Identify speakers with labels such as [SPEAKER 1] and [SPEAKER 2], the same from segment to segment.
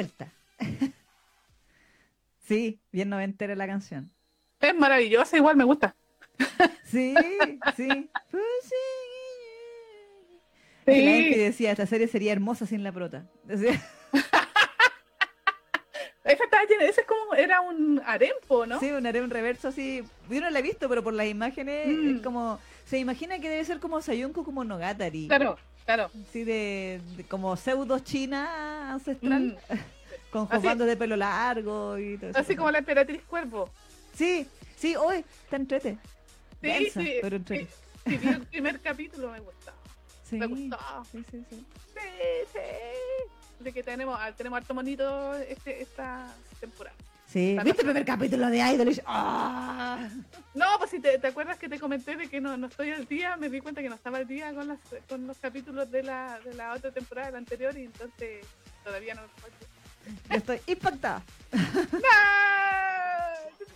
[SPEAKER 1] vuelta. sí, bien noventera la canción.
[SPEAKER 2] Es maravillosa, igual me gusta.
[SPEAKER 1] Sí, sí. Sí. La gente decía, esta serie sería hermosa sin la prota. Decía.
[SPEAKER 2] Esa estaba llena, ese es como, era un arempo, ¿no?
[SPEAKER 1] Sí, un harem reverso así. Yo no la he visto, pero por las imágenes
[SPEAKER 2] Mm.
[SPEAKER 1] es como. Se imagina que debe ser como Sayunko como Nogatari.
[SPEAKER 2] Claro, claro.
[SPEAKER 1] Sí, de, de como pseudo china ancestral.
[SPEAKER 2] Mm.
[SPEAKER 1] Con bandos de pelo largo y todo eso.
[SPEAKER 2] Así como la emperatriz cuervo.
[SPEAKER 1] Sí, sí, hoy está entrete.
[SPEAKER 2] Sí,
[SPEAKER 1] Densa,
[SPEAKER 2] sí,
[SPEAKER 1] pero entrete.
[SPEAKER 2] sí, el primer capítulo, me gustó.
[SPEAKER 1] Sí,
[SPEAKER 2] Me gustó.
[SPEAKER 1] sí, sí, sí.
[SPEAKER 2] Sí, sí. De que tenemos, tenemos harto monito este, esta temporada.
[SPEAKER 1] Sí,
[SPEAKER 2] Para
[SPEAKER 1] ¿viste el primer capítulo de Idol? Y ¡Ah!
[SPEAKER 2] No, pues si te, te acuerdas que te comenté de que no, no estoy al día, me di cuenta que no estaba al día con, las, con los capítulos de la, de la otra temporada, de la anterior, y entonces todavía no
[SPEAKER 1] Yo estoy impactada.
[SPEAKER 2] ¡No!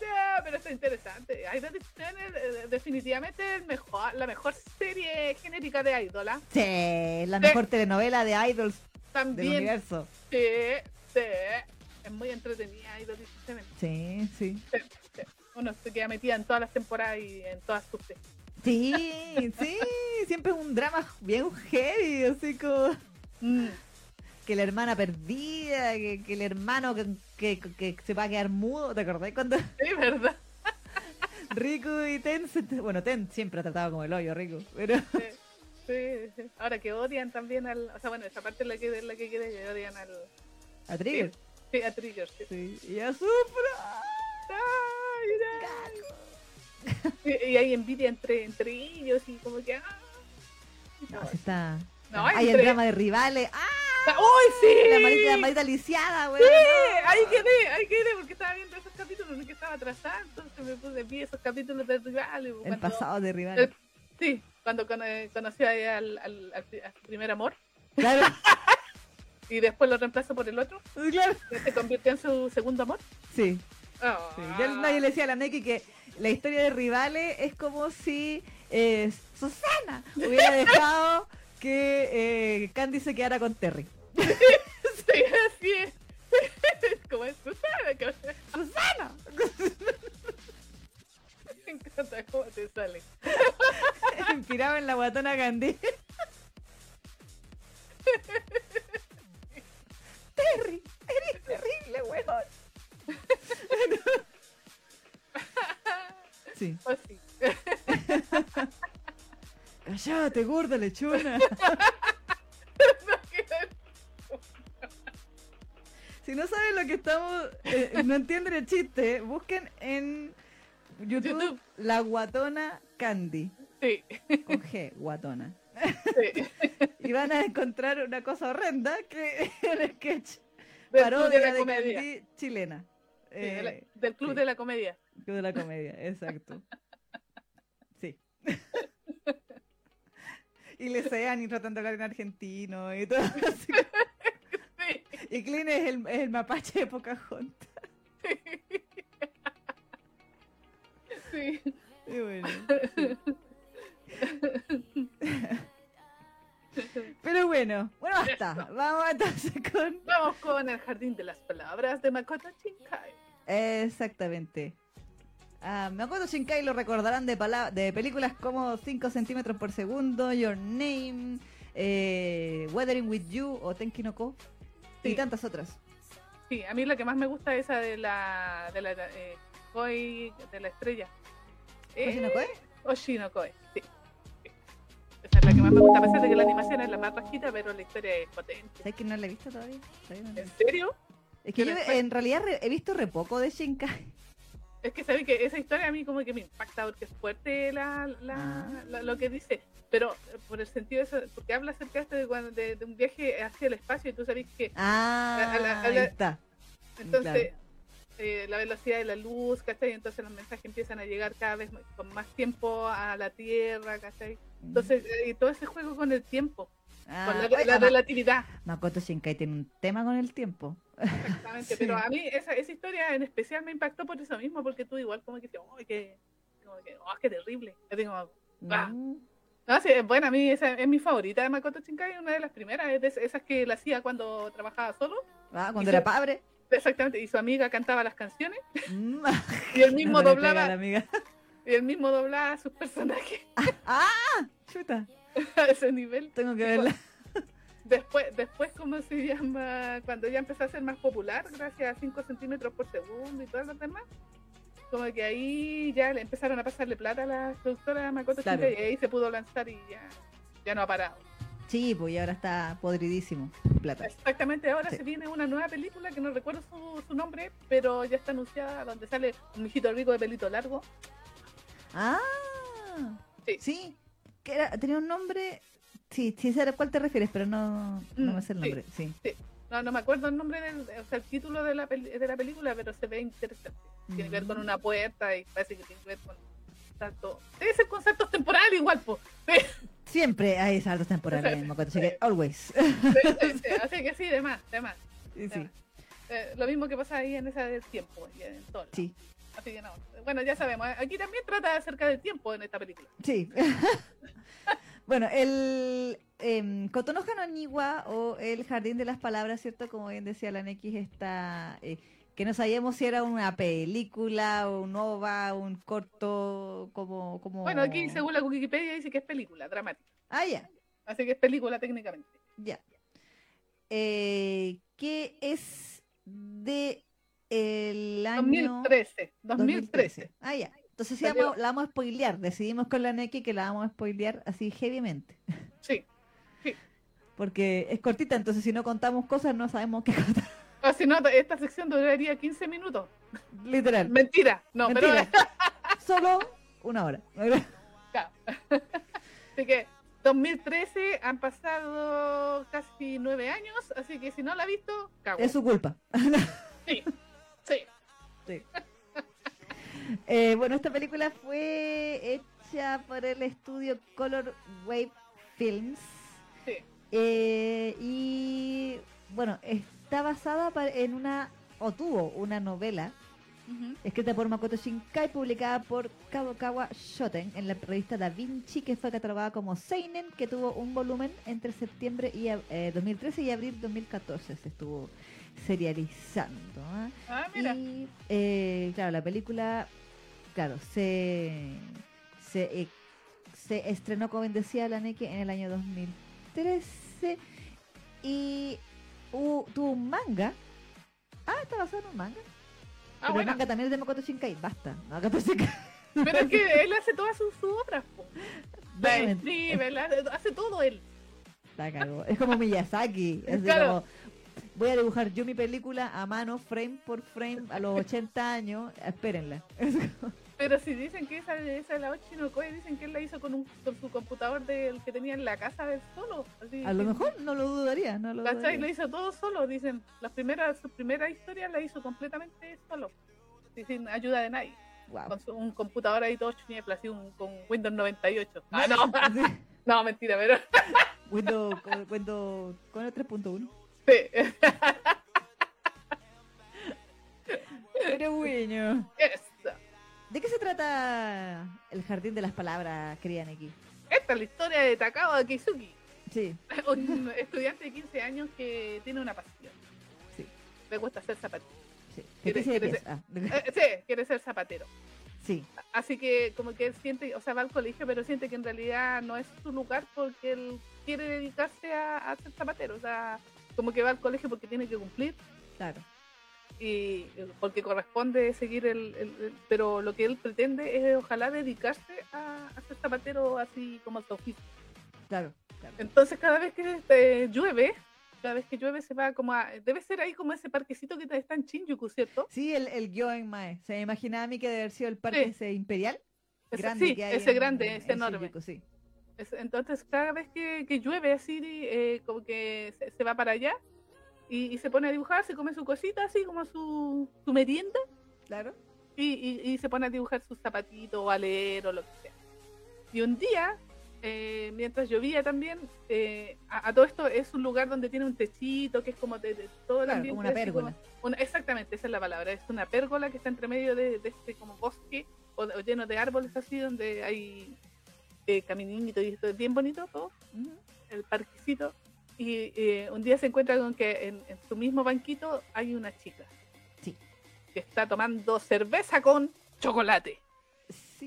[SPEAKER 2] No, pero está interesante. Idol Channel, eh, definitivamente el mejor, la mejor serie genérica de Idol, ¿ah?
[SPEAKER 1] Sí, la mejor telenovela de Idols del
[SPEAKER 2] También.
[SPEAKER 1] universo.
[SPEAKER 2] Sí, sí. Es muy entretenida Idol is Channel.
[SPEAKER 1] Sí, sí.
[SPEAKER 2] Sí, sí. Uno se queda metida en todas las temporadas y en todas sus series.
[SPEAKER 1] Sí, sí, siempre es un drama bien heavy, así como
[SPEAKER 2] Mm.
[SPEAKER 1] que la hermana perdida, que, que el hermano que, que, que se va a quedar mudo, ¿te acordás? Cuando
[SPEAKER 2] Sí, ¿verdad?
[SPEAKER 1] Riku y Ten, bueno, Ten siempre ha tratado como el hoyo, Riku, pero
[SPEAKER 2] sí. Ahora que odian también al. O sea, bueno, esa parte es la que, la que quiere que odian al.
[SPEAKER 1] a Trigger,
[SPEAKER 2] Sí, a Trigger. Sí.
[SPEAKER 1] y a
[SPEAKER 2] no. Y, y hay envidia entre, entre ellos y como que. ah.
[SPEAKER 1] No, sí está.
[SPEAKER 2] No,
[SPEAKER 1] hay el drama de rivales. ¡Ah!
[SPEAKER 2] ¡Uy, sí!
[SPEAKER 1] La maldita, la maldita lisiada, güey.
[SPEAKER 2] Sí, ahí quedé, ahí quedé, porque estaba viendo esos capítulos, no que estaba atrasada, entonces me puse, vi esos capítulos de rivales.
[SPEAKER 1] El
[SPEAKER 2] cuando-
[SPEAKER 1] pasado de rivales.
[SPEAKER 2] el- sí, cuando cono- conocí ahí al, al, al a primer amor
[SPEAKER 1] Claro,
[SPEAKER 2] y después lo reemplazó por el otro,
[SPEAKER 1] claro.
[SPEAKER 2] se convirtió en su segundo amor.
[SPEAKER 1] Sí,
[SPEAKER 2] Ah.
[SPEAKER 1] sí. Yo, no, yo le decía a la Neki que la historia de rivales es como si eh, Susana hubiera dejado que eh, Candy se quedara con Terry.
[SPEAKER 2] Sí, así es. Como es Susana,
[SPEAKER 1] ¡Susana!
[SPEAKER 2] me encanta cómo te sale.
[SPEAKER 1] Inspirado en la guatona Candy. Terry, eres terrible, weón. Sí.
[SPEAKER 2] Pues sí.
[SPEAKER 1] Cállate, gorda lechona. Si no saben lo que estamos, eh, no entienden el chiste, busquen en YouTube,
[SPEAKER 2] YouTube.
[SPEAKER 1] la guatona Candy,
[SPEAKER 2] Sí,
[SPEAKER 1] con G, guatona.
[SPEAKER 2] Sí.
[SPEAKER 1] Y van a encontrar una cosa horrenda que un sketch
[SPEAKER 2] Del
[SPEAKER 1] parodia
[SPEAKER 2] de
[SPEAKER 1] de,
[SPEAKER 2] la comedia.
[SPEAKER 1] Candy chilena.
[SPEAKER 2] Sí, de la-
[SPEAKER 1] Eh,
[SPEAKER 2] del club
[SPEAKER 1] sí.
[SPEAKER 2] de la comedia.
[SPEAKER 1] Club de la comedia, exacto. Sí. y le sean y tratando de hablar en argentino y todo así.
[SPEAKER 2] Sí.
[SPEAKER 1] Y es el, es el mapache de Pocahontas.
[SPEAKER 2] Sí.
[SPEAKER 1] Y bueno. Pero bueno, bueno, basta. Vamos entonces con.
[SPEAKER 2] Vamos con el jardín de las palabras de Makoto Shinkai.
[SPEAKER 1] Exactamente. Ah, Makoto Shinkai lo recordarán de, de películas como 5 centímetros por segundo, Your Name, eh, Weathering with You o Tenki no Ko y tantas otras.
[SPEAKER 2] Sí, a mí la que más me gusta es esa de la de la eh, Koi de la estrella.
[SPEAKER 1] ¿Oshi no Koe?
[SPEAKER 2] Oshino Koi, sí. sí. Más me gusta, a pesar de que la animación es la más bajita, pero la historia es potente.
[SPEAKER 1] ¿Sabes que no la he visto todavía? No
[SPEAKER 2] ¿En serio?
[SPEAKER 1] Es que yo
[SPEAKER 2] después-
[SPEAKER 1] en realidad re- he visto re poco de Shinkai.
[SPEAKER 2] Es que sabes que esa historia a mí como que me impacta porque es fuerte la, la-
[SPEAKER 1] Ah.
[SPEAKER 2] la- lo que dice, pero eh, por el sentido de eso, porque habla acerca de, cuando- de, de un viaje hacia el espacio y tú sabes que
[SPEAKER 1] Ah,
[SPEAKER 2] A la- a
[SPEAKER 1] ahí está.
[SPEAKER 2] entonces eh, la velocidad de la luz, ¿cachai? Entonces los mensajes empiezan a llegar cada vez con más tiempo a la Tierra, ¿cachai? Entonces, eh, y todo ese juego con el tiempo,
[SPEAKER 1] Ah,
[SPEAKER 2] con la,
[SPEAKER 1] oye,
[SPEAKER 2] la
[SPEAKER 1] ama-
[SPEAKER 2] relatividad.
[SPEAKER 1] Makoto Shinkai tiene un tema con el tiempo.
[SPEAKER 2] Exactamente,
[SPEAKER 1] Sí.
[SPEAKER 2] pero a mí esa, esa historia en especial me impactó por eso mismo, porque tú igual como que dices, oh, qué, como que, oh, qué terrible. Yo digo, Ah.
[SPEAKER 1] Mm.
[SPEAKER 2] No, sí, bueno, a mí esa es mi favorita de Makoto Shinkai, una de las primeras, es de esas que la hacía cuando trabajaba solo.
[SPEAKER 1] Ah, cuando era
[SPEAKER 2] se-
[SPEAKER 1] padre.
[SPEAKER 2] Exactamente, y su amiga cantaba las canciones
[SPEAKER 1] Mm,
[SPEAKER 2] y él mismo
[SPEAKER 1] la
[SPEAKER 2] doblaba,
[SPEAKER 1] amiga.
[SPEAKER 2] y él mismo doblaba a sus personajes
[SPEAKER 1] Chuta,
[SPEAKER 2] a ese nivel.
[SPEAKER 1] tengo que verla.
[SPEAKER 2] Después, después, ¿cómo se llama? Cuando ya empezó a ser más popular, gracias a 5 centímetros por segundo y todas las demás, como que ahí ya le empezaron a pasarle plata a la productora Makoto
[SPEAKER 1] Claro.
[SPEAKER 2] Y ahí se pudo lanzar y ya, ya no ha parado.
[SPEAKER 1] Sí, pues y ahora está podridísimo. Plata.
[SPEAKER 2] Exactamente, ahora
[SPEAKER 1] Sí.
[SPEAKER 2] se viene una nueva película que no recuerdo su, su nombre, pero ya está anunciada, donde sale un mijito rico de pelito largo.
[SPEAKER 1] Ah,
[SPEAKER 2] Sí.
[SPEAKER 1] sí. Que era, tenía un nombre. Sí, sí sé a cuál te refieres, pero no, no
[SPEAKER 2] Mm,
[SPEAKER 1] me sé el nombre. Sí.
[SPEAKER 2] No, no me acuerdo el nombre del, o sea, el título de la, peli- de la película, pero se ve interesante. Tiene que ver con
[SPEAKER 1] Mm.
[SPEAKER 2] una puerta y parece que tiene que ver con salto. Debe ser con saltos temporales igual, pues.
[SPEAKER 1] Siempre hay saltos temporales en Makoto Shinkai. Always.
[SPEAKER 2] Así que sí, de más, de más.
[SPEAKER 1] Sí.
[SPEAKER 2] Eh, lo mismo que pasa ahí en esa del tiempo y en todo.
[SPEAKER 1] Sí.
[SPEAKER 2] Así que no. Bueno, ya sabemos. eh, Aquí también trata acerca del tiempo en esta película.
[SPEAKER 1] Sí. bueno, el eh, Kotonoha no Niwa o el Jardín de las Palabras, ¿cierto? Como bien decía la X, está... eh, que no sabíamos si era una película, un OVA, un corto, como... como...
[SPEAKER 2] Bueno, aquí según la Wikipedia dice que es película dramática.
[SPEAKER 1] Ah, ya,
[SPEAKER 2] Así que es película técnicamente.
[SPEAKER 1] ya. Eh, ¿Qué es de el año...
[SPEAKER 2] 2013. 2013.
[SPEAKER 1] Ah, ya. Entonces sí, vamos- la vamos a spoilear. Decidimos con la Neki que la vamos a spoilear así heavymente.
[SPEAKER 2] Sí.
[SPEAKER 1] Porque es cortita, entonces si no contamos cosas no sabemos qué contar.
[SPEAKER 2] O si no, esta sección duraría 15 minutos.
[SPEAKER 1] Literal.
[SPEAKER 2] Mentira. No,
[SPEAKER 1] Mentira. Solo una hora.
[SPEAKER 2] pero. Claro. Así que 2013 han pasado casi nueve años. Así que si no la ha visto, cago.
[SPEAKER 1] Es su culpa.
[SPEAKER 2] Sí. Sí.
[SPEAKER 1] Sí. Eh, bueno, esta película fue hecha por el estudio Color Wave Films.
[SPEAKER 2] Sí.
[SPEAKER 1] Eh, y bueno, está basada en una, o tuvo una novela escrita por Makoto Shinkai, publicada por Kadokawa Shoten en la revista Da Vinci, que fue catalogada como Seinen, que tuvo un volumen entre septiembre y ab- eh, 2013 y abril 2014. Se estuvo serializando. ¿ah?
[SPEAKER 2] Ah, mira.
[SPEAKER 1] Y eh, claro, la película, claro, se, se, se estrenó, como bien decía la Neke, en el año 2013 y hu- tuvo un manga. Ah, está basado en un manga.
[SPEAKER 2] Ah,
[SPEAKER 1] Pero
[SPEAKER 2] bueno.
[SPEAKER 1] el manga también es de Makoto Shinkai. Basta. Makoto Shinkai.
[SPEAKER 2] Pero es que él hace todas sus, sus obras. po. La
[SPEAKER 1] Obviamente.
[SPEAKER 2] escribe, la- hace todo él.
[SPEAKER 1] La cagó. Es como Miyazaki. Es
[SPEAKER 2] Claro.
[SPEAKER 1] como, voy a dibujar yo mi película a mano, frame por frame, a los 80 años. Espérenla.
[SPEAKER 2] Pero si dicen que esa, esa la Ochinokoi, dicen que él la hizo con, un, con su computador del que tenía en la casa del solo. Así
[SPEAKER 1] A lo mejor no lo dudaría. No lo
[SPEAKER 2] ¿Cachai? Lo hizo todo solo, dicen. Las primeras, su primera historia la hizo completamente solo. Sin ayuda de nadie. Con su- un computador ahí todo chuniepla, así un, con Windows 98. Ah, no. No, mentira, pero.
[SPEAKER 1] Windows, con- Windows, con el 3.1.
[SPEAKER 2] Sí.
[SPEAKER 1] Pero bueno.
[SPEAKER 2] Esta.
[SPEAKER 1] ¿De trata el jardín de las palabras, querida Neki?
[SPEAKER 2] Esta es la historia de Takao Akizuki.
[SPEAKER 1] Sí,
[SPEAKER 2] Un estudiante de 15 años que tiene una pasión.
[SPEAKER 1] sí,
[SPEAKER 2] Le gusta hacer zapatillas.
[SPEAKER 1] sí.
[SPEAKER 2] ¿Quiere-
[SPEAKER 1] de
[SPEAKER 2] quiere.
[SPEAKER 1] Ah,
[SPEAKER 2] Eh, sí, quiere ser zapatero.
[SPEAKER 1] sí,
[SPEAKER 2] Así que como que él siente, o sea, va al colegio, pero siente que en realidad no es su lugar porque él quiere dedicarse a, a ser zapatero. O sea, como que va al colegio porque tiene que cumplir
[SPEAKER 1] claro.
[SPEAKER 2] Y porque corresponde seguir el, el- el- pero lo que él pretende es ojalá dedicarse a, a ser zapatero así como oficio.
[SPEAKER 1] Claro, claro.
[SPEAKER 2] Entonces cada vez que eh, llueve, cada vez que llueve se va como a, debe ser ahí como ese parquecito que está en Shinjuku, ¿cierto?
[SPEAKER 1] Sí, el, el Gyoen Mae. Se me imaginaba a mí que debe haber sido el parque
[SPEAKER 2] Sí.
[SPEAKER 1] ese imperial.
[SPEAKER 2] Ese-
[SPEAKER 1] grande
[SPEAKER 2] sí,
[SPEAKER 1] que hay
[SPEAKER 2] ese
[SPEAKER 1] en-
[SPEAKER 2] grande,
[SPEAKER 1] en-
[SPEAKER 2] ese
[SPEAKER 1] en
[SPEAKER 2] enorme.
[SPEAKER 1] Shinjuku, sí.
[SPEAKER 2] Es- Entonces, cada vez que, que llueve así, eh, como que se, se va para allá y, y se pone a dibujar, se come su cosita, así como su, su merienda,
[SPEAKER 1] Claro.
[SPEAKER 2] y, y- y se pone a dibujar sus zapatitos o a leer o lo que sea. Y un día, eh, mientras llovía también, eh, a, a todo esto es un lugar donde tiene un techito, que es como de, de todo el
[SPEAKER 1] Claro,
[SPEAKER 2] ambiente.
[SPEAKER 1] como una pérgola.
[SPEAKER 2] una- exactamente, esa es la palabra. Es una pérgola que está entre medio de, de este como bosque o, o lleno de árboles así, donde hay eh, caminito y esto es bien bonito todo
[SPEAKER 1] Ujú.
[SPEAKER 2] el parquecito. Y eh, un día se encuentra con que en, en su mismo banquito hay una chica.
[SPEAKER 1] Sí.
[SPEAKER 2] Que está tomando cerveza con chocolate.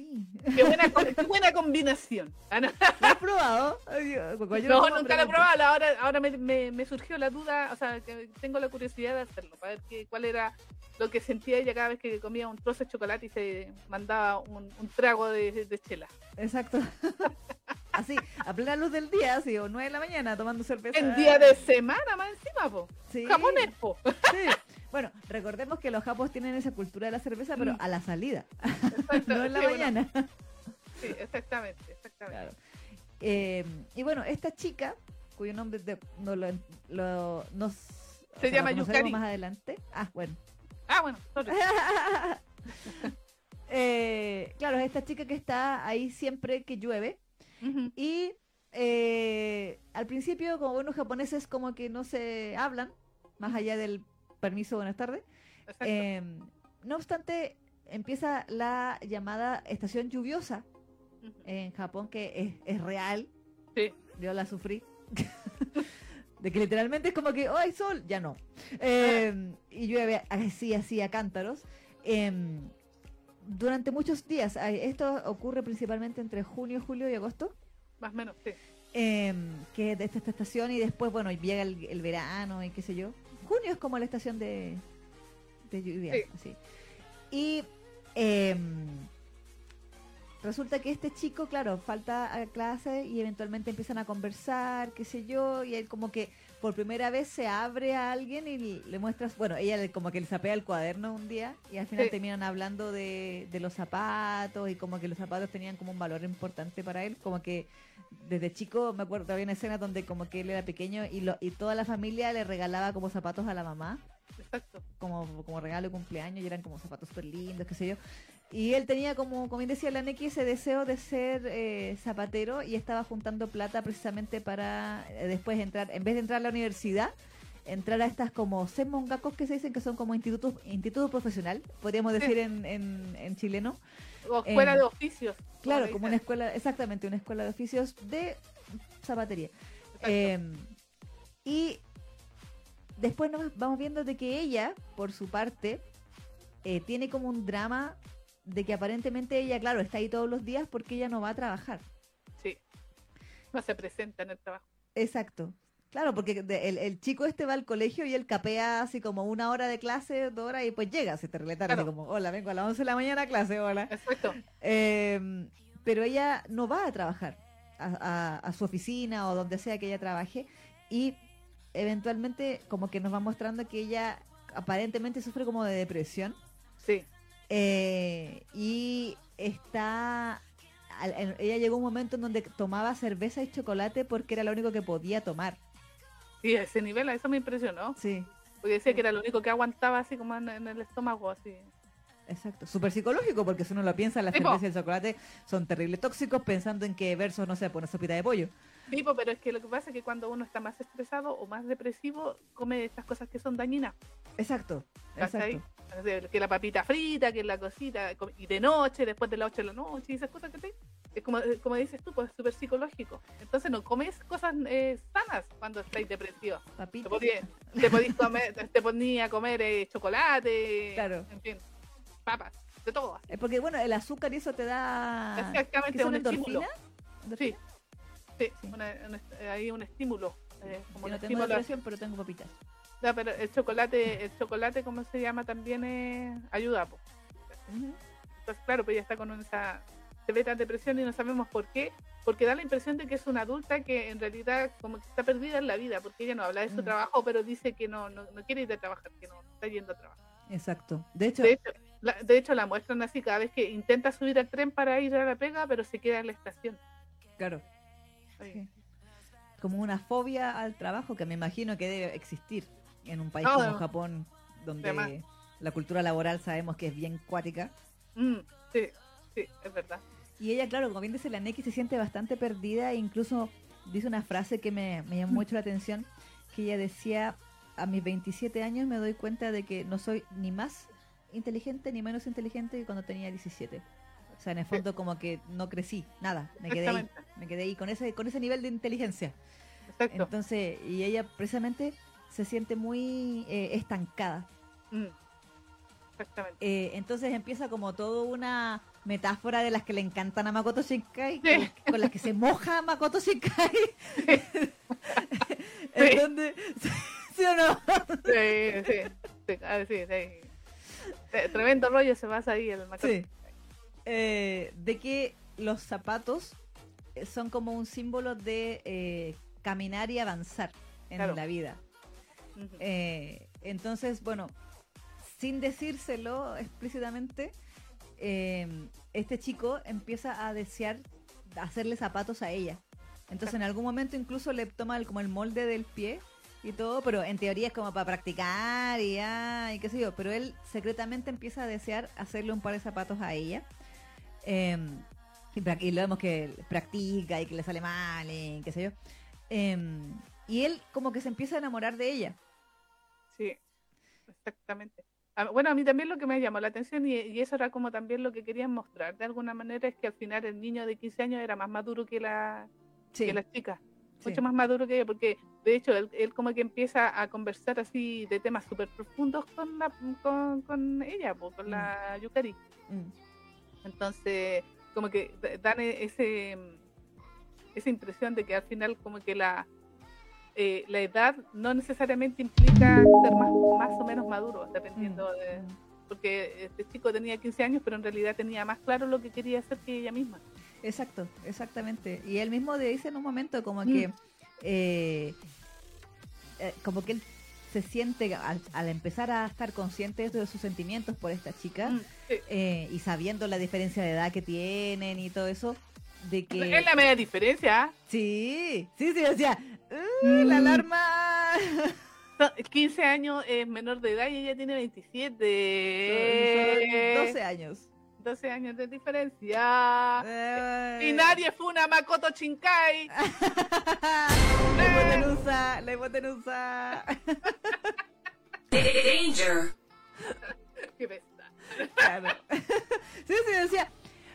[SPEAKER 1] Sí.
[SPEAKER 2] Qué buena, qué buena combinación. Ah, no,
[SPEAKER 1] ¿Lo has probado? Yo- yo
[SPEAKER 2] No, nunca lo he probado. Ahora, ahora me, me- me surgió la duda, o sea, que tengo la curiosidad de hacerlo, para ver qué, cuál era lo que sentía ella cada vez que comía un trozo de chocolate y se mandaba un, un trago de, de chela.
[SPEAKER 1] Exacto. Así, a plena luz del día, así, o 9 de la mañana, tomando cerveza.
[SPEAKER 2] En día de semana más encima, po.
[SPEAKER 1] Sí.
[SPEAKER 2] Japonés, po.
[SPEAKER 1] Sí. Bueno, recordemos que los japos tienen esa cultura de la cerveza, pero
[SPEAKER 2] Mm.
[SPEAKER 1] a la salida, no en la
[SPEAKER 2] sí, bueno,
[SPEAKER 1] mañana.
[SPEAKER 2] sí, exactamente, exactamente.
[SPEAKER 1] Claro. Eh, y bueno, esta chica, cuyo nombre de- no lo, lo- nos o
[SPEAKER 2] Se
[SPEAKER 1] sea,
[SPEAKER 2] llama
[SPEAKER 1] lo conoceremos
[SPEAKER 2] Yukari.
[SPEAKER 1] más adelante. Ah, bueno.
[SPEAKER 2] Ah, bueno.
[SPEAKER 1] Eh, claro, es esta chica que está ahí siempre que llueve. Y eh, al principio, como buenos japoneses, como que no se hablan, más allá del permiso, buenas tardes. Eh, no obstante, empieza la llamada estación lluviosa en Japón, que es, es real.
[SPEAKER 2] Sí.
[SPEAKER 1] Yo la sufrí. De que literalmente es como que, ¡oh, hay sol! Ya no. Eh, y llueve así, así a cántaros. Em, durante muchos días, ay, esto ocurre principalmente entre junio, julio y agosto.
[SPEAKER 2] Más o menos, sí.
[SPEAKER 1] em, que de esta, esta estación y después, bueno, llega el, el verano y qué sé yo. Junio es como la estación de, de lluvia.
[SPEAKER 2] Sí.
[SPEAKER 1] así. Y em, resulta que este chico, claro, falta a clase y eventualmente empiezan a conversar, qué sé yo, y él como que por primera vez se abre a alguien y le muestras, bueno, ella le- como que le sapea el cuaderno un día y al final
[SPEAKER 2] Sí.
[SPEAKER 1] terminan hablando de, de los zapatos y como que los zapatos tenían como un valor importante para él, como que desde chico me acuerdo había una escena donde como que él era pequeño y, lo, y toda la familia le regalaba como zapatos a la mamá
[SPEAKER 2] Exacto.
[SPEAKER 1] como, como regalo de cumpleaños y eran como zapatos súper lindos, qué sé yo. Y él tenía como, como bien decía la Neki, ese deseo de ser eh, zapatero y estaba juntando plata precisamente para eh, después entrar, en vez de entrar a la universidad, entrar a estas como semongakos que se dicen que son como institutos instituto profesional, podríamos
[SPEAKER 2] Sí.
[SPEAKER 1] decir en, en, en chileno.
[SPEAKER 2] O escuela de oficios.
[SPEAKER 1] Claro, como una escuela, exactamente, una escuela de oficios de zapatería. Em, y después nos vamos viendo de que ella, por su parte, eh, tiene como un drama de que aparentemente ella, claro, está ahí todos los días porque ella no va a trabajar.
[SPEAKER 2] Sí. No se presenta en el trabajo.
[SPEAKER 1] Exacto. Claro, porque el, el chico este va al colegio y él capea así como una hora de clase, dos horas y pues llega, se te relata
[SPEAKER 2] Claro.
[SPEAKER 1] así como, hola, vengo a las 11 de la mañana a clase, hola.
[SPEAKER 2] Exacto.
[SPEAKER 1] Eh, pero ella no va a trabajar a, a- a su oficina o donde sea que ella trabaje y eventualmente como que nos va mostrando que ella aparentemente sufre como de depresión
[SPEAKER 2] Sí.
[SPEAKER 1] Eh, y está ella llegó un momento en donde tomaba cerveza y chocolate porque era lo único que podía tomar
[SPEAKER 2] Sí, a ese nivel, a eso me impresionó.
[SPEAKER 1] sí
[SPEAKER 2] Porque decía que era lo único que aguantaba así como en, en el estómago, así.
[SPEAKER 1] Exacto, súper psicológico porque si uno lo piensa, la cerveza y el chocolate son terribles tóxicos pensando en que versus, no sé, por una sopita de pollo.
[SPEAKER 2] Tipo, pero es que lo que pasa es que cuando uno está más estresado o más depresivo, come estas cosas que son dañinas.
[SPEAKER 1] Exacto, exacto.
[SPEAKER 2] Que la papita frita, que la cosita, y de noche, después de las 8 de la noche, y esas cosas que te... Es como, eh, como dices tú, pues es súper psicológico. Entonces no comes cosas eh, sanas cuando estáis depresivos. Podías, te podías comer, te ponía a comer eh, chocolate,
[SPEAKER 1] Claro.
[SPEAKER 2] en fin, papas, de todo. así.
[SPEAKER 1] Eh, Porque bueno, el azúcar y eso te da...
[SPEAKER 2] Exactamente,
[SPEAKER 1] ¿qué son
[SPEAKER 2] un
[SPEAKER 1] endorfina?
[SPEAKER 2] Sí, sí, una- una- eh, hay un estímulo. eh, como
[SPEAKER 1] no tengo depresión, pero tengo papitas.
[SPEAKER 2] Ya, pero el chocolate, el chocolate, ¿cómo se llama? También eh, ayuda. po. Entonces, claro, pues ella está con esa severa depresión y no sabemos por qué, porque da la impresión de que es una adulta que en realidad como que está perdida en la vida, porque ella no habla de su
[SPEAKER 1] Mm.
[SPEAKER 2] trabajo, pero dice que no, no, no quiere ir a trabajar, que no está yendo a trabajar.
[SPEAKER 1] Exacto. De hecho,
[SPEAKER 2] De hecho, la, de hecho, la muestran así cada vez que intenta subir al tren para ir a la pega, pero se queda en la estación.
[SPEAKER 1] claro, Sí. como una fobia al trabajo que me imagino que debe existir en un país como. Japón, donde
[SPEAKER 2] Además.
[SPEAKER 1] la cultura laboral sabemos que es bien cuática.
[SPEAKER 2] mm, sí, sí, es verdad.
[SPEAKER 1] Y ella, claro, como bien dice la Neki, se siente bastante perdida e incluso dice una frase que me, me llamó mucho la atención, que ella decía, a mis 27 años me doy cuenta de que no soy ni más inteligente ni menos inteligente que cuando tenía 17. O sea, en el fondo como que no crecí, nada, me quedé ahí, me quedé ahí con ese, con ese nivel de inteligencia.
[SPEAKER 2] Exacto.
[SPEAKER 1] Entonces, y ella precisamente se siente muy eh, estancada.
[SPEAKER 2] Mm. Exactamente.
[SPEAKER 1] Eh, entonces empieza como toda una metáfora de las que le encantan a Makoto Shinkai,
[SPEAKER 2] Sí.
[SPEAKER 1] con, con las que se moja Makoto Shinkai. en
[SPEAKER 2] Sí.
[SPEAKER 1] donde, ¿sí o no?
[SPEAKER 2] Sí, sí, sí, ah, sí, sí. Eh, Tremendo rollo se pasa ahí el Makoto.
[SPEAKER 1] Sí. Eh, de que los zapatos eh, son como un símbolo de eh, caminar y avanzar en
[SPEAKER 2] Claro.
[SPEAKER 1] la vida. Eh, entonces, bueno, sin decírselo explícitamente, este chico empieza a desear hacerle zapatos a ella. Entonces en algún momento incluso le toma el- como el molde del pie y todo, pero en teoría es como para practicar y, ah, y qué sé yo. Pero él secretamente empieza a desear hacerle un par de zapatos a ella. Eh, y, lo vemos que practica y que le sale mal y qué sé yo. Eh, y él como que se empieza a enamorar de ella.
[SPEAKER 2] Sí, exactamente. A- Bueno, a mí también lo que me llamó la atención y, y eso era como también lo que querían mostrar de alguna manera es que al final el niño de 15 años era más maduro que la,
[SPEAKER 1] Sí,
[SPEAKER 2] que la chica,
[SPEAKER 1] sí.
[SPEAKER 2] mucho más maduro que ella, porque de hecho él, él como que empieza a conversar así de temas súper profundos con, la, con, con ella, po, con la Yukari.
[SPEAKER 1] Mm,
[SPEAKER 2] Entonces, como que dan e- ese esa impresión de que al final como que la eh, la edad no necesariamente implica ser más, más o menos maduro, dependiendo de...
[SPEAKER 1] mm.
[SPEAKER 2] Porque este chico tenía 15 años, pero en realidad tenía más claro lo que quería hacer que ella misma.
[SPEAKER 1] Exacto, exactamente. Y él mismo le dice en un momento como
[SPEAKER 2] Mm.
[SPEAKER 1] que eh, eh, como que él se siente al, al empezar a estar consciente de sus sentimientos por esta chica
[SPEAKER 2] Mm, sí.
[SPEAKER 1] eh, y sabiendo la diferencia de edad que tienen y todo eso de que
[SPEAKER 2] Es la media diferencia.
[SPEAKER 1] sí, sí, sí, decía "Uh,
[SPEAKER 2] Mm.
[SPEAKER 1] la alarma
[SPEAKER 2] Son 15 años es menor de edad y ella tiene 27.
[SPEAKER 1] Son 12 años.
[SPEAKER 2] 12 años de diferencia.
[SPEAKER 1] Eh,
[SPEAKER 2] Y nadie fue una Makoto Shinkai.
[SPEAKER 1] la hipotenusa, la hipotenusa.
[SPEAKER 3] Danger.
[SPEAKER 2] Qué pesa.
[SPEAKER 1] Claro. sí, sí, decía,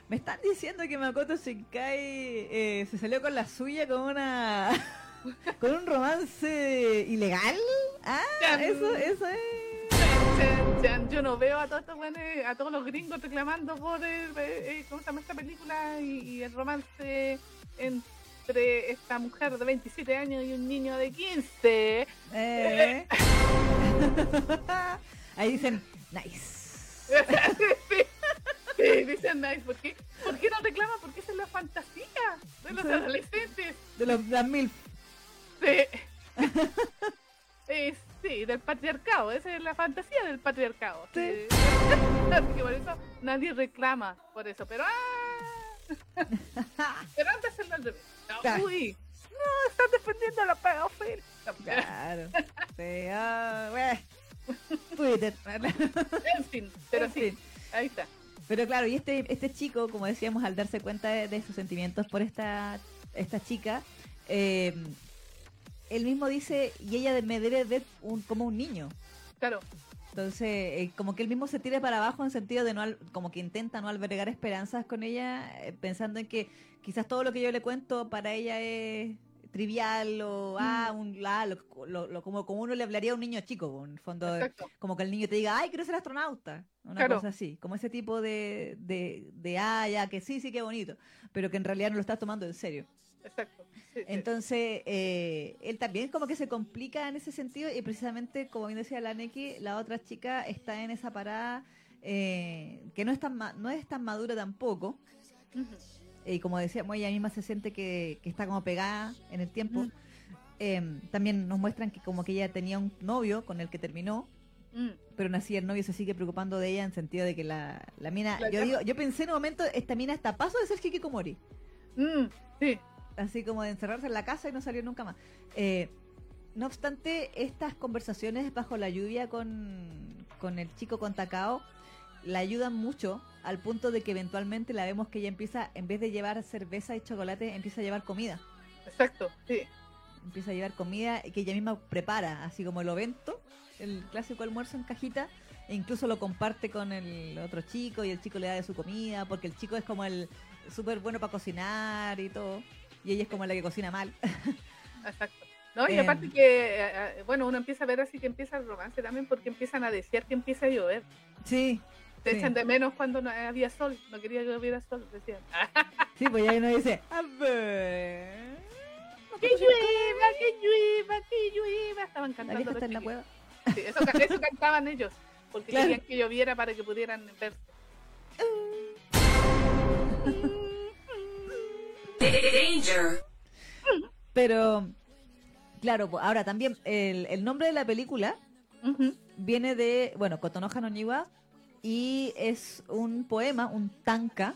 [SPEAKER 1] me están diciendo que Makoto Shinkai eh, se salió con la suya con una con un romance ilegal. Ah, eso, eso es.
[SPEAKER 2] Yo no veo a todos estos a todos los gringos reclamando por el, eh, eh, ¿cómo se llama esta película? Y, y el romance entre esta mujer de 27 años y un niño de 15.
[SPEAKER 1] Eh. Ahí dicen, nice.
[SPEAKER 2] sí, sí, dicen nice. ¿Por qué, ¿Por qué no reclaman? Porque esa es la fantasía de los
[SPEAKER 1] Sí.
[SPEAKER 2] adolescentes.
[SPEAKER 1] De los las mil.
[SPEAKER 2] Sí. Eh, sí, del patriarcado. Esa es la fantasía del patriarcado.
[SPEAKER 1] Sí.
[SPEAKER 2] Sí. Así que por eso nadie reclama por eso. Pero ¡ah! Pero antes hacerlo al revés. Uy, no, están defendiendo a la pedofilia.
[SPEAKER 1] Claro. Sí, ah, bueno. Twitter.
[SPEAKER 2] En fin, pero
[SPEAKER 1] En
[SPEAKER 2] sí,
[SPEAKER 1] fin.
[SPEAKER 2] ahí está.
[SPEAKER 1] Pero claro, y este, este chico, como decíamos, al darse cuenta de, de sus sentimientos por esta, esta chica, eh, él mismo dice, y ella me debe ver un, como un niño.
[SPEAKER 2] Claro,
[SPEAKER 1] Entonces, eh, como que él mismo se tira para abajo en sentido de no, al- como que intenta no albergar esperanzas con ella, eh, pensando en que quizás todo lo que yo le cuento para ella es trivial o ah, un, ah, lo, lo- lo- como, como uno le hablaría a un niño chico, en el fondo,
[SPEAKER 2] exacto.
[SPEAKER 1] como que el niño te diga, ay, quiero ser astronauta, una
[SPEAKER 2] Claro.
[SPEAKER 1] cosa así, como ese tipo de, de, de, ah, ya, que sí, sí, qué bonito, pero que en realidad no lo estás tomando en serio.
[SPEAKER 2] Exacto. Sí.
[SPEAKER 1] Entonces, eh, él también como que se complica en ese sentido y precisamente, como bien decía la Neki, la otra chica está en esa parada eh, que no es, tan ma- no es tan madura tampoco. Y como decíamos, ella misma se siente que, que está como pegada en el tiempo. Eh, también nos muestran que como que ella tenía un novio con el que terminó,
[SPEAKER 2] Mm.
[SPEAKER 1] pero aún así el novio se sigue preocupando de ella en sentido de que la, la mina...
[SPEAKER 2] La
[SPEAKER 1] yo, digo, yo pensé en un momento, esta mina está a paso de ser Hikikomori.
[SPEAKER 2] Mm, sí,
[SPEAKER 1] así como de encerrarse en la casa y no salir nunca más. Eh, no obstante, estas conversaciones bajo la lluvia con, con el chico con Takao la ayudan mucho al punto de que eventualmente la vemos que ella empieza, en vez de llevar cerveza y chocolate, empieza a llevar comida.
[SPEAKER 2] exacto. Sí,
[SPEAKER 1] Empieza a llevar comida que ella misma prepara, así como el ovento, el clásico almuerzo en cajita, e incluso lo comparte con el otro chico y el chico le da de su comida, porque el chico es como el súper bueno para cocinar y todo, y ella es como la que cocina mal.
[SPEAKER 2] exacto. No, y
[SPEAKER 1] Em.
[SPEAKER 2] aparte que, eh, eh, bueno, uno empieza a ver así que empieza el romance también porque empiezan a desear que empiece a llover.
[SPEAKER 1] Sí, Sí.
[SPEAKER 2] echan de menos cuando no había sol, no quería que hubiera sol, decían.
[SPEAKER 1] Sí, pues ya uno dice, a ver.
[SPEAKER 2] ¡Que llueva, que llueva, que llueva! Estaban
[SPEAKER 1] La
[SPEAKER 2] cantando
[SPEAKER 1] está en la cueva.
[SPEAKER 2] Sí, eso, ca- eso cantaban ellos, porque
[SPEAKER 1] Claro.
[SPEAKER 2] querían que lloviera para que pudieran ver.
[SPEAKER 3] Danger.
[SPEAKER 1] Pero, claro, ahora también el, el nombre de la película viene de, bueno, Kotonoha no Niwa, y es un poema, un tanka,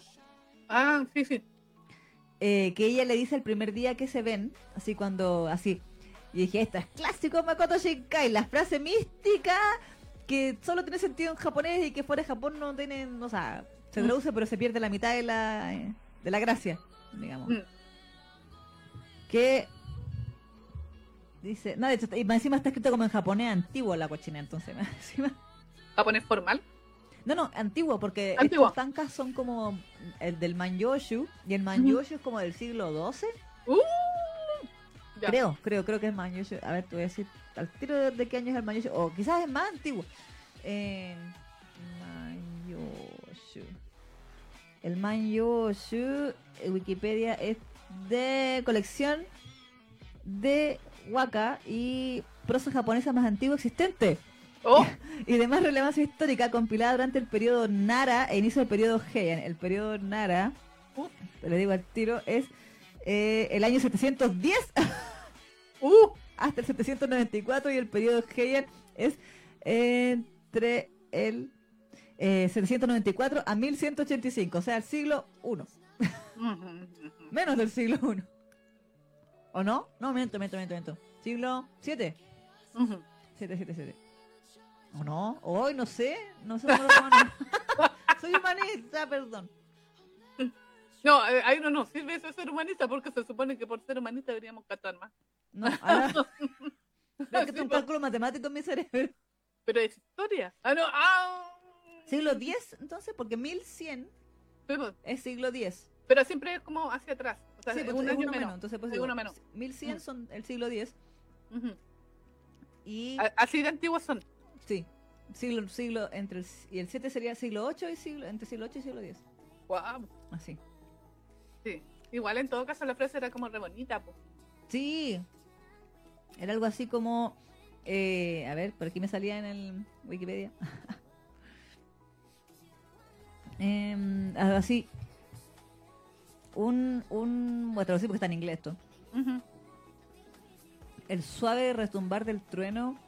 [SPEAKER 2] Ah, sí, sí.
[SPEAKER 1] eh, que ella le dice el primer día que se ven, así cuando, así. Y dije, esto es clásico Makoto Shinkai, la frase mística que solo tiene sentido en japonés y que fuera de Japón no tiene, o sea, se
[SPEAKER 2] Mm.
[SPEAKER 1] traduce pero se pierde la mitad de la, eh, de la gracia, digamos.
[SPEAKER 2] Mm.
[SPEAKER 1] Que dice, no, de hecho, y más encima está escrito como en japonés antiguo la cochina, entonces, más encima.
[SPEAKER 2] ¿Japonés formal?
[SPEAKER 1] No, no, antiguo, porque estos tankas son como el del Manyoshu, y el Manyoshu es como del siglo XII.
[SPEAKER 2] ¡Uh!
[SPEAKER 1] Creo, creo, creo que es Manyoshu. A ver, te voy a decir al tiro de, de qué año es el Manyoshu. O quizás es más antiguo. Eh, Manyoshu. El Manyoshu, eh, Wikipedia, es de colección de waka y prosa japonesa más antigua existente
[SPEAKER 2] ¡Oh!
[SPEAKER 1] y de más relevancia histórica compilada durante el periodo Nara e inicio del periodo Heian. El periodo Nara,
[SPEAKER 2] Uh.
[SPEAKER 1] te lo digo al tiro, es eh, el año 710
[SPEAKER 2] ¡Uh!
[SPEAKER 1] hasta el 794 y el periodo Heian es entre el eh, 794 a 1185, o sea, el siglo I, menos del siglo I. ¿O no? No, miento, miento, miento, miento. Siglo 7.
[SPEAKER 2] Ujú.
[SPEAKER 1] 777. ¿O no? Hoy no sé. No sé cómo lo. Soy humanista, perdón.
[SPEAKER 2] No, eh, ahí no nos sirve eso ser humanista porque se supone que por ser humanista deberíamos catar más.
[SPEAKER 1] No, ahora. Creo que es un
[SPEAKER 2] pues.
[SPEAKER 1] cálculo matemático en mi cerebro.
[SPEAKER 2] Pero es historia. Ah, no, ah.
[SPEAKER 1] Siglo X, entonces, porque 1100
[SPEAKER 2] Pero,
[SPEAKER 1] es siglo X.
[SPEAKER 2] pero siempre es como hacia atrás. O sea,
[SPEAKER 1] Sí,
[SPEAKER 2] es
[SPEAKER 1] pues,
[SPEAKER 2] un
[SPEAKER 1] es
[SPEAKER 2] año
[SPEAKER 1] uno
[SPEAKER 2] menos.
[SPEAKER 1] menos. Entonces, pues,
[SPEAKER 2] Es
[SPEAKER 1] digo,
[SPEAKER 2] uno menos.
[SPEAKER 1] 1100
[SPEAKER 2] Mm.
[SPEAKER 1] son el siglo X.
[SPEAKER 2] Ujú.
[SPEAKER 1] Y.
[SPEAKER 2] A- Así de antiguos son.
[SPEAKER 1] Sí. Siglo, siglo entre el, y el 7 sería siglo 8 y siglo entre siglo 8 y siglo X.
[SPEAKER 2] Guau.
[SPEAKER 1] Así.
[SPEAKER 2] Sí. Igual en todo caso la frase era como re bonita. po.
[SPEAKER 1] Sí. Era algo así como. eh, a ver, por aquí me salía en el Wikipedia. Algo así. Un. un voy a traducir porque está en inglés esto. El suave retumbar del trueno,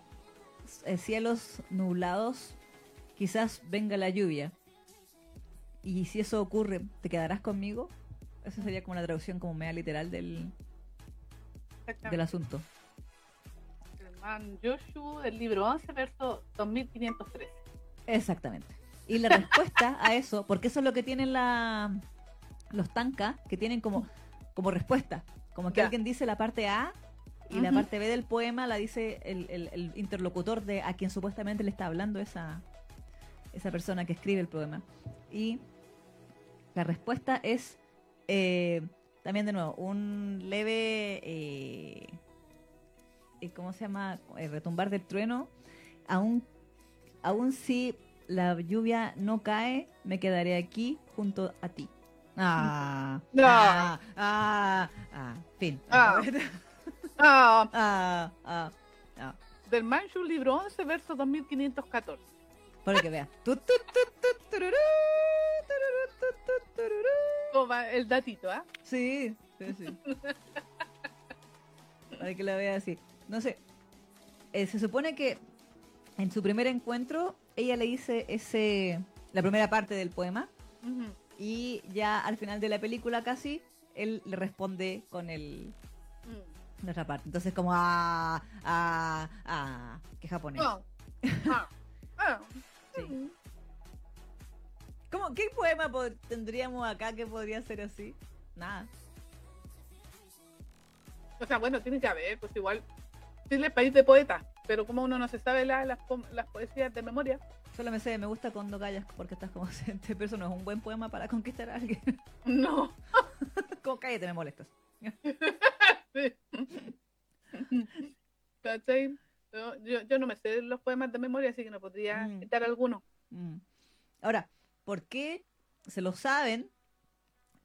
[SPEAKER 1] eh, cielos nublados, quizás venga la lluvia. Y si eso ocurre, ¿te quedarás conmigo? Esa sería como la traducción como media literal del, del asunto.
[SPEAKER 2] El man Yoshu, el libro 11, verso 2513.
[SPEAKER 1] Exactamente. Y la respuesta a eso, porque eso es lo que tienen la, los tankas, que tienen como, como respuesta. Como que
[SPEAKER 2] Ya.
[SPEAKER 1] alguien dice la parte A y la parte B del poema la dice el, el- el interlocutor de a quien supuestamente le está hablando esa, esa persona que escribe el poema. Y la respuesta es eh, también de nuevo un leve eh, eh, ¿cómo se llama? Eh, retumbar del trueno aún aún si la lluvia no cae me quedaré aquí junto a ti ah
[SPEAKER 2] No.
[SPEAKER 1] ah ah, ah, fin
[SPEAKER 2] Ah. Ah,
[SPEAKER 1] ah, ah, ah.
[SPEAKER 2] del Manchu, libro 11, verso 2514.
[SPEAKER 1] para que vea Tu, tu, tu, tu, tururú, tururú, tu, tu, tururú.
[SPEAKER 2] ¿Cómo va el datito, ah?
[SPEAKER 1] Sí, sí, sí. Para que la vea así. No sé. Eh, se supone que en su primer encuentro ella le dice ese la primera parte del poema
[SPEAKER 2] Ujú.
[SPEAKER 1] y ya al final de la película casi él le responde con el
[SPEAKER 2] Mm.
[SPEAKER 1] otra parte. Entonces como ah ah ah qué japonés.
[SPEAKER 2] Ah. Ah. Ah.
[SPEAKER 1] Sí. ¿Cómo, ¿Qué poema po- tendríamos acá que podría ser así? Nada.
[SPEAKER 2] O sea, bueno, tiene que haber, pues igual. Chile es país de poetas, pero como uno no se sabe la- las, las poesías de memoria,
[SPEAKER 1] Solo me sé, me gusta cuando callas porque estás como ausente, pero eso no es un buen poema para conquistar a alguien.
[SPEAKER 2] no.
[SPEAKER 1] como cállate, me molestas.
[SPEAKER 2] Sí. ¿Cachai? Yo, yo, yo no me sé los poemas de memoria, así que no podría
[SPEAKER 1] Mm.
[SPEAKER 2] citar alguno.
[SPEAKER 1] Mm. Ahora, ¿por qué se lo saben?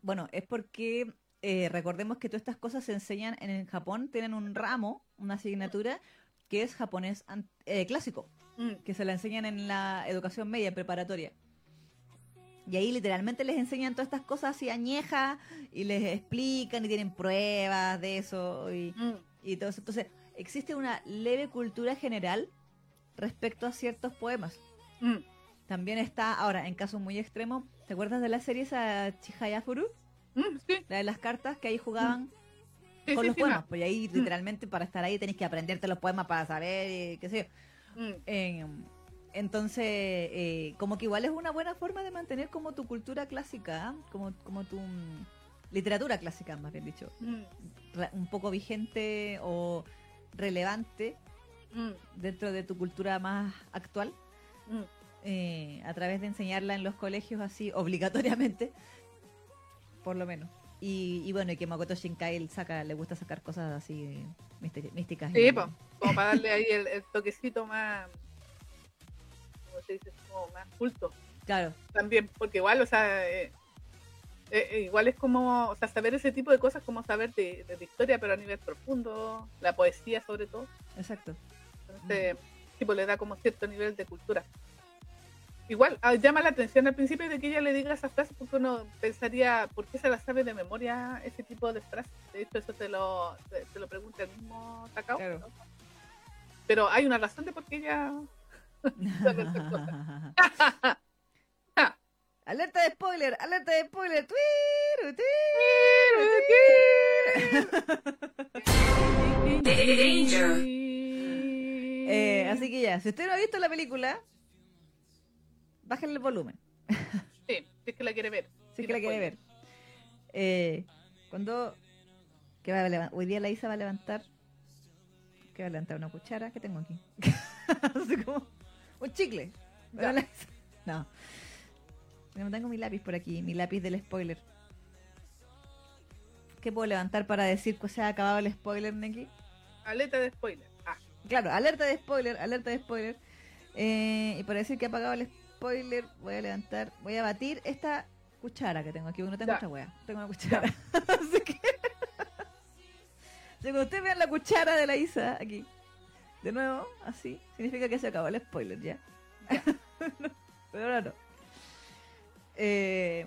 [SPEAKER 1] Bueno, es porque eh, recordemos que todas estas cosas se enseñan en el Japón, tienen un ramo, una asignatura que es japonés eh, clásico,
[SPEAKER 2] Mm,
[SPEAKER 1] que se la enseñan en la educación media preparatoria. Y ahí literalmente les enseñan todas estas cosas así añejas y les explican y tienen pruebas de eso y,
[SPEAKER 2] mm,
[SPEAKER 1] y todo eso. Entonces, existe una leve cultura general respecto a ciertos poemas.
[SPEAKER 2] mm.
[SPEAKER 1] También está, ahora, en casos muy extremos, ¿te acuerdas de la serie esa Chihayafuru?
[SPEAKER 2] Mm, sí,
[SPEAKER 1] La de las cartas que ahí jugaban
[SPEAKER 2] sí,
[SPEAKER 1] con
[SPEAKER 2] sí,
[SPEAKER 1] los
[SPEAKER 2] sí,
[SPEAKER 1] poemas.
[SPEAKER 2] no.
[SPEAKER 1] Pues ahí literalmente para estar ahí tenés que aprenderte los poemas para saber, eh, qué sé yo.
[SPEAKER 2] Mm,
[SPEAKER 1] Eh, entonces, eh, como que igual es una buena forma de mantener como tu cultura clásica, ¿ah? como, como tu mm, literatura clásica, más bien dicho,
[SPEAKER 2] mm,
[SPEAKER 1] un poco vigente o relevante
[SPEAKER 2] mm,
[SPEAKER 1] dentro de tu cultura más actual.
[SPEAKER 2] mm.
[SPEAKER 1] eh, a través de enseñarla en los colegios así obligatoriamente, por lo menos. Y, y bueno, y que Makoto Shinkai saca, le gusta sacar cosas así místi- místicas.
[SPEAKER 2] Sí,
[SPEAKER 1] y-
[SPEAKER 2] po, como para darle ahí el, el toquecito más, ¿cómo se dice? Como más culto
[SPEAKER 1] Claro,
[SPEAKER 2] también, porque igual, o sea, eh, eh, eh, igual es como, o sea, saber ese tipo de cosas como saber de, de historia, pero a nivel profundo, la poesía sobre todo,
[SPEAKER 1] exacto.
[SPEAKER 2] entonces, tipo, le da como cierto nivel de cultura. Igual, ah, llama la atención al principio de que ella le diga esas frases porque uno pensaría, ¿por qué se las sabe de memoria ese tipo de frases? De hecho, eso te lo, te, te lo pregunta el mismo Takao.
[SPEAKER 1] Claro.
[SPEAKER 2] ¿no? Pero hay una razón de por qué ella... sabe esas cosas.
[SPEAKER 1] alerta de spoiler, alerta de spoiler.
[SPEAKER 3] Danger.
[SPEAKER 1] Eh, así que ya, si usted no ha visto la película, bájenle el volumen.
[SPEAKER 2] Sí, si es que la quiere ver.
[SPEAKER 1] Si es que la quiere ver. Eh, cuando. ¿qué va a Hoy día la Isa va a levantar. ¿Qué va a levantar? ¿Una cuchara? ¿Qué tengo aquí? Así como. Un chicle. Isa- No. No tengo mi lápiz por aquí, mi lápiz del spoiler. ¿Qué puedo levantar para decir que se ha acabado el spoiler, Neki?
[SPEAKER 2] Aleta de spoiler. Ah,
[SPEAKER 1] Claro, alerta de spoiler, alerta de spoiler. Eh, y para decir que ha apagado el spoiler, voy a levantar, voy a batir esta cuchara que tengo aquí, porque no tengo
[SPEAKER 2] Ya.
[SPEAKER 1] otra wea, tengo una cuchara. Así que, si ustedes vean la cuchara de la Isa aquí, de nuevo, así, significa que se acabó el spoiler ya. Pero ahora no. Eh,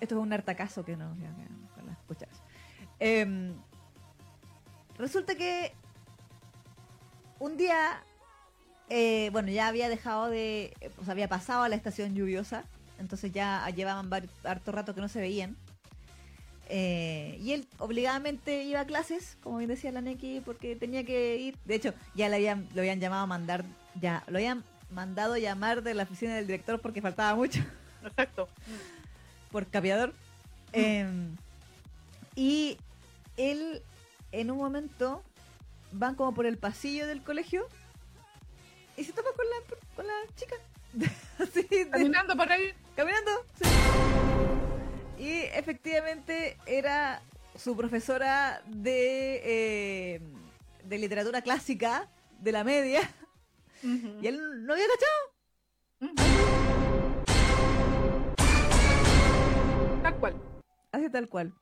[SPEAKER 1] esto es un hartacazo que no, ya, ya, con las cucharas. Em, resulta que un día, eh, bueno, ya había dejado de, pues había pasado a la estación lluviosa, entonces ya llevaban harto rato que no se veían. Eh, y él obligadamente iba a clases, como bien decía la Neki, porque tenía que ir. De hecho, ya le habían, lo habían llamado a mandar, ya, lo habían mandado llamar de la oficina del director porque faltaba mucho
[SPEAKER 2] exacto.
[SPEAKER 1] por capeador. Eh, y él, en un momento, van como por el pasillo del colegio y se topa con la, con la chica. Así, de-
[SPEAKER 2] Caminando por ahí.
[SPEAKER 1] caminando. sí. Y efectivamente era su profesora de, eh, de literatura clásica de la media. Y él no había cachado.
[SPEAKER 2] Tal cual.
[SPEAKER 1] Así tal cual.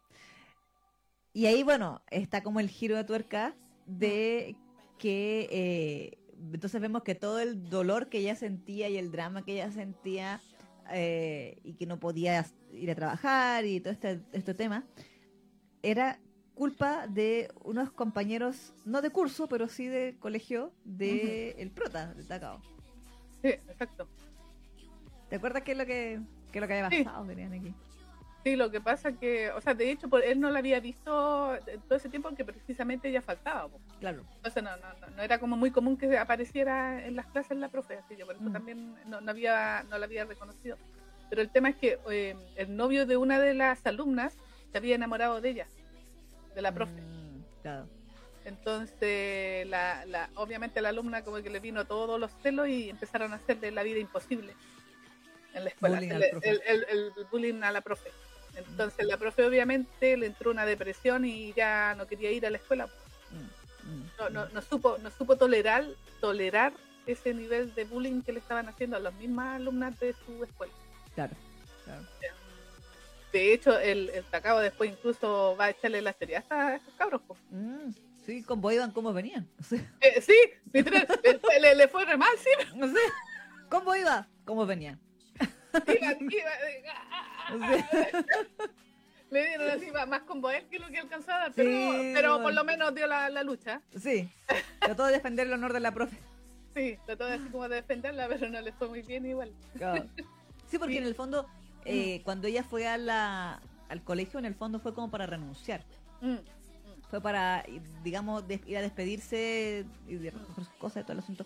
[SPEAKER 1] Y ahí, bueno, está como el giro de tuerca de que eh, entonces vemos que todo el dolor que ella sentía y el drama que ella sentía eh, y que no podía ir a trabajar y todo este, este tema era culpa de unos compañeros, no de curso, pero sí de colegio de el prota de Takao.
[SPEAKER 2] Sí, exacto.
[SPEAKER 1] ¿Te acuerdas qué es lo que, qué es lo que había
[SPEAKER 2] Sí.
[SPEAKER 1] pasado? Tenían aquí?
[SPEAKER 2] Sí, lo que pasa que, o sea, de hecho, por- él no la había visto todo ese tiempo porque precisamente ella faltaba. po.
[SPEAKER 1] Claro.
[SPEAKER 2] Entonces no, no, no, no era como muy común que apareciera en las clases la profe, así que por eso
[SPEAKER 1] Mm.
[SPEAKER 2] también no, no había, no la había reconocido. Pero el tema es que eh, el novio de una de las alumnas se había enamorado de ella, de la profe.
[SPEAKER 1] Mm, claro.
[SPEAKER 2] Entonces, la, la, obviamente la alumna como que le vino todos los celos y empezaron a hacerle la vida imposible en la escuela,
[SPEAKER 1] Bullying profe.
[SPEAKER 2] el, el- el bullying a la profe. Entonces la profe obviamente le entró una depresión y ya no quería ir a la escuela. No, no, no supo, no supo tolerar, tolerar ese nivel de bullying que le estaban haciendo a las mismas alumnas de su escuela.
[SPEAKER 1] Claro, claro.
[SPEAKER 2] De hecho, el, el Takao después incluso va a echarle la serie a estos cabros. po.
[SPEAKER 1] Mm, sí, con Boyban cómo venían. O sea,
[SPEAKER 2] Eh, sí, literal, le, fue- le- le fue re mal, sí.
[SPEAKER 1] no sé, ¿cómo iba? ¿Cómo venían?
[SPEAKER 2] Iba- iba-
[SPEAKER 1] O sea,
[SPEAKER 2] le dieron así más combo él que lo que alcanzaba, pero,
[SPEAKER 1] Sí,
[SPEAKER 2] pero por lo menos dio la, la lucha.
[SPEAKER 1] sí, trató de defender el honor de la profe.
[SPEAKER 2] Sí, trató de así como de defenderla, pero no le fue muy bien igual.
[SPEAKER 1] Claro. Sí, porque
[SPEAKER 2] Sí.
[SPEAKER 1] en el fondo, eh, cuando ella fue a la, al colegio, en el fondo fue como para renunciar.
[SPEAKER 2] Mm,
[SPEAKER 1] Fue para, digamos, ir a despedirse y de recoger sus cosas todo el asunto.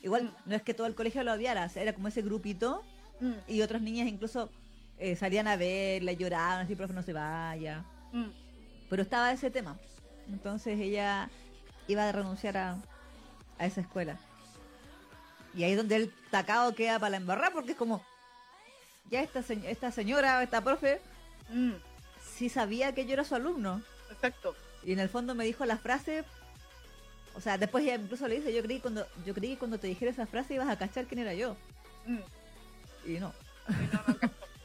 [SPEAKER 1] Igual,
[SPEAKER 2] Mm.
[SPEAKER 1] no es que todo el colegio lo odiara, era como ese grupito
[SPEAKER 2] mm,
[SPEAKER 1] y otras niñas incluso eh, salían a verla, lloraban, así, profe, no se vaya.
[SPEAKER 2] mm.
[SPEAKER 1] Pero estaba ese tema. Entonces ella iba a renunciar a, a esa escuela. Y ahí es donde el tacado queda para la embarrar, porque es como, ya esta, se- esta señora, esta profe,
[SPEAKER 2] Mm,
[SPEAKER 1] sí sabía que yo era su alumno.
[SPEAKER 2] exacto.
[SPEAKER 1] Y en el fondo me dijo la frase, o sea, después ella incluso le dice, yo creí cuando, yo creí que cuando te dijera esa frase ibas a cachar quién era yo.
[SPEAKER 2] Mm,
[SPEAKER 1] Y no.
[SPEAKER 2] y no, no.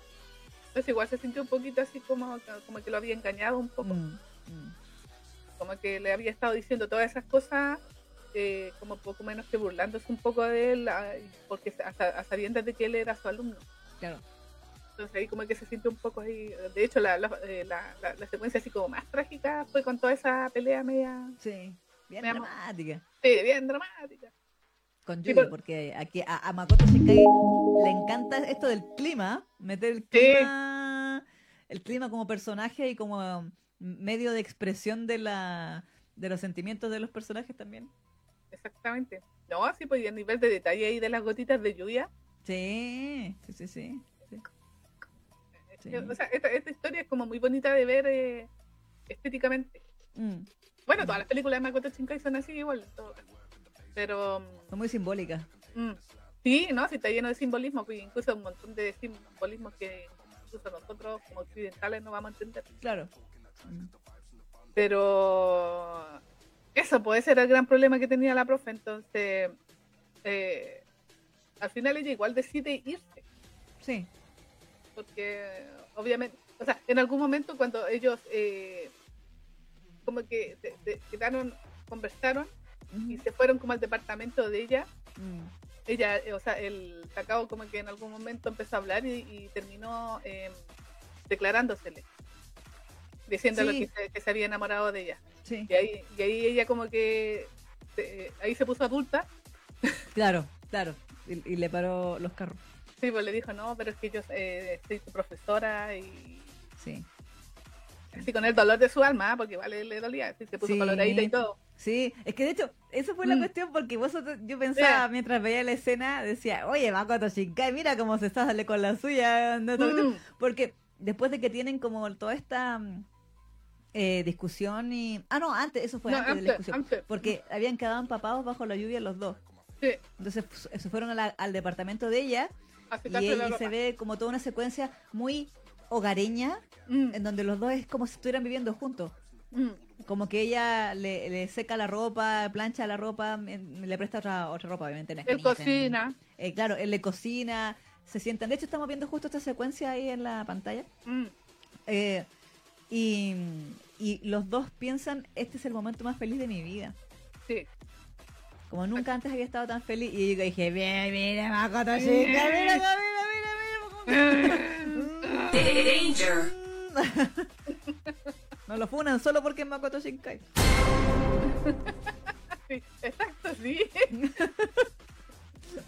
[SPEAKER 2] Entonces igual se sintió un poquito así como, como que lo había engañado un poco.
[SPEAKER 1] Mm, mm.
[SPEAKER 2] como que le había estado diciendo todas esas cosas, eh, como poco menos que burlándose un poco de él, ah, porque hasta a sabiendas de que él era su alumno.
[SPEAKER 1] Claro.
[SPEAKER 2] Entonces ahí como que se sintió un poco ahí. De hecho, la, la, eh, la- la- la secuencia así como más trágica fue con toda esa pelea media,
[SPEAKER 1] Sí. Bien dramática.
[SPEAKER 2] sí, bien dramática.
[SPEAKER 1] Con
[SPEAKER 2] Sí, pero-
[SPEAKER 1] porque aquí a, a Makoto Shinkai le encanta esto del clima, meter el clima, el clima como personaje y como um, medio de expresión de la de los sentimientos de los personajes también.
[SPEAKER 2] Exactamente. No, así pues a nivel de detalle ahí de las gotitas de lluvia.
[SPEAKER 1] Sí, sí, sí, sí. sí. Sí.
[SPEAKER 2] O sea, esta, esta historia es como muy bonita de ver eh, estéticamente.
[SPEAKER 1] Mm,
[SPEAKER 2] Bueno, todas las películas de Makoto Shinkai son así igual. todo. Pero...
[SPEAKER 1] son muy simbólicas.
[SPEAKER 2] Mm. Sí, ¿no? Sí, está lleno de simbolismo, incluso un montón de simbolismos que incluso nosotros como occidentales no vamos a entender.
[SPEAKER 1] Claro. Mm,
[SPEAKER 2] Pero eso puede ser el gran problema que tenía la profe, entonces eh, al final ella igual decide irse,
[SPEAKER 1] Sí.
[SPEAKER 2] porque obviamente, o sea, en algún momento cuando ellos eh, como que se quedaron, conversaron y se fueron como al departamento de ella,
[SPEAKER 1] Mm,
[SPEAKER 2] ella, eh, o sea, el Takao como que en algún momento empezó a hablar y, y terminó eh, declarándosele, diciéndole
[SPEAKER 1] Sí.
[SPEAKER 2] que, se, que se había enamorado de ella.
[SPEAKER 1] Sí.
[SPEAKER 2] Y ahí, y ahí ella como que, eh, ahí se puso adulta,
[SPEAKER 1] Claro, claro. Y, y le paró los carros.
[SPEAKER 2] sí, pues le dijo, no, pero es que yo eh, soy tu profesora y
[SPEAKER 1] Sí.
[SPEAKER 2] así con el dolor de su alma, porque vale, le dolía, así se puso
[SPEAKER 1] Sí.
[SPEAKER 2] coloradita y todo.
[SPEAKER 1] Sí, es que de hecho, eso fue la
[SPEAKER 2] Mm.
[SPEAKER 1] cuestión porque vos, yo pensaba
[SPEAKER 2] Sí.
[SPEAKER 1] mientras veía la escena, decía, oye, Makoto Shinkai, mira cómo se está sale con la suya. no, no, no".
[SPEAKER 2] Mm,
[SPEAKER 1] Porque después de que tienen como toda esta mm, eh, discusión y... Ah, no, antes, eso fue
[SPEAKER 2] no,
[SPEAKER 1] antes, de la discusión.
[SPEAKER 2] antes.
[SPEAKER 1] Porque habían quedado empapados bajo la lluvia los dos.
[SPEAKER 2] Sí,
[SPEAKER 1] Entonces fu- se fueron a la- al departamento de ella y,
[SPEAKER 2] la
[SPEAKER 1] y se ve como toda una secuencia muy hogareña
[SPEAKER 2] Mm,
[SPEAKER 1] en donde los dos es como si estuvieran viviendo juntos.
[SPEAKER 2] mm,
[SPEAKER 1] Como que ella le, le seca la ropa, plancha la ropa, le presta otra, otra ropa, obviamente. que
[SPEAKER 2] Él cocina.
[SPEAKER 1] Eh, claro, él le cocina, se sientan. De hecho, estamos viendo justo esta secuencia ahí en la pantalla.
[SPEAKER 2] Mm,
[SPEAKER 1] Eh, y, y los dos piensan, este es el momento más feliz de mi vida.
[SPEAKER 2] sí.
[SPEAKER 1] Como nunca antes había estado tan feliz. Y yo dije, mira, mira, Makoto mira, mira, mira, mira,
[SPEAKER 3] Danger.
[SPEAKER 1] mira. No lo funan solo porque es Makoto Shinkai.
[SPEAKER 2] Sí, exacto, sí.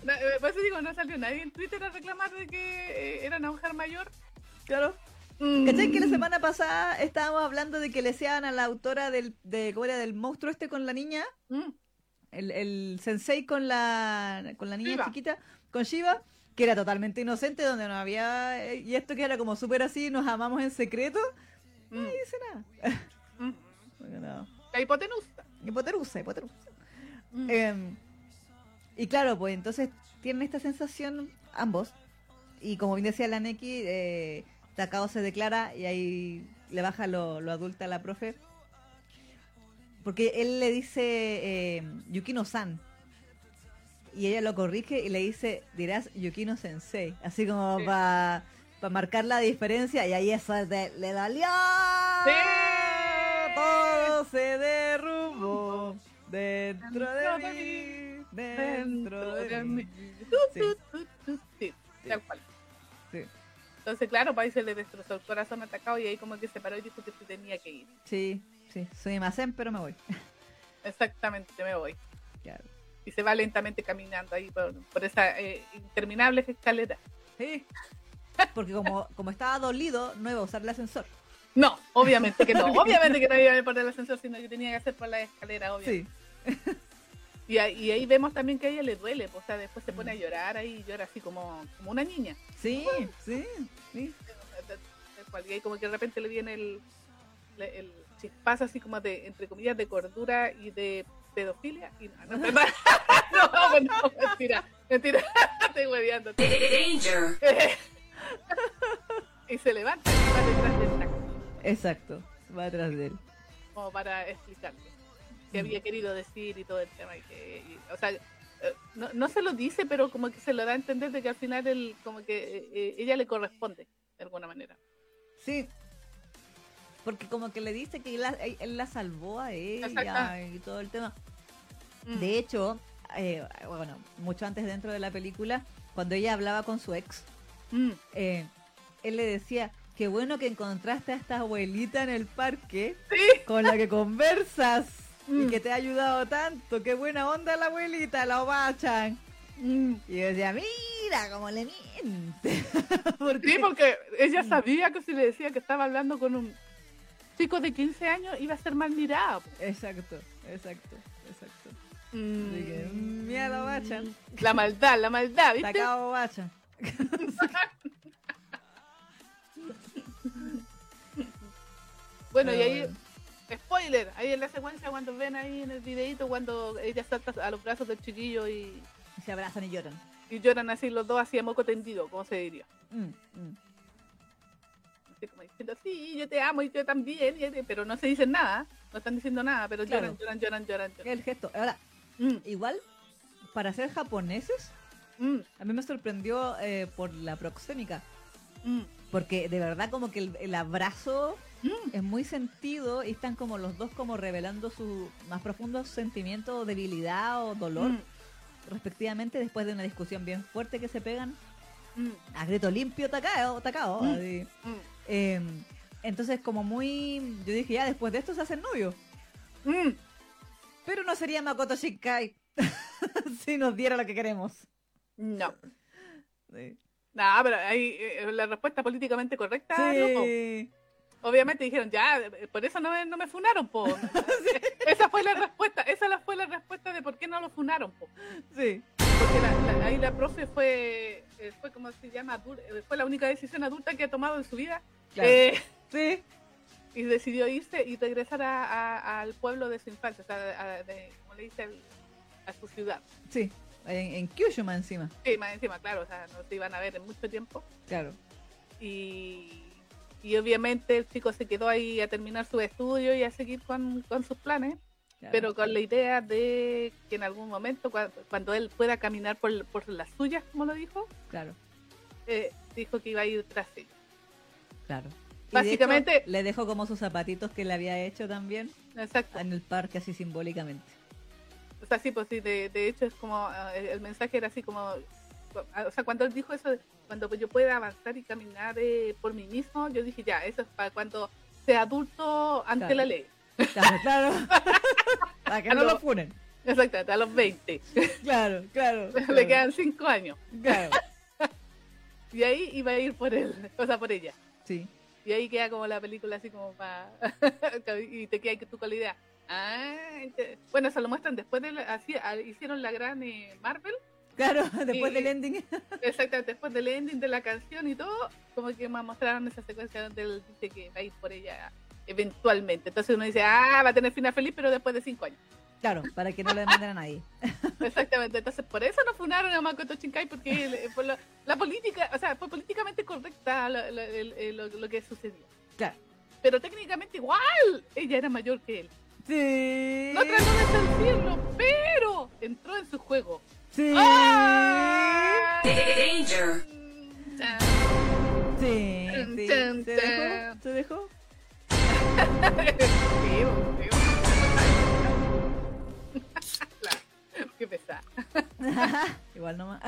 [SPEAKER 2] No, eh, Por eso digo, no salió nadie en Twitter a reclamar de que eh, era una mujer mayor.
[SPEAKER 1] Claro.
[SPEAKER 2] Mm.
[SPEAKER 1] ¿Cachai que la semana pasada estábamos hablando de que le sean a la autora del, de, ¿cómo era? del monstruo este con la niña?
[SPEAKER 2] Mm,
[SPEAKER 1] El, el sensei con la, con la niña chiquita, con Shiva, que era totalmente inocente, donde no había... eh, Y esto que era como súper así, nos amamos en secreto,
[SPEAKER 2] mm,
[SPEAKER 1] no dice nada.
[SPEAKER 2] mm.
[SPEAKER 1] No.
[SPEAKER 2] La hipotenusa.
[SPEAKER 1] Hipotenusa, hipotenusa.
[SPEAKER 2] Mm.
[SPEAKER 1] Em, y claro, pues entonces tienen esta sensación ambos. Y como bien decía la Neki, eh, Takao se declara y ahí le baja lo, lo adulta a la profe. porque él le dice eh, Yukino-san. Y ella lo corrige y le dice, dirás Yukino Sensei. Así como
[SPEAKER 2] Sí.
[SPEAKER 1] para marcar la diferencia. Y ahí eso de- le dolió.
[SPEAKER 2] Sí.
[SPEAKER 1] Todo se derrumbó dentro de mí. Dentro de mí. Sí.
[SPEAKER 2] tal cual. Entonces, claro, para ahí se le destrozó el corazón atacado y ahí como que se paró y dijo que se tenía que ir.
[SPEAKER 1] Sí, sí. Soy Masen, pero me voy.
[SPEAKER 2] Exactamente, me voy.
[SPEAKER 1] Claro.
[SPEAKER 2] Y se va lentamente caminando ahí por, por esa eh, interminable escalera.
[SPEAKER 1] Sí. Porque como, como estaba dolido, no iba a usar el ascensor.
[SPEAKER 2] No, obviamente que no. Obviamente que no iba a ir por el ascensor, sino que tenía que hacer por la escalera, obvio.
[SPEAKER 1] Sí.
[SPEAKER 2] Y, ahí- y ahí vemos también que a ella le duele, pues, o sea, después se pone a llorar ahí y llora así como, como una niña.
[SPEAKER 1] Sí, sí, sí.
[SPEAKER 2] Y ahí como que de repente le viene el, el chispazo así como de, entre comillas, de cordura y de pedofilia. Y no, no, no, no, no, mentira, mentira, estoy hueveando. Y se levanta y va detrás del taxi,
[SPEAKER 1] Exacto. Va atrás de él.
[SPEAKER 2] como para explicarle qué había querido decir y todo el tema. Y que, y- o sea, eh, no, no se lo dice, pero como que se lo da a entender de que al final él, como que eh, eh, ella le corresponde, de alguna manera.
[SPEAKER 1] Sí. Porque como que le dice que él la, él la salvó a ella
[SPEAKER 2] Exacto.
[SPEAKER 1] y todo el tema.
[SPEAKER 2] Mm.
[SPEAKER 1] De hecho, eh, bueno, mucho antes dentro de la película, cuando ella hablaba con su ex,
[SPEAKER 2] Mm.
[SPEAKER 1] eh, él le decía, qué bueno que encontraste a esta abuelita en el parque
[SPEAKER 2] Sí.
[SPEAKER 1] con la que conversas y
[SPEAKER 2] Mm.
[SPEAKER 1] que te ha ayudado tanto. Qué buena onda la abuelita, la Obachan.
[SPEAKER 2] Mm.
[SPEAKER 1] Y yo decía, mira cómo le miente. Porque-
[SPEAKER 2] Sí, porque ella sabía que si le decía que estaba hablando con un chico de 15 años iba a ser mal mirado.
[SPEAKER 1] Exacto, exacto, exacto.
[SPEAKER 2] Mm.
[SPEAKER 1] Así que, mira, Obachan.
[SPEAKER 2] La maldad, la maldad, ¿viste?
[SPEAKER 1] Sacado Obachan.
[SPEAKER 2] Bueno, y ahí, spoiler, ahí en la secuencia cuando ven ahí en el videito cuando ella salta a los brazos del chiquillo y,
[SPEAKER 1] Y se abrazan y lloran.
[SPEAKER 2] y lloran así los dos así a moco tendido, como se diría.
[SPEAKER 1] Mm, mm.
[SPEAKER 2] Así como diciendo, sí, yo te amo y yo también, y- pero no se dicen nada, no están diciendo nada, pero
[SPEAKER 1] Claro.
[SPEAKER 2] lloran, lloran, lloran, lloran. lloran.
[SPEAKER 1] El gesto. Ahora,
[SPEAKER 2] Mm,
[SPEAKER 1] igual, para ser japoneses,
[SPEAKER 2] mm,
[SPEAKER 1] a mí me sorprendió eh, por la proxémica.
[SPEAKER 2] mm,
[SPEAKER 1] Porque de verdad como que el, el abrazo
[SPEAKER 2] mm.
[SPEAKER 1] es muy sentido y están como los dos como revelando su más profundo sentimiento debilidad o dolor respectivamente después de una discusión bien fuerte que se pegan. A grito limpio tacao, tacao Eh, entonces como muy yo dije ya después de esto se hacen novios pero no sería Makoto Shinkai si nos diera lo que queremos
[SPEAKER 2] No.
[SPEAKER 1] sí,
[SPEAKER 2] No, pero ahí eh, la respuesta políticamente correcta,
[SPEAKER 1] Sí.
[SPEAKER 2] Obviamente dijeron, ya, eh, por eso no me, no me funaron, po. Esa fue la respuesta, esa fue la respuesta de por qué no lo funaron, po.
[SPEAKER 1] sí,
[SPEAKER 2] Porque la- la- ahí la profe fue, eh, fue como se llama, fue la única decisión adulta que ha tomado en su vida.
[SPEAKER 1] Claro.
[SPEAKER 2] Eh,
[SPEAKER 1] sí,
[SPEAKER 2] y decidió irse y regresar a- a- al pueblo de su infancia, o sea, a- de- como le dice, a su ciudad.
[SPEAKER 1] sí, en, en Kyushu más encima,
[SPEAKER 2] Sí, más encima, claro, o sea, no se iban a ver en mucho tiempo.
[SPEAKER 1] claro,
[SPEAKER 2] y, y obviamente el chico se quedó ahí a terminar su estudio y a seguir con, con sus planes,
[SPEAKER 1] claro.
[SPEAKER 2] pero con la idea de que en algún momento, cua- cuando, él pueda caminar por, por las suyas, como lo dijo,
[SPEAKER 1] claro,
[SPEAKER 2] eh, dijo que iba a ir tras él.
[SPEAKER 1] claro. Y de
[SPEAKER 2] Básicamente-
[SPEAKER 1] hecho, le dejó como sus zapatitos que le había hecho también
[SPEAKER 2] Exacto.
[SPEAKER 1] en el parque así simbólicamente.
[SPEAKER 2] O sea, sí, pues sí, de, de hecho es como, eh, el mensaje era así como, o sea, cuando él dijo eso, cuando yo pueda avanzar y caminar eh, por mí mismo, yo dije, ya, eso es para cuando sea adulto ante
[SPEAKER 1] Claro.
[SPEAKER 2] la ley.
[SPEAKER 1] Claro, claro. Para que no
[SPEAKER 2] Algo-
[SPEAKER 1] lo funen.
[SPEAKER 2] Exactamente, a los 20.
[SPEAKER 1] Claro, claro.
[SPEAKER 2] Le
[SPEAKER 1] claro,
[SPEAKER 2] quedan 5 años.
[SPEAKER 1] Claro,
[SPEAKER 2] Y ahí iba a ir por él, o sea, por ella.
[SPEAKER 1] sí.
[SPEAKER 2] Y ahí queda como la película así como para... y te queda que tú con la idea. Ah, bueno, se lo muestran después de... la- así, ah, hicieron la gran eh, Marvel.
[SPEAKER 1] Claro, después
[SPEAKER 2] Y-
[SPEAKER 1] del ending.
[SPEAKER 2] Exactamente, después del ending de la canción y todo, como que me mostraron esa secuencia donde él dice que va a ir por ella eventualmente. Entonces uno dice, ah, va a tener final feliz, pero después de cinco años.
[SPEAKER 1] Claro, para que no le demanden a nadie.
[SPEAKER 2] Exactamente, entonces por eso no funaron a Makoto Shinkai, porque el- por la, la política, o sea, fue políticamente correcta lo, lo- el- el- lo- lo que sucedió.
[SPEAKER 1] Claro,
[SPEAKER 2] Pero técnicamente igual, ella era mayor que él.
[SPEAKER 1] Sí.
[SPEAKER 2] No trató de seducirlo, pero entró en su juego.
[SPEAKER 1] Sí.
[SPEAKER 2] ¡Ah!
[SPEAKER 3] Danger.
[SPEAKER 1] Sí.
[SPEAKER 2] Tan,
[SPEAKER 1] sí.
[SPEAKER 2] tan,
[SPEAKER 1] ¿Se
[SPEAKER 2] tan.
[SPEAKER 1] dejó? ¿Se dejó?
[SPEAKER 2] Qué pesada.
[SPEAKER 1] Igual nomás.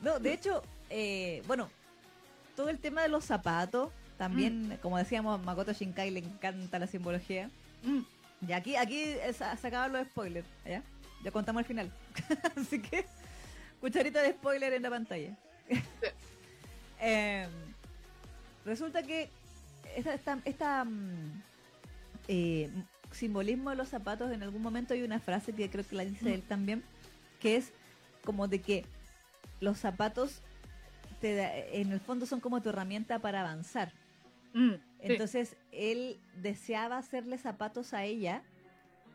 [SPEAKER 1] no, de hecho, eh, bueno, todo el tema de los zapatos, también, como decíamos, Makoto Shinkai le encanta la simbología.
[SPEAKER 2] Mm.
[SPEAKER 1] Y aquí, aquí se acaban los spoilers, ¿ya? Ya contamos el final. Así que, cucharita de spoiler en la pantalla. Eh, resulta que esta, esta, esta, mm, eh, simbolismo de los zapatos, en algún momento hay una frase que creo que la dice él también, que es como de que los zapatos te da- en el fondo son como tu herramienta para avanzar.
[SPEAKER 2] Mm, sí.
[SPEAKER 1] Entonces él deseaba hacerle zapatos a ella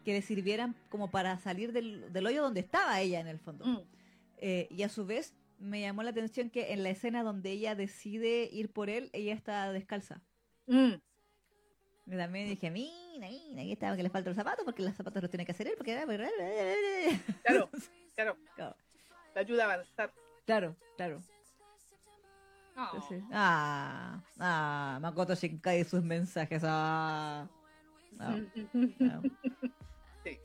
[SPEAKER 1] que le sirvieran como para salir del, del hoyo donde estaba ella en el fondo.
[SPEAKER 2] Mm,
[SPEAKER 1] Eh, y a su vez me llamó la atención que en la escena donde ella decide ir por él, ella está descalza.
[SPEAKER 2] mm.
[SPEAKER 1] Y también dije, mira, mira, aquí estaba que le faltan los zapatos porque los zapatos los tiene que hacer él porque...
[SPEAKER 2] Claro, claro.
[SPEAKER 1] Claro,
[SPEAKER 2] Te ayuda a avanzar.
[SPEAKER 1] claro. claro.
[SPEAKER 2] No.
[SPEAKER 1] Entonces, ah, ah, Makoto Shinkai y sus mensajes. Ah, ah, ah.
[SPEAKER 2] Sí.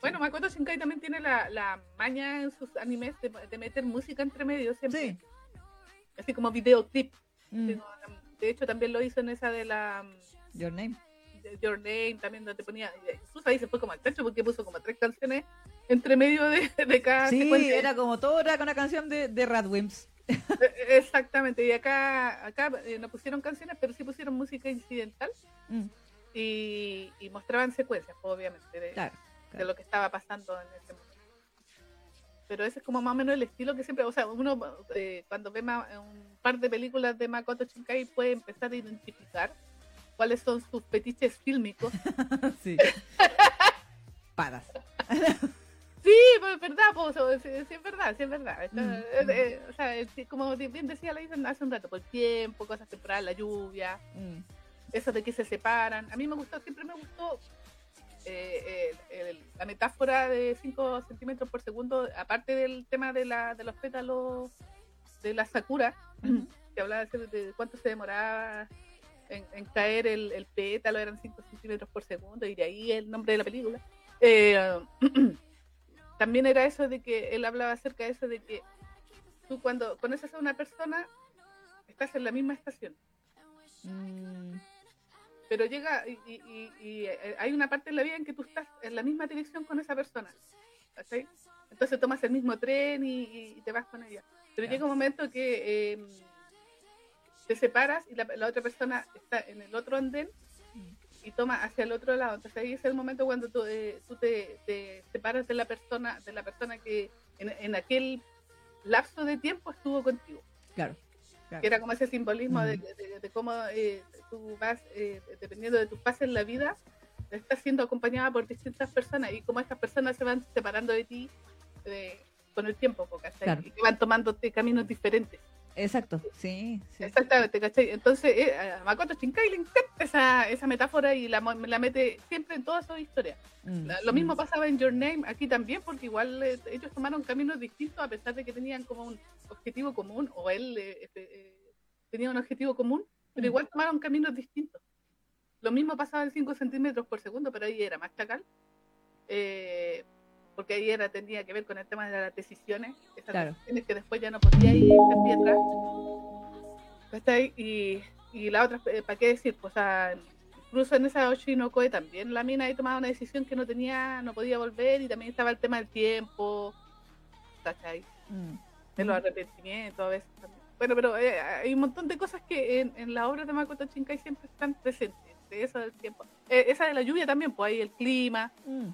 [SPEAKER 2] Bueno, Makoto Shinkai también tiene la, la maña en sus animes de, de meter música entre medio siempre.
[SPEAKER 1] Sí.
[SPEAKER 2] Así como videoclip.
[SPEAKER 1] Mm,
[SPEAKER 2] De hecho, también lo hizo en esa de la
[SPEAKER 1] Your name.
[SPEAKER 2] de Your Name, también donde ponía. Incluso ahí se fue como al techo porque puso como tres canciones entre medio de, de cada
[SPEAKER 1] Sí,
[SPEAKER 2] secuencia.
[SPEAKER 1] era como todo era con una canción de, de Radwimps.
[SPEAKER 2] Eh, Exactamente. Y acá, acá eh, no pusieron canciones, pero sí pusieron música incidental
[SPEAKER 1] Mm,
[SPEAKER 2] y, y mostraban secuencias, obviamente, de,
[SPEAKER 1] claro.
[SPEAKER 2] de lo que estaba pasando en ese momento. Pero ese es como más o menos el estilo que siempre, o sea, uno eh, cuando ve ma- un par de películas de Makoto Shinkai puede empezar a identificar cuáles son sus fetiches fílmicos.
[SPEAKER 1] sí. Padas.
[SPEAKER 2] Sí, pues es verdad, pues, sí, sí es verdad, sí es verdad.
[SPEAKER 1] Mm,
[SPEAKER 2] eh, eh, o sea, como bien decía la Isa hace un rato, por el tiempo, cosas temporales, la lluvia,
[SPEAKER 1] Mm,
[SPEAKER 2] eso de que se separan. A mí me gustó, siempre me gustó eh, el- la metáfora de 5 centímetros por segundo, aparte del tema de, la, de los pétalos de la sakura, que hablaba de, de cuánto se demoraba en, en caer el, el pétalo, eran 5 centímetros por segundo, y de ahí el nombre de la película. Eh, también era eso de que él hablaba acerca de eso de que tú cuando conoces a una persona, estás en la misma estación
[SPEAKER 1] mm,
[SPEAKER 2] pero llega y, y- y- y, eh, hay una parte en la vida en que tú estás en la misma dirección con esa persona. Entonces tomas el mismo tren y, te vas con ella. Pero llega un momento que eh, te separas y la, la otra persona está en el otro andén y toma hacia el otro lado. Entonces ahí es el momento cuando tú, eh, tú te, te separas de la persona, de la persona que en, en aquel lapso de tiempo estuvo contigo
[SPEAKER 1] claro. claro.
[SPEAKER 2] que era como ese simbolismo de, de- de cómo eh, tú vas, eh, dependiendo de tu fase en la vida, estás siendo acompañada por distintas personas y cómo estas personas se van separando de ti eh, con el tiempo.
[SPEAKER 1] Claro.
[SPEAKER 2] Y que van tomando caminos diferentes.
[SPEAKER 1] Exacto. Sí, sí.
[SPEAKER 2] Exactamente, ¿cachai? Entonces, eh, a Makoto Shinkai le encanta esa, esa metáfora y la, la mete siempre en todas sus historias.
[SPEAKER 1] Mm,
[SPEAKER 2] Lo mismo pasaba en Your Name aquí también, porque igual eh, ellos tomaron caminos distintos a pesar de que tenían como un objetivo común, o él eh, este, eh, tenía un objetivo común, pero
[SPEAKER 1] Mm.
[SPEAKER 2] igual tomaron caminos distintos. Lo mismo pasaba en 5 centímetros por segundo, pero ahí era más chacal, eh, porque ahí era tenía que ver con el tema de las decisiones, esas
[SPEAKER 1] Claro.
[SPEAKER 2] decisiones que después ya no podía ir atrás. ¿Cachai? Y, y la otra, eh, ¿para qué decir? Pues, o sea, incluso en esa Oshinokoe también la mina ahí tomaba una decisión que no tenía, no podía volver y también estaba el tema del tiempo, ¿cachai?
[SPEAKER 1] Mm.
[SPEAKER 2] De los arrepentimientos a veces también. Bueno, pero eh, hay un montón de cosas que en, en la obra de Makoto Shinkai siempre están presentes, de eso del tiempo. Eh, esa de la lluvia también, pues ahí el clima,
[SPEAKER 1] Mm.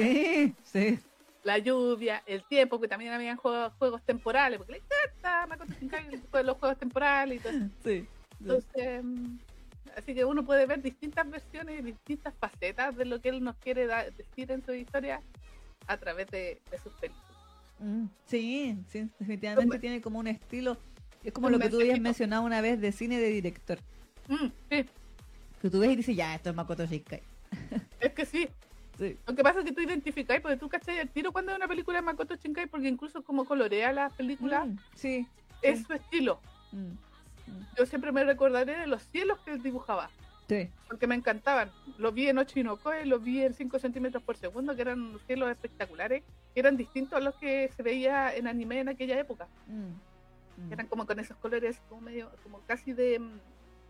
[SPEAKER 1] Sí, sí.
[SPEAKER 2] la lluvia, el tiempo, que también habían juegos, juegos temporales, porque le encanta los juegos temporales y todo eso.
[SPEAKER 1] Sí.
[SPEAKER 2] Entonces, mm, así que uno puede ver distintas versiones, distintas facetas de lo que él nos quiere decir en su historia a través de, de sus películas.
[SPEAKER 1] Mm, Sí, sí, definitivamente tiene como un estilo. Es como lo que tú habías mencionado una vez de cine de director.
[SPEAKER 2] Mm, sí,
[SPEAKER 1] Que tú ves y dices, ya, esto es Makoto Shinkai.
[SPEAKER 2] Es que sí.
[SPEAKER 1] Sí.
[SPEAKER 2] Lo que pasa es que tú identificáis, porque tú cachai el tiro cuando es una película de Makoto Shinkai, porque incluso como colorea las películas,
[SPEAKER 1] Mm, sí.
[SPEAKER 2] es
[SPEAKER 1] sí.
[SPEAKER 2] su estilo.
[SPEAKER 1] Mm, mm,
[SPEAKER 2] Yo siempre me recordaré de los cielos que él dibujaba,
[SPEAKER 1] Sí.
[SPEAKER 2] porque me encantaban. Los vi en 8 Inokoe, los vi en 5 centímetros por segundo, que eran cielos espectaculares, que eran distintos a los que se veía en anime en aquella época.
[SPEAKER 1] Mm.
[SPEAKER 2] Eran como con esos colores como medio, como casi de,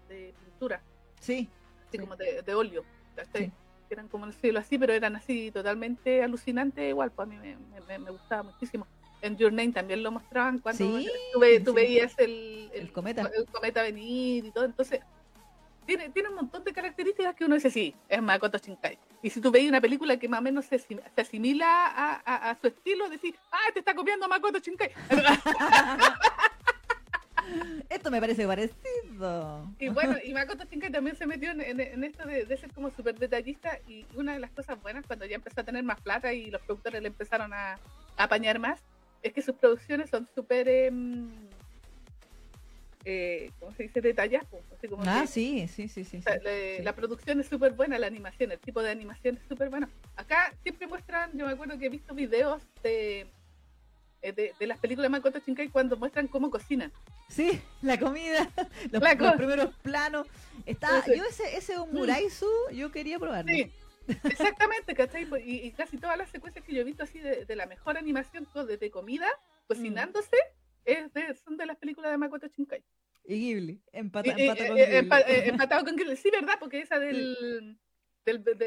[SPEAKER 2] de pintura,
[SPEAKER 1] Sí.
[SPEAKER 2] así
[SPEAKER 1] Sí.
[SPEAKER 2] como de, de óleo. ¿cachai? Que eran como el cielo así, pero eran así totalmente alucinantes igual, pues a mí me, me- me- gustaba muchísimo. En Your Name también lo mostraban cuando
[SPEAKER 1] Sí,
[SPEAKER 2] tú, ve- tú
[SPEAKER 1] sí.
[SPEAKER 2] veías el,
[SPEAKER 1] El cometa.
[SPEAKER 2] el cometa venir y todo, entonces tiene, tiene un montón de características que uno dice, sí, es Makoto Shinkai. Y si tú veis una película que más o menos se, se asimila a, a- a su estilo, decís, ah, te está copiando Makoto Shinkai.
[SPEAKER 1] Esto me parece parecido.
[SPEAKER 2] Y bueno, y Makoto Shinkai también se metió en, en- en esto de, de ser como súper detallista y una de las cosas buenas cuando ya empezó a tener más plata y los productores le empezaron a, a apañar más, es que sus producciones son súper, em, eh, ¿cómo se dice? Detalladas. pues, Así como
[SPEAKER 1] Ah,
[SPEAKER 2] que,
[SPEAKER 1] sí, sí, sí, sí.
[SPEAKER 2] o sea,
[SPEAKER 1] sí.
[SPEAKER 2] le-
[SPEAKER 1] sí.
[SPEAKER 2] La producción es súper buena, la animación, el tipo de animación es súper bueno. Acá siempre muestran, yo me acuerdo que he visto videos de, de, de las películas de Makoto Shinkai cuando muestran cómo cocinan.
[SPEAKER 1] Sí, la comida, los,
[SPEAKER 2] La
[SPEAKER 1] los
[SPEAKER 2] co-
[SPEAKER 1] primeros planos. Está,
[SPEAKER 2] Sí.
[SPEAKER 1] yo ese, ese Omuraisu, yo quería probarlo.
[SPEAKER 2] Sí, exactamente, ¿cachai? Pues, Y, y casi todas las secuencias que yo he visto así de, de la mejor animación de, de comida, cocinándose, es de- son de las películas de Makoto Shinkai.
[SPEAKER 1] Y Ghibli, empata, empata con
[SPEAKER 2] eh,
[SPEAKER 1] Ghibli.
[SPEAKER 2] empa- eh, empatado con Ghibli. Sí, ¿verdad? Porque esa del, del, del,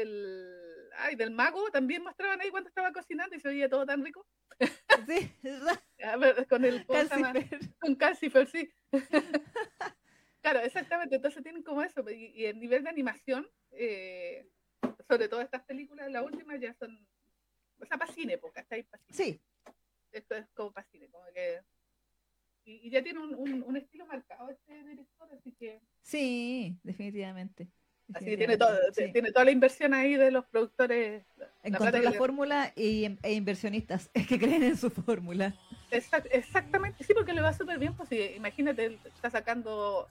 [SPEAKER 2] ay, del mago también mostraban ahí cuando estaba cocinando y se veía todo tan rico.
[SPEAKER 1] Sí, ¿verdad?
[SPEAKER 2] A ver, con el.
[SPEAKER 1] Calcifer.
[SPEAKER 2] con Calcifer, sí. claro, exactamente. Entonces tienen como eso. Y, y el nivel de animación, eh, sobre todo estas películas, las últimas ya son. O sea, para cine, porque está ahí para cine.
[SPEAKER 1] Sí,
[SPEAKER 2] Esto es como para cine, como que. Y, y ya tiene un, un, un estilo marcado este director, así que.
[SPEAKER 1] sí, definitivamente.
[SPEAKER 2] Así que tiene, todo,
[SPEAKER 1] sí.
[SPEAKER 2] tiene toda la inversión ahí de los productores. la
[SPEAKER 1] Encontró la
[SPEAKER 2] le-
[SPEAKER 1] fórmula y, e inversionistas que creen en su fórmula.
[SPEAKER 2] Exact- exactamente, sí, porque le va súper bien. Pues sí, imagínate, está sacando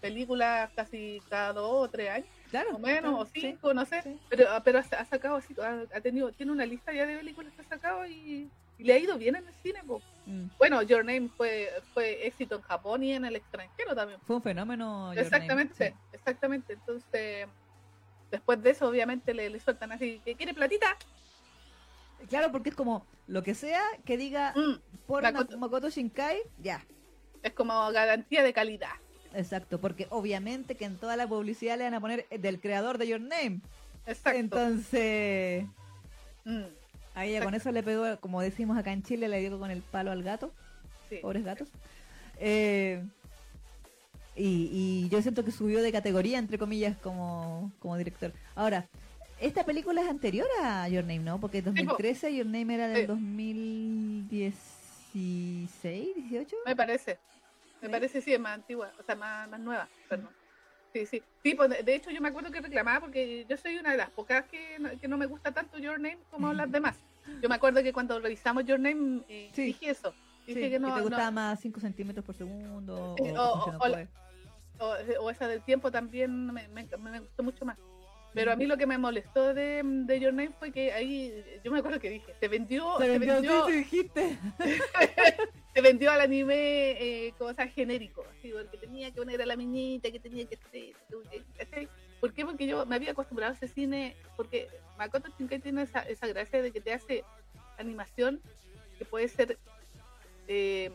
[SPEAKER 2] películas casi cada dos o tres años.
[SPEAKER 1] Claro.
[SPEAKER 2] o menos, o
[SPEAKER 1] sí,
[SPEAKER 2] cinco, no sé,
[SPEAKER 1] sí.
[SPEAKER 2] pero, pero ha, ha sacado ha, ha tenido, tiene una lista ya de películas que ha sacado y, y le ha ido bien en el cine. po.
[SPEAKER 1] Mm.
[SPEAKER 2] Bueno, Your Name fue, fue éxito en Japón y en el extranjero también.
[SPEAKER 1] Fue un fenómeno. Your Name,
[SPEAKER 2] exactamente,
[SPEAKER 1] sí.
[SPEAKER 2] exactamente. Entonces, después de eso, obviamente le, le sueltan así, que quiere platita.
[SPEAKER 1] Claro, porque es como lo que sea que diga
[SPEAKER 2] Mm,
[SPEAKER 1] por
[SPEAKER 2] Makoto-
[SPEAKER 1] Makoto Shinkai, ya.
[SPEAKER 2] es como garantía de calidad.
[SPEAKER 1] Exacto, porque obviamente que en toda la publicidad le van a poner del creador de Your Name.
[SPEAKER 2] Exacto.
[SPEAKER 1] Entonces,
[SPEAKER 2] Mm,
[SPEAKER 1] a ella con eso le pegó, como decimos acá en Chile, le dio con el palo al gato,
[SPEAKER 2] sí.
[SPEAKER 1] pobres gatos. Eh, y, y yo siento que subió de categoría, entre comillas, como, como director. Ahora, esta película es anterior a Your Name, ¿no? Porque 2013 Your Name era del
[SPEAKER 2] Sí.
[SPEAKER 1] 2016, 18.
[SPEAKER 2] Me parece. Me
[SPEAKER 1] ¿Sí?
[SPEAKER 2] parece, sí, es más antigua, o sea, más, más nueva, perdón. Sí, sí. Sí, pues, de- hecho yo me acuerdo que reclamaba porque yo soy una de las pocas que no, que no me gusta tanto Your Name como las demás. Yo me acuerdo que cuando revisamos Your Name eh,
[SPEAKER 1] Sí.
[SPEAKER 2] dije eso. Dije
[SPEAKER 1] Sí,
[SPEAKER 2] que no,
[SPEAKER 1] te
[SPEAKER 2] no-
[SPEAKER 1] gustaba más 5 centímetros por segundo.
[SPEAKER 2] Sí,
[SPEAKER 1] o,
[SPEAKER 2] la- esa del tiempo también me, me- me gustó mucho más. Pero a mí lo que me molestó de, de Your Name fue que ahí, yo me acuerdo que dije, se vendió,
[SPEAKER 1] Se
[SPEAKER 2] se
[SPEAKER 1] vendió,
[SPEAKER 2] vendió,
[SPEAKER 1] dijiste.
[SPEAKER 2] se vendió al anime eh, como sea genérico, así, porque tenía que poner a la minita, que tenía que. ¿Por qué? Porque yo me había acostumbrado a ese cine, porque Makoto Shinkai tiene esa, esa gracia de que te hace animación que puede ser, eh,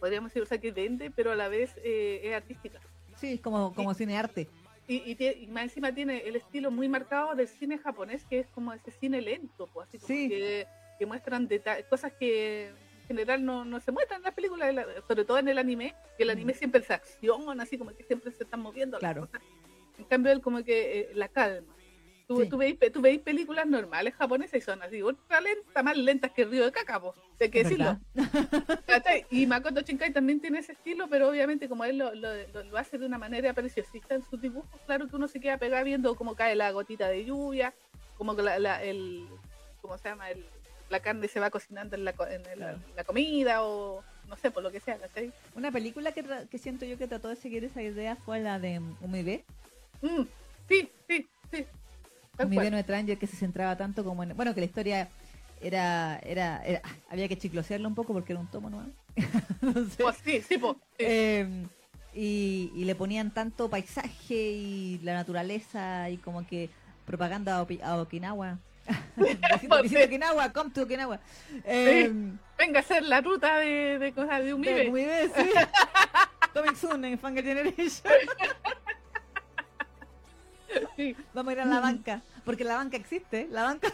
[SPEAKER 2] podríamos decir, o sea, que vende, pero a la vez eh, es artística.
[SPEAKER 1] Sí, como, como cinearte.
[SPEAKER 2] Y, y, y más encima tiene el estilo muy marcado del cine japonés, que es como ese cine lento, pues, así como
[SPEAKER 1] Sí.
[SPEAKER 2] que, que muestran cosas que general no, no se muestran en las películas, la- sobre todo en el anime, que el anime
[SPEAKER 1] Mm.
[SPEAKER 2] siempre es acción, así como que siempre se están moviendo. las
[SPEAKER 1] Claro.
[SPEAKER 2] cosas. En cambio, él como que eh, la calma. Tú,
[SPEAKER 1] Sí.
[SPEAKER 2] tú, veis, tú veis películas normales japonesas y son así, ultra lentas, más lentas que el río de Cacapo, hay que decirlo. Y Makoto Shinkai también tiene ese estilo, pero obviamente como él lo, lo, lo- hace de una manera preciosista en sus dibujos, claro que uno se queda pegado viendo cómo cae la gotita de lluvia, como la, la- el, ¿cómo se llama? El, la carne se va cocinando en la, en el-
[SPEAKER 1] Claro.
[SPEAKER 2] la comida o no sé, por lo que sea, ¿cachai?
[SPEAKER 1] Una película que, tra- que siento yo que trató de seguir esa idea fue la de Umibé.
[SPEAKER 2] Mm, sí, sí, sí. Cual.
[SPEAKER 1] Venus Stranger que se centraba tanto como en... Bueno, que la historia era... era, era- había que chiclosearlo un poco porque era un tomo nomás. Entonces,
[SPEAKER 2] Pues sí, sí, pues. sí.
[SPEAKER 1] eh, y, y le ponían tanto paisaje y la naturaleza y como que propaganda a Okinawa. Visita
[SPEAKER 2] Sí.
[SPEAKER 1] Okinawa, come to Okinawa. Eh,
[SPEAKER 2] Venga a hacer la ruta de, de cosas de un
[SPEAKER 1] de- bien, sí. Coming soon en Fangirl Generation.
[SPEAKER 2] Sí.
[SPEAKER 1] Vamos a ir a la banca, porque la banca existe, la banca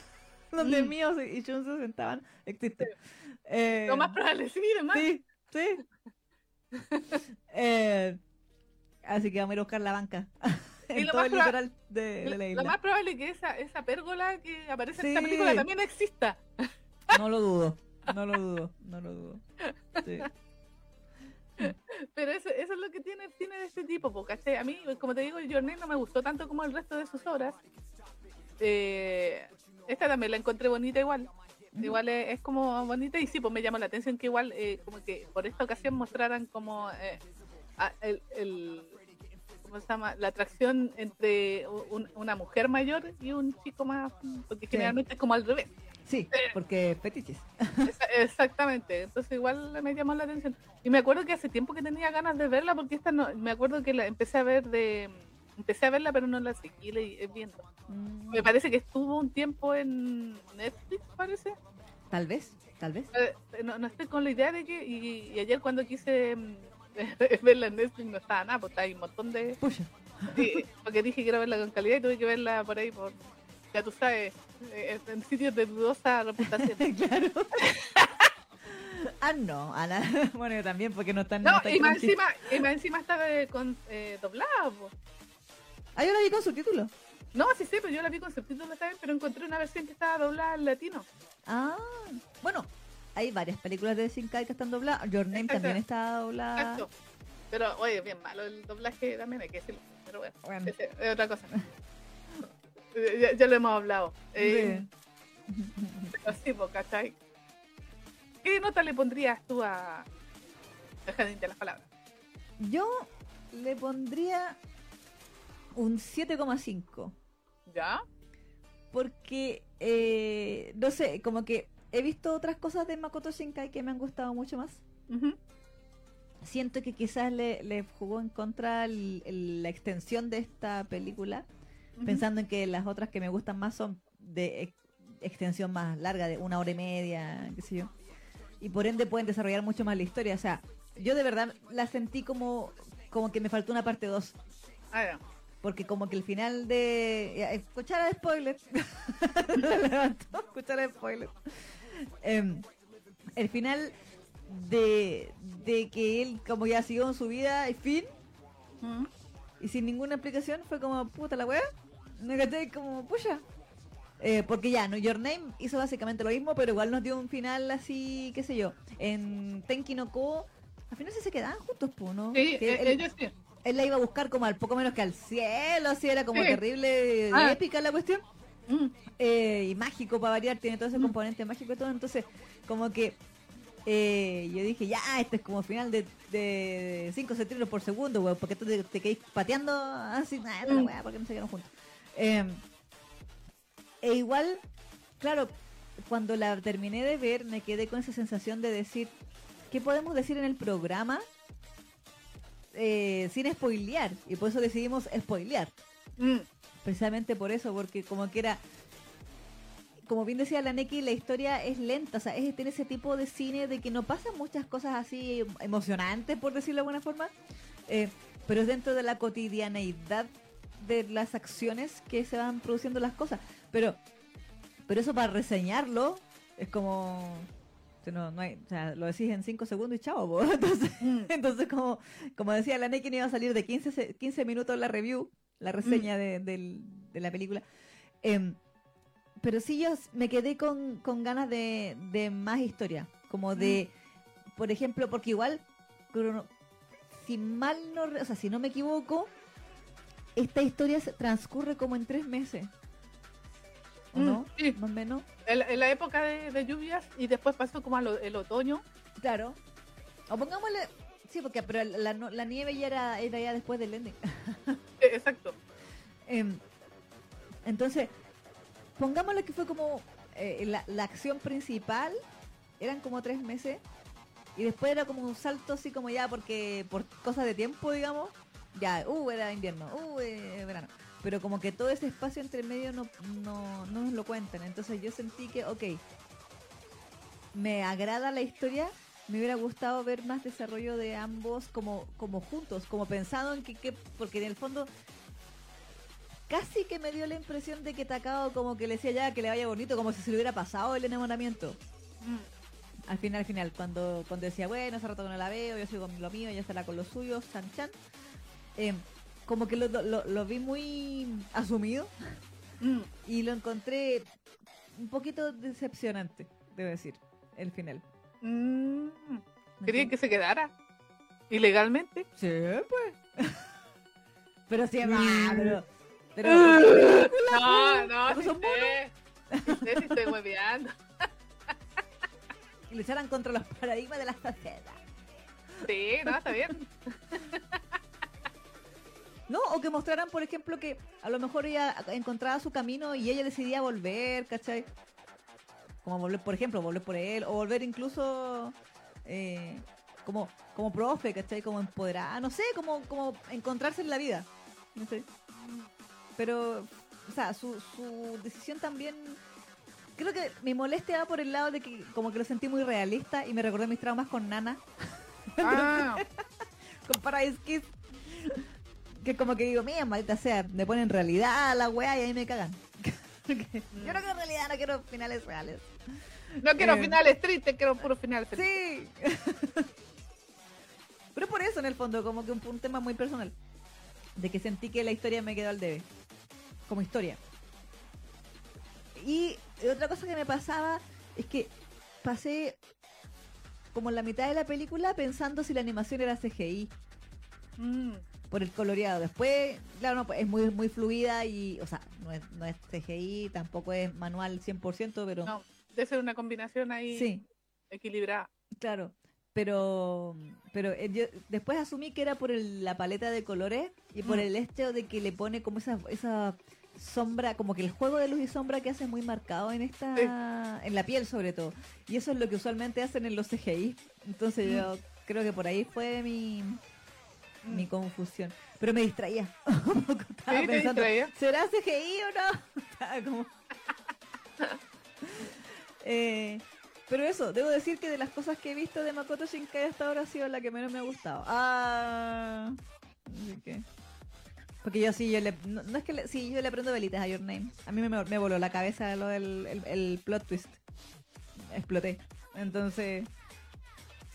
[SPEAKER 1] donde
[SPEAKER 2] Mm.
[SPEAKER 1] Mío y Jun se sentaban existe. Eh,
[SPEAKER 2] Lo más probable, sí, además.
[SPEAKER 1] sí, sí. Eh, así que vamos a ir a buscar la banca. En
[SPEAKER 2] lo
[SPEAKER 1] todo
[SPEAKER 2] más
[SPEAKER 1] el
[SPEAKER 2] proba-
[SPEAKER 1] litoral de, de la
[SPEAKER 2] Lo más probable es que esa, esa pérgola que aparece en esta película también exista.
[SPEAKER 1] No lo dudo, no lo dudo, no lo dudo. Sí.
[SPEAKER 2] Pero eso, eso es lo que tiene el cine de este tipo, po, ¿cachai? A mí, como te digo, Your Name no me gustó tanto como el resto de sus obras. Eh, esta también la encontré bonita igual. Igual es, es como bonita y sí, pues me llamó la atención que igual, eh, como que por esta ocasión mostraran como eh, a- el, el- ¿cómo se llama? La atracción entre un- una mujer mayor y un chico más, porque generalmente es como al revés.
[SPEAKER 1] Sí, porque fetiches.
[SPEAKER 2] Exactamente, entonces igual me llamó la atención. Y me acuerdo que hace tiempo que tenía ganas de verla porque esta no, me acuerdo que la empecé a ver de empecé a verla pero no la seguí le- viendo.
[SPEAKER 1] Mm,
[SPEAKER 2] Me parece que estuvo un tiempo en Netflix, parece.
[SPEAKER 1] Tal vez, tal vez.
[SPEAKER 2] Eh, No, no estoy con la idea de que y, y ayer cuando quise mm, verla en Netflix no estaba nada, pues ahí un montón de
[SPEAKER 1] Pucha.
[SPEAKER 2] sí, porque dije que quiero verla con calidad y tuve que verla por ahí por ya tú sabes, eh, en sitios de dudosa reputación.
[SPEAKER 1] claro. ah, no, Ana. Bueno, yo también, porque no están.
[SPEAKER 2] No,
[SPEAKER 1] está
[SPEAKER 2] y más encima, y más encima estaba eh, con, eh, doblada. po.
[SPEAKER 1] Ah, yo la vi con subtítulos.
[SPEAKER 2] No, sí sé, pero yo la vi con subtítulos también, pero encontré una versión que estaba doblada en latino.
[SPEAKER 1] Ah, bueno, hay varias películas de Shinkai que están dobladas. Your Name
[SPEAKER 2] Exacto.
[SPEAKER 1] también está doblada.
[SPEAKER 2] Exacto. Pero, oye, bien malo el doblaje también, hay que decirlo. Pero bueno,
[SPEAKER 1] Bueno,
[SPEAKER 2] es otra cosa. Ya, ya lo hemos hablado. Eh. Pero sí, ¿cachai? ¿Qué nota le pondrías tú a el jardín de las palabras?
[SPEAKER 1] Yo le pondría un 7,5.
[SPEAKER 2] ¿Ya?
[SPEAKER 1] Porque, eh, no sé, como que he visto otras cosas de Makoto Shinkai que me han gustado mucho más.
[SPEAKER 2] Ujú.
[SPEAKER 1] Siento que quizás le, le jugó en contra el- el- la extensión de esta película,
[SPEAKER 2] Ujú.
[SPEAKER 1] pensando en que las otras que me gustan más son de ex- extensión más larga, de una hora y media, qué sé yo. Y por ende pueden desarrollar mucho más la historia. O sea, yo de verdad la sentí como, como que me faltó una parte 2.
[SPEAKER 2] Ah.
[SPEAKER 1] Porque como que el final de... Escuchar de spoiler. Levantó, escuchar de spoiler. Em, el final de, de que él como ya siguió en su vida y fin,
[SPEAKER 2] Ujú.
[SPEAKER 1] y sin ninguna explicación, fue como, puta la wea. Me caché como, puya. Eh, porque ya, no Your Name hizo básicamente lo mismo, pero igual nos dio un final así, qué sé yo. En Tenki no Ko, al final sí se quedaban juntos, pues, ¿no?
[SPEAKER 2] Sí, eh,
[SPEAKER 1] él,
[SPEAKER 2] ellos sí.
[SPEAKER 1] él la iba a buscar como al poco menos que al cielo, así era como
[SPEAKER 2] Sí.
[SPEAKER 1] terrible,
[SPEAKER 2] Ah.
[SPEAKER 1] épica la cuestión.
[SPEAKER 2] Mm.
[SPEAKER 1] Eh, y mágico para variar, tiene todo ese
[SPEAKER 2] Mm.
[SPEAKER 1] componente mágico y todo, entonces como que eh, yo dije, ya, este es como final de, de 5 centímetros por segundo, weón, porque tú te, te pateando así, nada,
[SPEAKER 2] Mm.
[SPEAKER 1] weá, porque no se quedaron juntos. Eh, e igual, claro, cuando la terminé de ver, me quedé con esa sensación de decir, ¿qué podemos decir en el programa? Eh, sin spoilear, y por eso decidimos spoilear
[SPEAKER 2] Mm.
[SPEAKER 1] Precisamente por eso, porque como que era, como bien decía la Neki, la historia es lenta, o sea, es, tiene ese tipo de cine de que no pasan muchas cosas así emocionantes, por decirlo de alguna forma, eh, pero es dentro de la cotidianeidad de las acciones que se van produciendo las cosas. Pero, pero eso para reseñarlo es como... No, no hay, o sea, lo decís en 5 segundos y chao, entonces
[SPEAKER 2] Mm.
[SPEAKER 1] entonces, como, como decía la Neki, no iba a salir de 15, se- 15 minutos la review, la reseña de, del- de la película. Em, pero sí, yo me quedé con, con ganas de, de más historia. Como de, por ejemplo, porque igual, si mal no, o sea, si no me equivoco, esta historia transcurre como en tres meses. ¿O
[SPEAKER 2] Mm,
[SPEAKER 1] no?
[SPEAKER 2] sí.
[SPEAKER 1] Más o menos.
[SPEAKER 2] En, en la época de, de lluvias y después pasó como el otoño.
[SPEAKER 1] Claro. O pongámosle. Sí, porque pero la, no- la nieve ya era, era ya después del ending.
[SPEAKER 2] Exacto.
[SPEAKER 1] Em, entonces, pongámosle que fue como eh, la, la acción principal, eran como tres meses, y después era como un salto así como ya porque por cosas de tiempo, digamos, ya, uh, era invierno, uh, eh, verano. Pero como que todo ese espacio entre medio no, no, no nos lo cuentan. Entonces yo sentí que, ok, me agrada la historia, me hubiera gustado ver más desarrollo de ambos como, como juntos, como pensado en que, que- porque en el fondo casi que me dio la impresión de que Takao como que le decía ya que le vaya bonito, como si se le hubiera pasado el enamoramiento.
[SPEAKER 2] Mm.
[SPEAKER 1] Al final, al final, cuando, cuando decía, bueno, hace rato que no la veo, yo sigo con lo mío, ella estará con lo suyo, chan chan. Eh, como que lo, lo- lo vi muy asumido
[SPEAKER 2] Mm.
[SPEAKER 1] y lo encontré un poquito decepcionante, debo decir, el final.
[SPEAKER 2] Mm.
[SPEAKER 1] ¿Me
[SPEAKER 2] Quería
[SPEAKER 1] entiendes?
[SPEAKER 2] que se quedara. ¿Ilegalmente?
[SPEAKER 1] Sí, pues. pero sí, va, pero... pero
[SPEAKER 2] No, no,
[SPEAKER 1] ¿No son
[SPEAKER 2] sé. Sí estoy hueveando.
[SPEAKER 1] y lucharan contra los paradigmas de la sociedad.
[SPEAKER 2] Sí, no, está bien.
[SPEAKER 1] ¿No? O que mostraran, por ejemplo, que a lo mejor ella encontraba su camino y ella decidía volver, ¿cachai? Como volver, por ejemplo, volver por él, o volver incluso eh, como, como profe, ¿cachai? Como empoderada, no sé, como, como encontrarse en la vida. No sé. Pero, o sea, su, su decisión también... Creo que mi molestia va por el lado de que como que lo sentí muy realista y me recordé mis traumas con Nana.
[SPEAKER 2] Ah,
[SPEAKER 1] con Paradise Kiss. Que como que digo, mía, maldita sea, me ponen realidad a la weá y ahí me cagan. Yo no quiero realidad, no quiero finales reales.
[SPEAKER 2] no quiero
[SPEAKER 1] Eh.
[SPEAKER 2] finales tristes, quiero puro final feliz.
[SPEAKER 1] Sí. Pero por eso en el fondo, como que un, un tema muy personal. De que sentí que la historia me quedó al debe. Como historia. Y otra cosa que me pasaba es que pasé como la mitad de la película pensando si la animación era CGI.
[SPEAKER 2] Mm.
[SPEAKER 1] Por el coloreado. Después, claro, no, pues, es muy muy fluida y, o sea, no es, no es CGI, tampoco es manual 100%, pero
[SPEAKER 2] No, debe ser una combinación ahí
[SPEAKER 1] sí,
[SPEAKER 2] equilibrada.
[SPEAKER 1] claro. Pero pero eh, yo después asumí que era por el- la paleta de colores y por
[SPEAKER 2] Mm.
[SPEAKER 1] el hecho de que le pone como esa esa sombra, como que el juego de luz y sombra que hace es muy marcado en esta
[SPEAKER 2] Sí.
[SPEAKER 1] en la piel sobre todo. Y eso es lo que usualmente hacen en los CGI. Entonces
[SPEAKER 2] Mm.
[SPEAKER 1] yo creo que por ahí fue mi
[SPEAKER 2] Mm.
[SPEAKER 1] mi confusión. Pero me distraía. Un poco estaba
[SPEAKER 2] Sí,
[SPEAKER 1] pensando. ¿será CGI o no? Estaba como... Eh, pero eso, debo decir que de las cosas que he visto de Makoto Shinkai hasta ahora ha sido la que menos me ha gustado. Ah, así que- Porque yo sí, yo le, no, no es que le, sí, yo le prendo velitas a Your Name. A mí me, me voló la cabeza lo del el, el plot twist. Exploté. Entonces,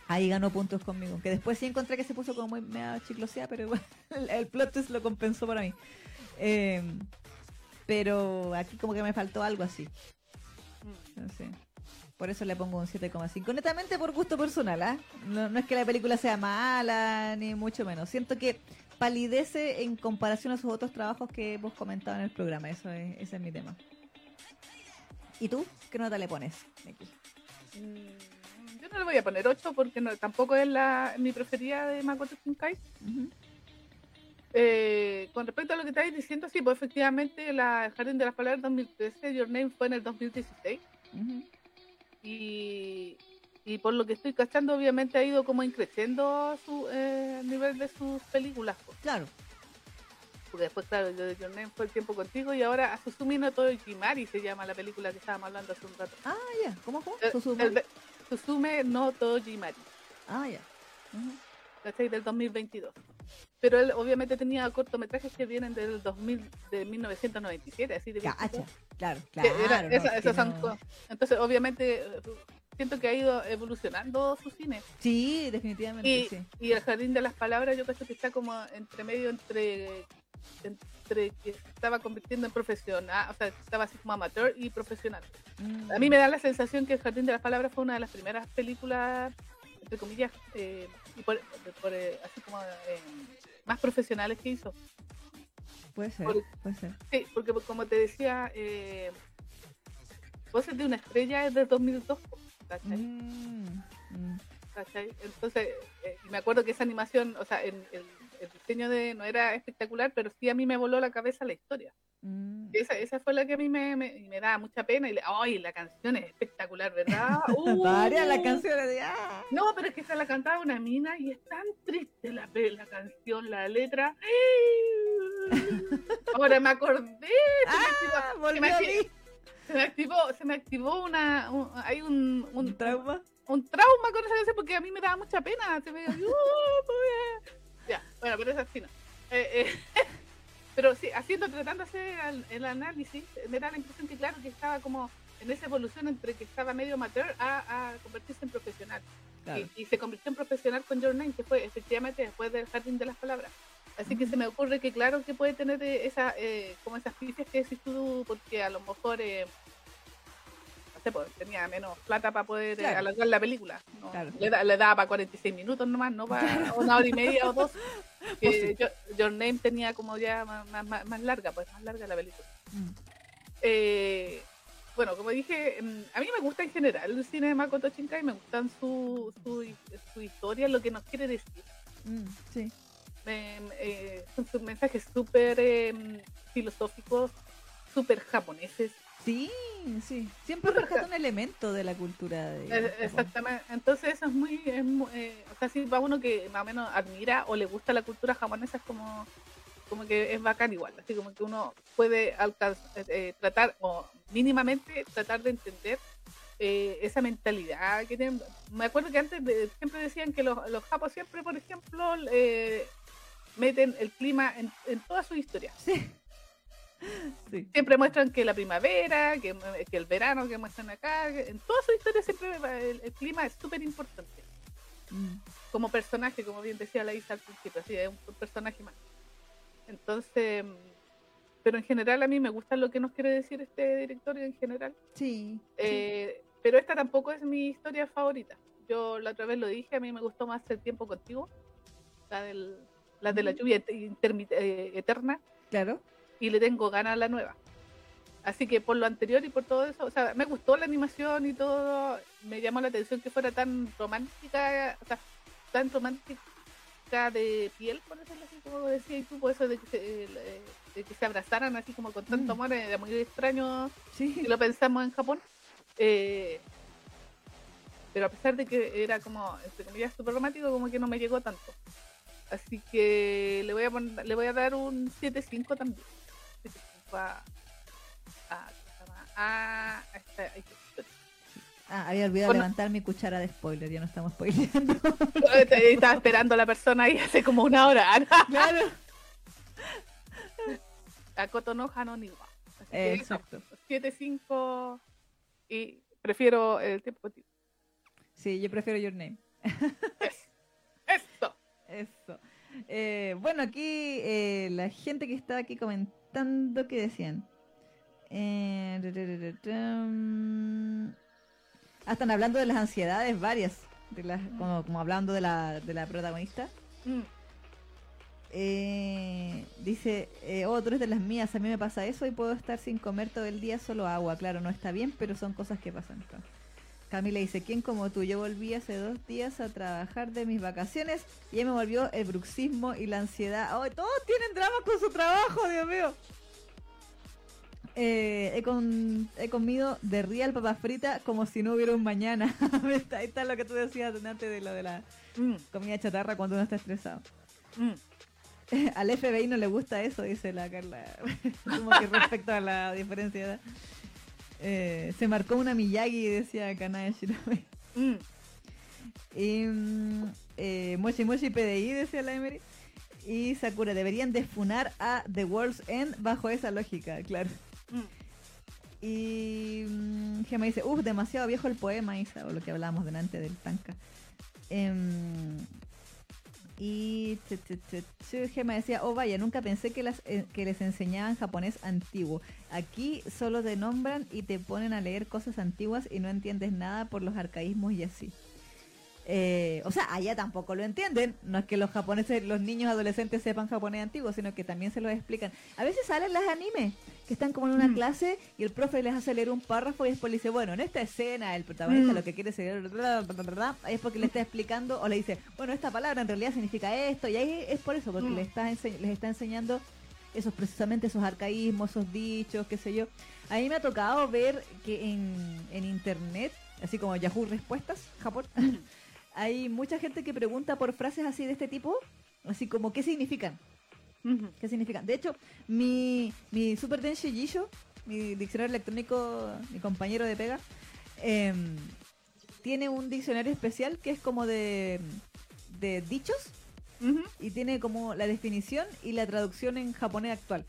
[SPEAKER 1] ahí ganó puntos conmigo. Que después sí encontré que se puso como muy medio chiclosea, pero igual el, plot twist lo compensó para mí. Eh, pero aquí como que me faltó algo así.
[SPEAKER 2] Mm.
[SPEAKER 1] No sé. Por eso le pongo un 7,5. Netamente por gusto personal, ¿ah? No, no es que la película sea mala, ni mucho menos. Siento que palidece en comparación a sus otros trabajos que hemos comentado en el programa. Eso es, ese es mi tema. ¿Y tú? ¿Qué nota le pones?
[SPEAKER 2] Mm, Yo no le voy a poner 8 porque no, tampoco es la, mi preferida de Makoto Shinkai.
[SPEAKER 1] Ujú.
[SPEAKER 2] Eh, con respecto a lo que estáis diciendo, sí, pues efectivamente la, el Jardín de las Palabras 2013, Your Name fue en el 2016.
[SPEAKER 1] Ujú.
[SPEAKER 2] Y, y por lo que estoy cachando, obviamente ha ido como increciendo su eh, nivel de sus películas. pues.
[SPEAKER 1] Claro.
[SPEAKER 2] Porque después, claro, yo de Your Name fue el tiempo contigo y ahora a Susumi no Tojimari se llama la película que estábamos hablando hace un rato.
[SPEAKER 1] Ah, ya. ¿Cómo fue?
[SPEAKER 2] El-
[SPEAKER 1] Susumu.
[SPEAKER 2] el de- Susume no Tojimari.
[SPEAKER 1] Ah, ya. Ujú.
[SPEAKER 2] ¿cachai? Del 2022. Pero él obviamente tenía cortometrajes que vienen del 2000, de 1997, así de
[SPEAKER 1] Cacha. Claro, claro.
[SPEAKER 2] era-
[SPEAKER 1] no,
[SPEAKER 2] esa-
[SPEAKER 1] es
[SPEAKER 2] esas son
[SPEAKER 1] no-
[SPEAKER 2] Entonces, obviamente, siento que ha ido evolucionando su cine.
[SPEAKER 1] Sí, definitivamente,
[SPEAKER 2] Y,
[SPEAKER 1] sí.
[SPEAKER 2] y el Jardín de las Palabras, yo creo que está como entre medio entre entre que estaba convirtiendo en profesional, o sea, estaba así como amateur y profesional.
[SPEAKER 1] Mm.
[SPEAKER 2] A mí me da la sensación que El Jardín de las Palabras fue una de las primeras películas, entre comillas, eh, y por- por, eh, así como eh, más profesionales que hizo.
[SPEAKER 1] Puede ser, puede ser.
[SPEAKER 2] Sí, porque como te decía, eh, Voces de una estrella es de 2002, ¿cachai?
[SPEAKER 1] Mm, mm.
[SPEAKER 2] ¿cachai? Entonces, eh, me acuerdo que esa animación, o sea, el, el- el diseño de no era espectacular, pero sí a mí me voló la cabeza la historia.
[SPEAKER 1] Mm.
[SPEAKER 2] esa, esa fue la que a mí me, me, me daba mucha pena. Y ¡ay! La canción es espectacular, ¿verdad?
[SPEAKER 1] Varias las
[SPEAKER 2] Uh.
[SPEAKER 1] canciones de ah.
[SPEAKER 2] No, pero es que esa la cantaba una mina y es tan triste la, la canción, la letra. Ahora me acordé. Se me activó,
[SPEAKER 1] Ah,
[SPEAKER 2] me
[SPEAKER 1] a
[SPEAKER 2] acti-
[SPEAKER 1] mí.
[SPEAKER 2] se me activó, se me activó una, un- hay un, un,
[SPEAKER 1] Un trauma.
[SPEAKER 2] un trauma con esa canción porque a mí me daba mucha pena. Se me, ¡Uh, ya, bueno, pero es así no. Eh, eh, pero sí, haciendo, tratando de hacer el, el análisis, me da la impresión que claro que estaba como en esa evolución entre que estaba medio amateur a, a convertirse en profesional.
[SPEAKER 1] Claro.
[SPEAKER 2] Y, y se convirtió en profesional con Your Name, que fue efectivamente después del Jardín de las Palabras. Así que se me ocurre que claro que puede tener eh, esa, eh, como esas pifias que decís tú, porque a lo mejor, eh, sé, pues, tenía menos plata para poder eh,
[SPEAKER 1] Claro.
[SPEAKER 2] alargar la película. ¿no?
[SPEAKER 1] Claro.
[SPEAKER 2] Le, da, le daba para 46 minutos nomás, no para una hora y media o dos. Que
[SPEAKER 1] Pues.
[SPEAKER 2] Your, Name tenía como ya más, más- más- larga, pues más larga la película.
[SPEAKER 1] Mm.
[SPEAKER 2] Eh, bueno, como dije, mm, a mí me gusta en general el cine de Makoto Shinkai, me gustan su, su, su historia, lo que nos quiere decir.
[SPEAKER 1] Mm, sí.
[SPEAKER 2] Eh, son sus mensajes súper eh, filosóficos, súper japoneses.
[SPEAKER 1] Sí, sí. Siempre rescata un elemento de la cultura de
[SPEAKER 2] Eh, exactamente. Entonces eso es muy, es mu- eh, o sea, si va uno que más o menos admira o le gusta la cultura japonesa, es como, como que es bacán igual. Así como que uno puede alcanzar, eh, tratar o mínimamente tratar de entender eh, esa mentalidad que tienen. Me acuerdo que antes de- siempre decían que los, los japos siempre, por ejemplo, eh, meten el clima en, en toda su historia.
[SPEAKER 1] Sí. Sí.
[SPEAKER 2] Siempre muestran que la primavera, que, que el verano que muestran acá, en toda su historia siempre el, el clima es súper importante.
[SPEAKER 1] Mm.
[SPEAKER 2] Como personaje, como bien decía la Isa al principio, así es un personaje más. Entonces, pero en general a mí me gusta lo que nos quiere decir este director en general.
[SPEAKER 1] Sí. sí.
[SPEAKER 2] Eh, pero esta tampoco es mi historia favorita. Yo la otra vez lo dije, a mí me gustó más el tiempo contigo, la, del, la de la
[SPEAKER 1] Mm.
[SPEAKER 2] lluvia et- intermit- eh, eterna,
[SPEAKER 1] Claro.
[SPEAKER 2] Y le tengo ganas a la nueva. Así que por lo anterior y por todo eso, o sea, me gustó la animación y todo, me llamó la atención que fuera tan romántica, o sea, tan romántica de piel, por decirlo así, como decías tú, por eso de que se, eh, de que se abrazaran así como con tanto
[SPEAKER 1] Mm.
[SPEAKER 2] amor, era muy extraño
[SPEAKER 1] Sí.
[SPEAKER 2] si lo pensamos en Japón. Eh, pero a pesar de que era como, entre comillas, súper romántico, como que no me llegó tanto. Así que le voy a poner- le voy a dar un 7.5 también. 7.5 a, a, a, a esta- a esta historia.
[SPEAKER 1] Ah, había olvidado
[SPEAKER 2] Bueno.
[SPEAKER 1] levantar mi cuchara de spoiler, ya no estamos spoileando.
[SPEAKER 2] Eh, Estaba esperando a la persona ahí hace como una hora.
[SPEAKER 1] claro.
[SPEAKER 2] A Kotono Hanoniwa. Eso,
[SPEAKER 1] Exacto.
[SPEAKER 2] 7.5 y prefiero el tiempo.
[SPEAKER 1] Sí, yo prefiero Your Name.
[SPEAKER 2] Eso. Esto.
[SPEAKER 1] Eso. Eh, bueno, aquí eh, la gente que estaba aquí comentando, ¿qué decían? Eh. Ah, están hablando de las ansiedades varias, de las, como, como hablando de la, de la protagonista.
[SPEAKER 2] Mm.
[SPEAKER 1] Eh, dice, eh, oh, tú eres de las mías, a mí me pasa eso y puedo estar sin comer todo el día solo agua. Claro, no está bien, pero son cosas que pasan. Camila dice, ¿quién como tú? Yo volví hace dos días a trabajar de mis vacaciones y ya me volvió el bruxismo y la ansiedad. ¡Oh, todos tienen dramas con su trabajo, Dios mío! Eh, he, con- he comido de real papa frita como si no hubiera un mañana. Ahí está, lo que tú decías antes de lo de la
[SPEAKER 2] Mm.
[SPEAKER 1] comida chatarra cuando uno está estresado.
[SPEAKER 2] Mm.
[SPEAKER 1] Al FBI no le gusta eso, dice la Carla. Como que respecto a la diferencia de edad. Eh, se marcó una Miyagi, decía Kanaya Shirame.
[SPEAKER 2] Mm.
[SPEAKER 1] Y mm, eh, Moshi Moshi PDI, decía la Emery. Y Sakura, deberían desfunar a The World's End bajo esa lógica, claro.
[SPEAKER 2] Mm.
[SPEAKER 1] Y mm, Gema dice, uff, demasiado viejo el poema, Isa, o lo que hablábamos delante del tanca. Em, y t- t- t- t- Gema decía, oh vaya, nunca pensé que, eh, que les enseñaban japonés antiguo. Aquí solo te nombran y te ponen a leer cosas antiguas y no entiendes nada por los arcaísmos y así. Eh, o sea, allá tampoco lo entienden. No es que los japoneses, los niños adolescentes sepan japonés antiguo, sino que también se lo explican. A veces salen las animes, que están como en una
[SPEAKER 2] Mm.
[SPEAKER 1] clase y el profe les hace leer un párrafo y después le dice, bueno, en esta escena el protagonista
[SPEAKER 2] Mm.
[SPEAKER 1] lo que quiere es leer, es porque le está explicando o le dice, bueno, esta palabra en realidad significa esto y ahí es por eso, porque
[SPEAKER 2] Mm.
[SPEAKER 1] le está les está enseñando esos precisamente esos arcaísmos, esos dichos, qué sé yo. A mí me ha tocado ver que en, en internet, así como Yahoo Respuestas, Japón, hay mucha gente que pregunta por frases así de este tipo, así como qué significan. ¿Qué significan? De hecho, mi, mi Super Denshi Jisho, mi diccionario electrónico, mi compañero de pega, em, tiene un diccionario especial que es como de, de dichos y tiene como la definición y la traducción en japonés actual.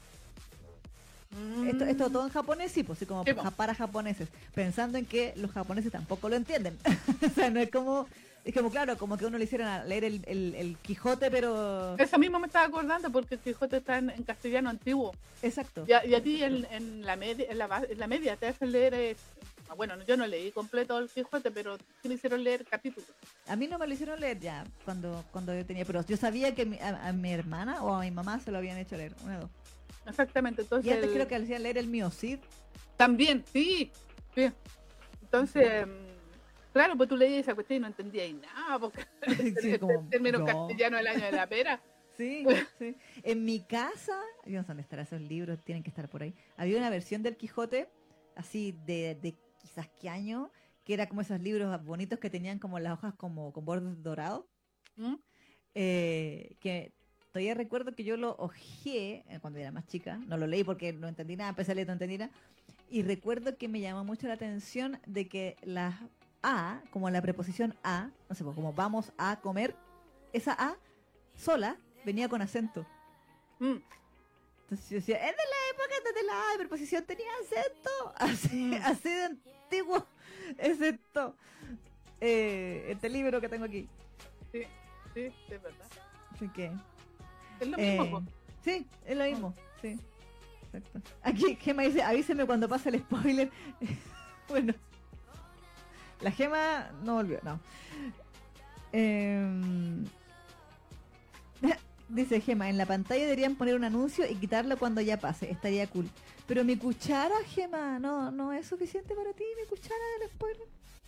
[SPEAKER 1] Esto, esto todo en japonés, sí, pues sí, como para japoneses, pensando en que los japoneses tampoco lo entienden. o sea, no es como, es como, claro, como que uno le hicieran leer el, el, el Quijote, pero...
[SPEAKER 2] Eso mismo me estaba acordando porque el Quijote está en, en castellano antiguo.
[SPEAKER 1] Exacto.
[SPEAKER 2] Y a, y a ti en, en la media, en, la, en la media te hacen leer. eh, bueno, yo no leí completo el Quijote, pero sí me hicieron leer capítulos.
[SPEAKER 1] A mí no me lo hicieron leer ya cuando, cuando yo tenía, pero yo sabía que mi- a, a mi hermana o a mi mamá se lo habían hecho leer, una dos.
[SPEAKER 2] Exactamente. Entonces,
[SPEAKER 1] Y antes
[SPEAKER 2] el-
[SPEAKER 1] creo que le hacían leer el mío, Cid.
[SPEAKER 2] También, sí. sí. Entonces, mm, claro, pues tú leías esa cuestión y no entendías nada, porque
[SPEAKER 1] Sí, como,
[SPEAKER 2] en términos
[SPEAKER 1] no.
[SPEAKER 2] castellano el año de la pera.
[SPEAKER 1] Sí, sí. En mi casa, yo no sé dónde estarán esos libros, tienen que estar por ahí. Había una versión del Quijote, así de, de quizás qué año, que era como esos libros bonitos que tenían como las hojas como con bordes dorados.
[SPEAKER 2] ¿Mm?
[SPEAKER 1] eh, que todavía recuerdo que yo lo ojeé eh, cuando era más chica, no lo leí porque no entendí nada, a leer no entendí nada, y recuerdo que me llamó mucho la atención de que la A, como la preposición a, no sé, pues como vamos a comer, esa A sola venía con acento.
[SPEAKER 2] Mm.
[SPEAKER 1] Entonces yo decía, es de la época donde la A de preposición tenía acento, así,
[SPEAKER 2] Mm.
[SPEAKER 1] así de antiguo, excepto eh, este libro que tengo aquí.
[SPEAKER 2] Sí, sí, es verdad.
[SPEAKER 1] Así que...
[SPEAKER 2] Es lo
[SPEAKER 1] Eh,
[SPEAKER 2] mismo. po.
[SPEAKER 1] sí, es lo mismo. Sí. Exacto. Aquí Gema dice, avíseme cuando pase el spoiler. bueno. La Gema no volvió, no. Em, dice Gema, en la pantalla deberían poner un anuncio y quitarlo cuando ya pase. Estaría cool. Pero mi cuchara, Gema, no, no es suficiente para ti, mi cuchara del spoiler.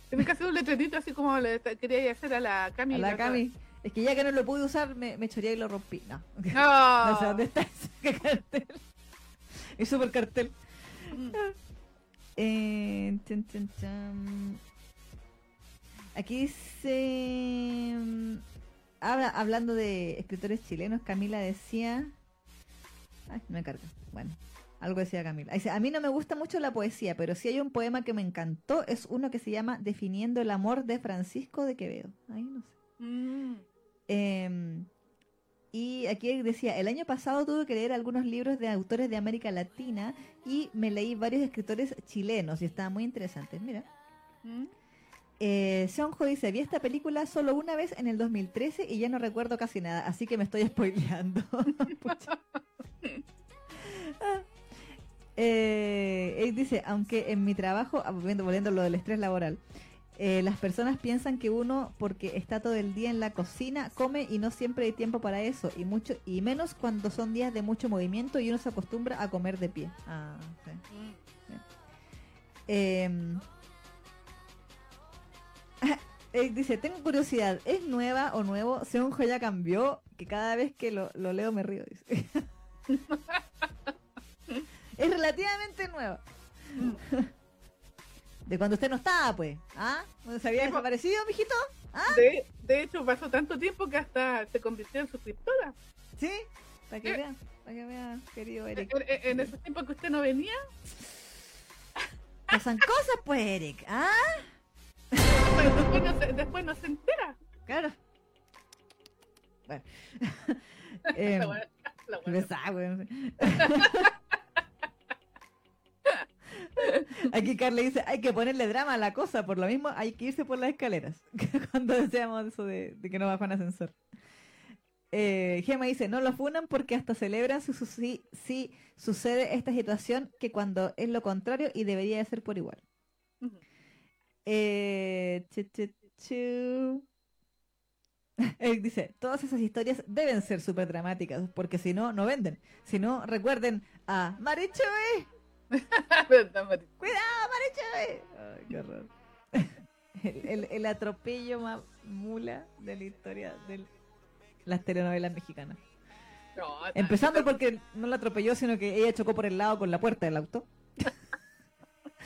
[SPEAKER 2] Tienes que hacer un letrerito así como le quería hacer a la Cami.
[SPEAKER 1] A la Cami. Es que ya que no lo pude usar, me, me choré y lo rompí. No.
[SPEAKER 2] No.
[SPEAKER 1] No sé dónde está ese cartel. Es super cartel.
[SPEAKER 2] Mm.
[SPEAKER 1] Eh, chan, chan, chan. Aquí dice. mm, habla- hablando de escritores chilenos, Camila decía. Ay, no me carga. Bueno, algo decía Camila. Dice: A mí no me gusta mucho la poesía, pero sí hay un poema que me encantó. Es uno que se llama Definiendo el amor de Francisco de Quevedo. Ay, no sé.
[SPEAKER 2] Mm.
[SPEAKER 1] Eh, y aquí decía, el año pasado tuve que leer algunos libros de autores de América Latina y me leí varios escritores chilenos y estaban muy interesantes. Mira,
[SPEAKER 2] Mm.
[SPEAKER 1] Eh, Seonjo dice, vi esta película solo una vez en el 2013 y ya no recuerdo casi nada, así que me estoy spoileando. Pucha. Ah. Eh, él dice, aunque en mi trabajo, ah, volviendo, volviendo a lo del estrés laboral, eh, las personas piensan que uno, porque está todo el día en la cocina, come y no siempre hay tiempo para eso, y mucho y menos cuando son días de mucho movimiento y uno se acostumbra a comer de pie. Ah, sí. Em, él dice, tengo curiosidad, ¿es nueva o nuevo? Seunjo ya cambió, que cada vez que lo, lo leo me río, dice. es relativamente nueva. De cuando usted no estaba, pues. ¿Ah? ¿Cuando se había
[SPEAKER 2] Sí,
[SPEAKER 1] desaparecido, mijito? ¿Ah?
[SPEAKER 2] De, de hecho, pasó tanto tiempo que hasta se convirtió en suscriptora.
[SPEAKER 1] ¿Sí? Para que
[SPEAKER 2] Eh.
[SPEAKER 1] vean, para que vean, querido Eric.
[SPEAKER 2] En ese tiempo que usted no venía,
[SPEAKER 1] Pasan cosas, pues, Eric. ¿Ah?
[SPEAKER 2] Después, no se, después no se entera.
[SPEAKER 1] Claro. Bueno. Em,
[SPEAKER 2] La buena- la
[SPEAKER 1] Qué
[SPEAKER 2] buena.
[SPEAKER 1] pesada, weón. Aquí Carla dice, hay que ponerle drama a la cosa, por lo mismo hay que irse por las escaleras. Cuando decíamos eso de, de que no bajan ascensor. Eh, Gema dice, no lo funan porque hasta celebran si, si, si sucede esta situación que cuando es lo contrario y debería de ser por igual.
[SPEAKER 2] Ujú.
[SPEAKER 1] Eh, chu, chu, chu. Él dice, todas esas historias deben ser súper dramáticas, porque si no, no venden. Si no, recuerden a Marichuy. ¡Cuidado, Marichuy! Ay, qué horror. El, el- el atropello más mula de la historia de las telenovelas mexicanas.
[SPEAKER 2] No,
[SPEAKER 1] Empezando porque no la atropelló, sino que ella chocó por el lado con la puerta del auto.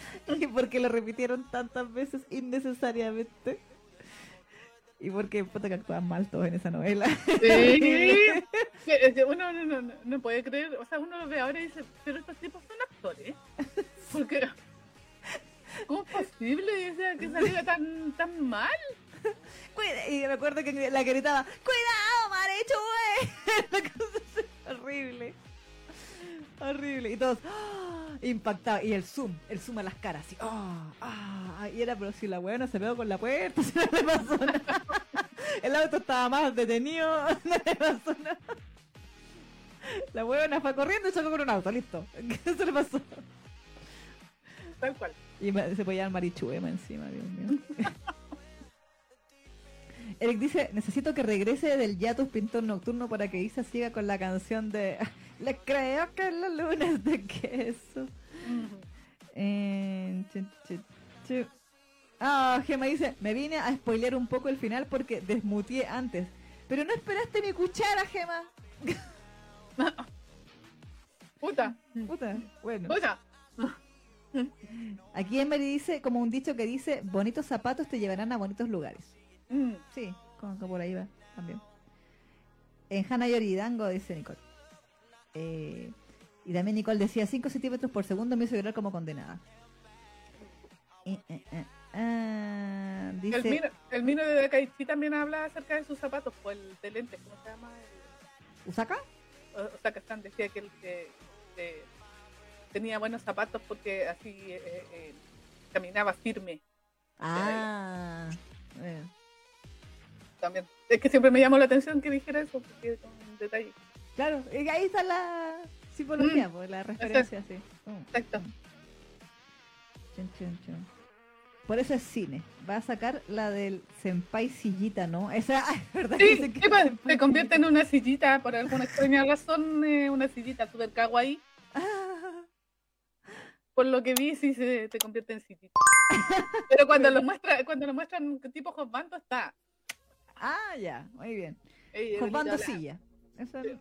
[SPEAKER 1] y porque lo repitieron tantas veces innecesariamente. Y porque puta que actúan mal todos en esa novela.
[SPEAKER 2] Sí. Uno no, no, no- no puede creer, o sea, uno lo ve ahora y dice, pero estos tipos son actores. Porque, ¿cómo es posible o sea, que saliera tan, tan mal?
[SPEAKER 1] Cuida- Y me acuerdo que la que gritaba, ¡Cuidado, Marichue! La cosa es horrible. Horrible. Y todos ¡ah! impactados. Y el zoom, el zoom a las caras. Así, ¡ah! ¡ah! Y era, pero si la weona se pegó con la puerta, si no le pasó nada. El auto estaba más detenido, no le pasó nada. La weona fue corriendo y chocó con un auto, listo. ¿Qué se le pasó?
[SPEAKER 2] Tal cual.
[SPEAKER 1] Y se podía dar marichue más encima, Dios mío. Eric dice, necesito que regrese del Yatus Pintor Nocturno para que Isa siga con la canción de Le creo que la luna es de queso. Eh, chu, chu, chu. Ah, Gema dice, me vine a spoilear un poco el final porque desmutié antes. Pero no esperaste mi cuchara, Gema.
[SPEAKER 2] Puta,
[SPEAKER 1] Puta, bueno.
[SPEAKER 2] puta.
[SPEAKER 1] Aquí Emery dice, como un dicho que dice, bonitos zapatos te llevarán a bonitos lugares.
[SPEAKER 2] Mm.
[SPEAKER 1] Sí, como que por ahí va también. En Hannah Yoridango, dice Nicole. Eh, y también Nicole decía 5 centímetros por segundo me hizo llorar como condenada. Eh, eh, eh, ah, dice,
[SPEAKER 2] El, mino, el mino de Dakaichi también habla acerca de sus zapatos, pues el de lentes, ¿cómo se llama? El-
[SPEAKER 1] ¿Usaka?
[SPEAKER 2] o, o sea, que están decía que él que, que tenía buenos zapatos porque así caminaba firme
[SPEAKER 1] Ah, eh,
[SPEAKER 2] también. Es que siempre me llamó la atención que dijera eso, porque es un detalle.
[SPEAKER 1] Claro, y ahí está la psicología, pues, la referencia, sí. Mm.
[SPEAKER 2] Exacto.
[SPEAKER 1] Chun, chun, chun. Por eso es cine. Va a sacar la del Senpai Sillita, ¿no? Esa, ay, ¿verdad?
[SPEAKER 2] Sí,
[SPEAKER 1] que
[SPEAKER 2] sí, pues, se convierte en una sillita, por alguna extraña razón, eh, una sillita super kawaii.
[SPEAKER 1] Ah,
[SPEAKER 2] Por lo que vi, sí se te convierte en sillita. Pero cuando lo muestra, cuando lo muestran tipo josbando está.
[SPEAKER 1] ah, ya, muy bien.
[SPEAKER 2] eh,
[SPEAKER 1] Josbando silla. Eso es-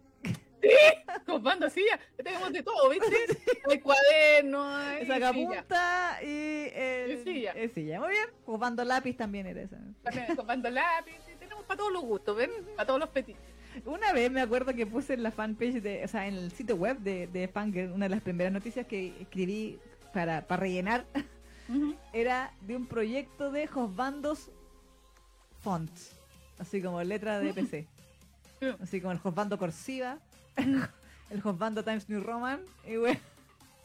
[SPEAKER 2] Josbando silla. Tenemos de todo, ¿viste? Hay cuadernos, hay silla.
[SPEAKER 1] sacapunta y el,
[SPEAKER 2] Y silla.
[SPEAKER 1] es silla. Muy bien. Jugando lápiz también era esa.
[SPEAKER 2] También josbando lápiz. sí, Tenemos para todos los gustos, ¿ven? Para todos los petitos.
[SPEAKER 1] Una vez me acuerdo que puse en la fanpage de, o sea, en el sitio web de, de Fangirl, una de las primeras noticias que escribí para, para rellenar era de un proyecto de Josbandos fonts. Así como letra de PC.
[SPEAKER 2] Sí.
[SPEAKER 1] Así como el Josbando Corsiva, el Josbando Times New Roman. Y, bueno,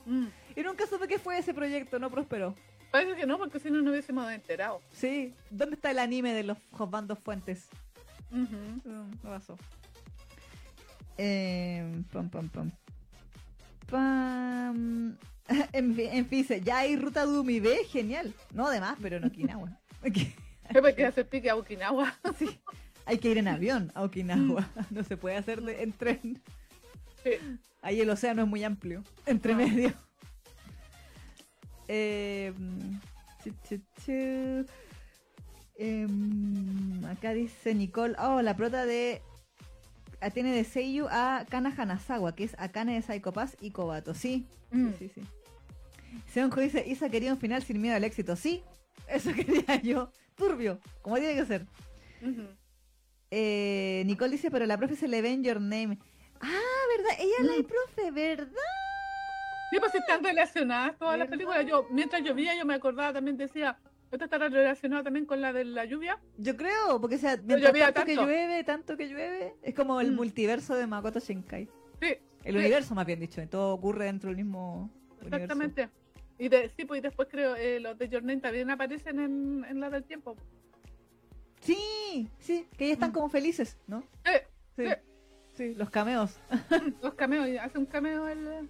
[SPEAKER 2] Mm.
[SPEAKER 1] y nunca supe qué fue ese proyecto, no prosperó.
[SPEAKER 2] Parece que no, porque si no, no hubiésemos enterado.
[SPEAKER 1] Sí, ¿dónde está el anime de los Josbandos Fuentes? No, no pasó. Eh, pam, pam, pam. Pam. En fin, en fin, ya hay ruta de Umibé, genial. No, además, pero no Okinawa.
[SPEAKER 2] Es porque hacer pique a Okinawa.
[SPEAKER 1] Sí, hay que ir en avión a Okinawa. No se puede hacer en tren.
[SPEAKER 2] Sí.
[SPEAKER 1] Ahí el océano es muy amplio. Entre
[SPEAKER 2] Ah.
[SPEAKER 1] medio. Eh, chu, chu, chu. Em, acá dice Nicole. Oh, la prota de. Tiene de Seiyu a Kana Hanazawa, que es Akane de Psycho Pass y Kobato. Sí,
[SPEAKER 2] Mm.
[SPEAKER 1] sí, sí. sí. Seonjo dice: Isa quería un final sin miedo al éxito. Sí, eso quería yo. Turbio, como tiene que ser. Eh, Nicole dice, pero la profe se le ve en Your Name. Ah, ¿verdad? Ella es la
[SPEAKER 2] Mm.
[SPEAKER 1] profe, ¿verdad?
[SPEAKER 2] Sí, pues si están relacionadas todas las películas. Yo, mientras llovía, yo me acordaba también, decía, esto estará relacionado también con la de la lluvia.
[SPEAKER 1] Yo creo, porque o sea, mientras tanto que llueve, tanto que llueve, es como el
[SPEAKER 2] Mm.
[SPEAKER 1] multiverso de Makoto Shinkai.
[SPEAKER 2] Sí,
[SPEAKER 1] El
[SPEAKER 2] Sí.
[SPEAKER 1] universo, más bien dicho, todo ocurre dentro del mismo universo.
[SPEAKER 2] exactamente. Y de, sí, pues y después creo eh, los de Your Name también aparecen en, en la del tiempo.
[SPEAKER 1] Sí, sí, que ellos están
[SPEAKER 2] Mm.
[SPEAKER 1] como felices, ¿no? Sí,
[SPEAKER 2] Sí.
[SPEAKER 1] Sí, los cameos.
[SPEAKER 2] los cameos, y hace un cameo el,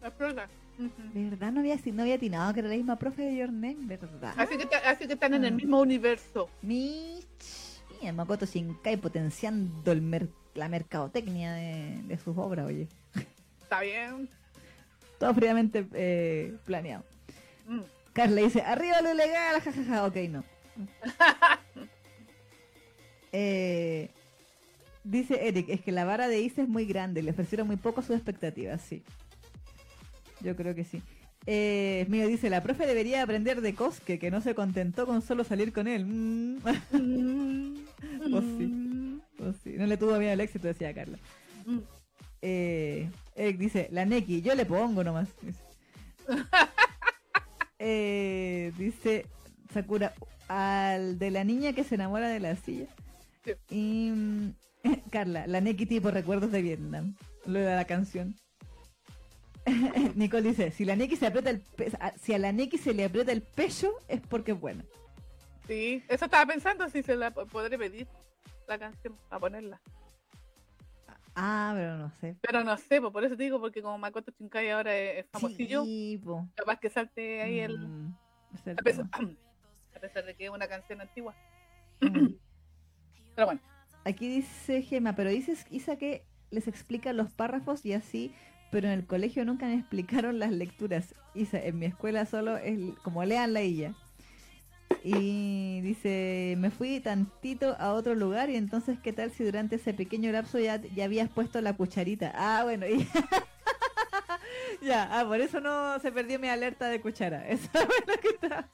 [SPEAKER 2] la proga. Ujú.
[SPEAKER 1] ¿Verdad? No había, no había atinado que era la misma profe de Your Name, ¿verdad?
[SPEAKER 2] Así que, así que están en el
[SPEAKER 1] Ah.
[SPEAKER 2] mismo universo.
[SPEAKER 1] Mich. Mira, Makoto Shinkai potenciando el mer- la mercadotecnia de, de sus obras, oye.
[SPEAKER 2] Está bien.
[SPEAKER 1] Todo fríamente eh, planeado.
[SPEAKER 2] Mm.
[SPEAKER 1] Carla dice, arriba lo ilegal, jajaja, ok, no. Eh, Dice Eric, es que la vara de Isa es muy grande, le ofrecieron muy poco sus expectativas, sí. Yo creo que sí. Eh, mío dice, la profe debería aprender de Cosque, que no se contentó con solo salir con él. Mm. Pues sí. Pues sí, No le tuvo miedo al éxito, decía Carla.
[SPEAKER 2] Mm.
[SPEAKER 1] Eh, Eric dice, la Neki, yo le pongo nomás. Dice, Eh, dice Sakura, al de la niña que se enamora de la silla.
[SPEAKER 2] Sí.
[SPEAKER 1] Y mm, Carla, la Neki tipo recuerdos de Vietnam. Lo de la canción. Nicole dice, si la Neki se aprieta el pe- si a la Neki se le aprieta el pecho es porque es buena.
[SPEAKER 2] Sí, eso estaba pensando si se la po- podré pedir la canción a ponerla.
[SPEAKER 1] Ah, pero no sé.
[SPEAKER 2] Pero no sé, por eso te digo, porque como Makoto Shinkai ahora es, famosillo,
[SPEAKER 1] Sí,
[SPEAKER 2] capaz que salte ahí el.
[SPEAKER 1] Mm,
[SPEAKER 2] pesar, a pesar de que es una canción antigua.
[SPEAKER 1] Mm.
[SPEAKER 2] Pero bueno,
[SPEAKER 1] Aquí dice Gema, pero dices Isa que les explica los párrafos y así, pero en el colegio nunca me explicaron las lecturas. Isa, en mi escuela solo es como leanla y ya. Y dice, me fui tantito a otro lugar y entonces, ¿qué tal si durante ese pequeño lapso ya, ya habías puesto la cucharita? Ah, bueno, ya, ah, por eso no se perdió mi alerta de cuchara. Eso es lo que está.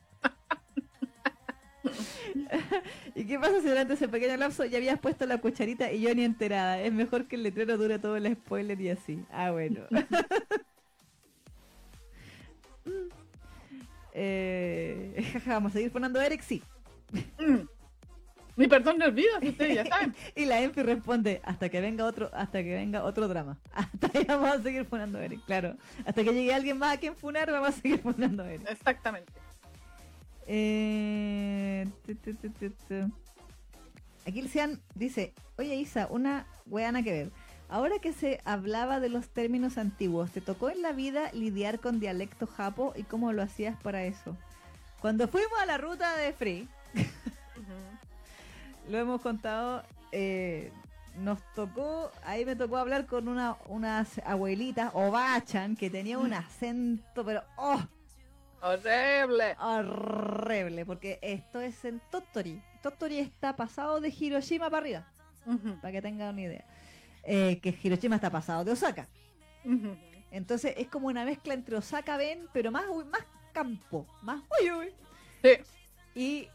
[SPEAKER 1] ¿Y qué pasa si durante ese pequeño lapso ya habías puesto la cucharita y yo ni enterada? Es mejor que el letrero dure todo el spoiler y así. Ah, bueno. eh, jaja, vamos a seguir poniendo Eric, sí.
[SPEAKER 2] mm, mi perdón de olvido, si ustedes ya saben.
[SPEAKER 1] Y la Enfi responde, hasta que venga otro, hasta que venga otro drama. Hasta ahí vamos a seguir funando Eric, claro. Hasta que llegue alguien más a quien funar, vamos a seguir funando Eric.
[SPEAKER 2] Exactamente.
[SPEAKER 1] Eh, tu, tu, tu, tu, tu. Aquí el dice, oye Isa, una weana que ver. Ahora que se hablaba de los términos antiguos, ¿te tocó en la vida lidiar con dialecto japo y cómo lo hacías para eso? Cuando fuimos a la ruta de Free, lo hemos contado, eh, nos tocó, ahí me tocó hablar con una, unas abuelitas, o bachan, que tenía un acento, pero ¡oh!
[SPEAKER 2] Horrible.
[SPEAKER 1] horrible, porque esto es en Tottori. Tottori está pasado de Hiroshima para arriba, para que tengan una idea. Eh, que Hiroshima está pasado de Osaka. Entonces es como una mezcla entre Osaka Ben, pero más, uy, más campo, más uy, uy.
[SPEAKER 2] Sí.
[SPEAKER 1] Y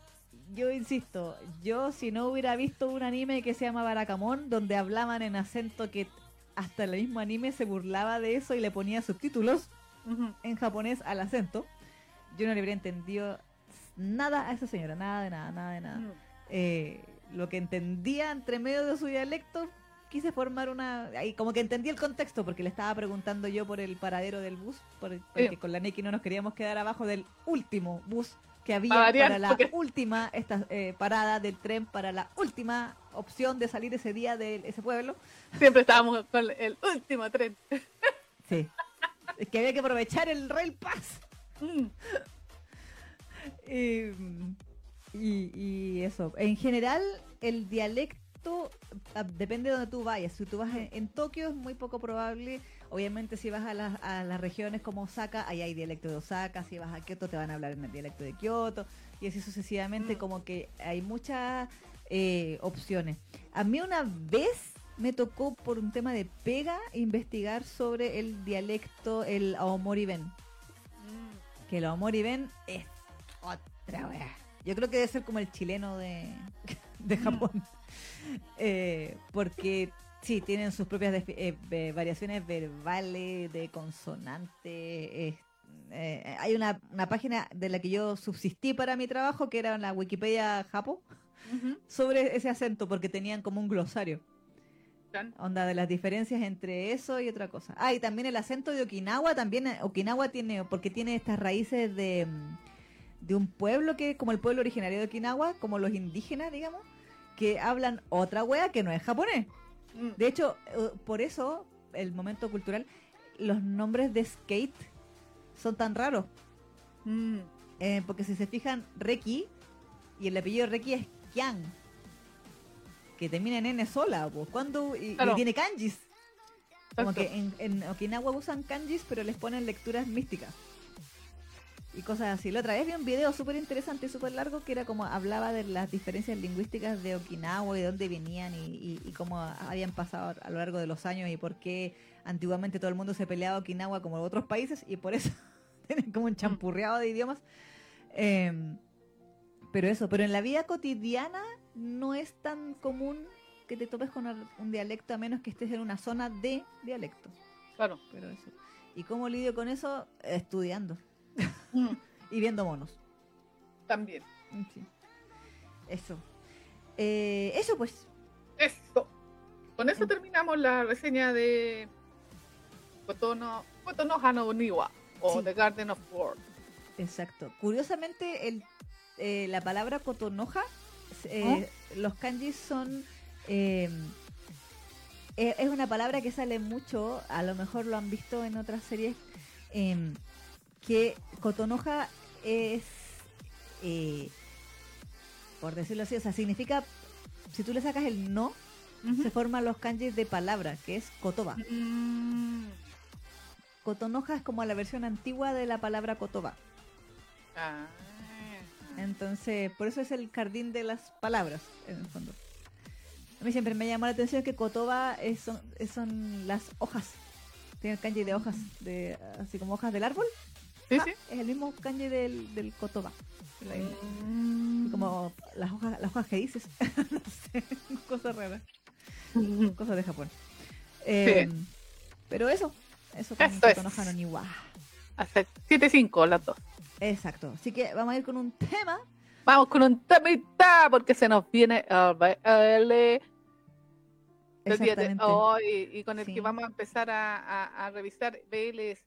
[SPEAKER 1] yo insisto, yo si no hubiera visto un anime que se llama Barakamon, donde hablaban en acento que hasta el mismo anime se burlaba de eso y le ponía subtítulos
[SPEAKER 2] Ujú.
[SPEAKER 1] en japonés al acento, yo no le habría entendido nada a esa señora, nada de nada, nada de nada. Eh, lo que entendía entre medio de su dialecto, quise formar una... Ahí como que entendí el contexto, porque le estaba preguntando yo por el paradero del bus, por porque
[SPEAKER 2] Sí.
[SPEAKER 1] con la Neki no nos queríamos quedar abajo del último bus que había
[SPEAKER 2] variar,
[SPEAKER 1] para la
[SPEAKER 2] porque-
[SPEAKER 1] última esta, eh, parada del tren, para la última opción de salir ese día de ese pueblo.
[SPEAKER 2] Siempre estábamos con el último tren.
[SPEAKER 1] Sí. es que había que aprovechar el Rail Pass. Eh, y, y eso. En general, el dialecto ah, depende de donde tú vayas. Si tú vas en, en Tokio es muy poco probable. Obviamente si vas a, las- a las regiones como Osaka, ahí hay dialecto de Osaka. Si vas a Kioto te van a hablar en el dialecto de Kioto. Y así sucesivamente
[SPEAKER 2] Mm.
[SPEAKER 1] como que hay muchas eh, opciones. A mí una vez me tocó por un tema de pega investigar sobre el dialecto, el Aomori Ben
[SPEAKER 2] Mm.
[SPEAKER 1] que el Aomori Ben es otra wea. Yo creo que debe ser como el chileno de, de Japón. Eh, porque sí, tienen sus propias eh, variaciones verbales, de consonantes. eh, hay una, una página de la que yo subsistí para mi trabajo, que era la Wikipedia Japo, sobre ese acento, porque tenían como un glosario. Onda de las diferencias entre eso y otra cosa. Ah, y también el acento de Okinawa, también eh, Okinawa tiene, porque tiene estas raíces de, mm, de un pueblo que, como el pueblo originario de Okinawa, como los indígenas, digamos, que hablan otra wea que no es japonés.
[SPEAKER 2] Mm.
[SPEAKER 1] De hecho, eh, por eso, el momento cultural, los nombres de skate son tan raros.
[SPEAKER 2] Mm.
[SPEAKER 1] Eh, porque si se fijan, Reki, y el apellido Reki es Kian, que termina en N sola, pues, cuando y, y tiene kanjis. Como
[SPEAKER 2] Exacto.
[SPEAKER 1] que en, en Okinawa usan kanjis, pero les ponen lecturas místicas. y cosas así. La otra vez vi un video súper interesante, súper largo, que era como hablaba de las diferencias lingüísticas de Okinawa y de dónde venían y, y- y cómo habían pasado a lo largo de los años y por qué antiguamente todo el mundo se peleaba Okinawa como otros países y por eso tienen como un champurreado de idiomas. Em, pero eso, pero en la vida cotidiana no es tan común que te topes con un dialecto a menos que estés en una zona de dialecto.
[SPEAKER 2] Claro.
[SPEAKER 1] Pero eso. ¿Y cómo lidio con eso? Estudiando
[SPEAKER 2] Mm,
[SPEAKER 1] y viendo monos.
[SPEAKER 2] También.
[SPEAKER 1] Sí. Eso. Eh, eso pues.
[SPEAKER 2] Eso. Con eso terminamos la reseña de Kotono, Kotonoha no Niwa o
[SPEAKER 1] Sí.
[SPEAKER 2] The Garden of War.
[SPEAKER 1] Exacto. Curiosamente, el, eh, la palabra cotonoja, eh, los kanjis son... eh, eh, es una palabra que sale mucho, a lo mejor lo han visto en otras series, em, que cotonoja es, eh, por decirlo así, o sea, significa, si tú le sacas el no, se forman los kanjis de palabra, que es kotoba.
[SPEAKER 2] Mm,
[SPEAKER 1] Cotonoja es como la versión antigua de la palabra kotoba.
[SPEAKER 2] ah.
[SPEAKER 1] Entonces, por eso es el jardín de las palabras, en el fondo. A mí siempre me llamó la atención que Kotoba es- son, es- son las hojas. Tiene el kanji de hojas, de, así como hojas del árbol.
[SPEAKER 2] Sí,
[SPEAKER 1] Ah,
[SPEAKER 2] sí.
[SPEAKER 1] Es el mismo kanji del, del misma.
[SPEAKER 2] Mm.
[SPEAKER 1] Como las hojas, las hojas que dices. no sé, cosas raras. Cosas de Japón. Eh, Pero eso, eso con
[SPEAKER 2] Eso es.
[SPEAKER 1] No Niwa.
[SPEAKER 2] Hace 7-5 las dos.
[SPEAKER 1] Exacto. Así que vamos a ir con un tema.
[SPEAKER 2] Vamos con un temita porque se nos viene el
[SPEAKER 1] Exactamente.
[SPEAKER 2] hoy y con el
[SPEAKER 1] Sí.
[SPEAKER 2] que vamos a empezar a, a- a revisar BLs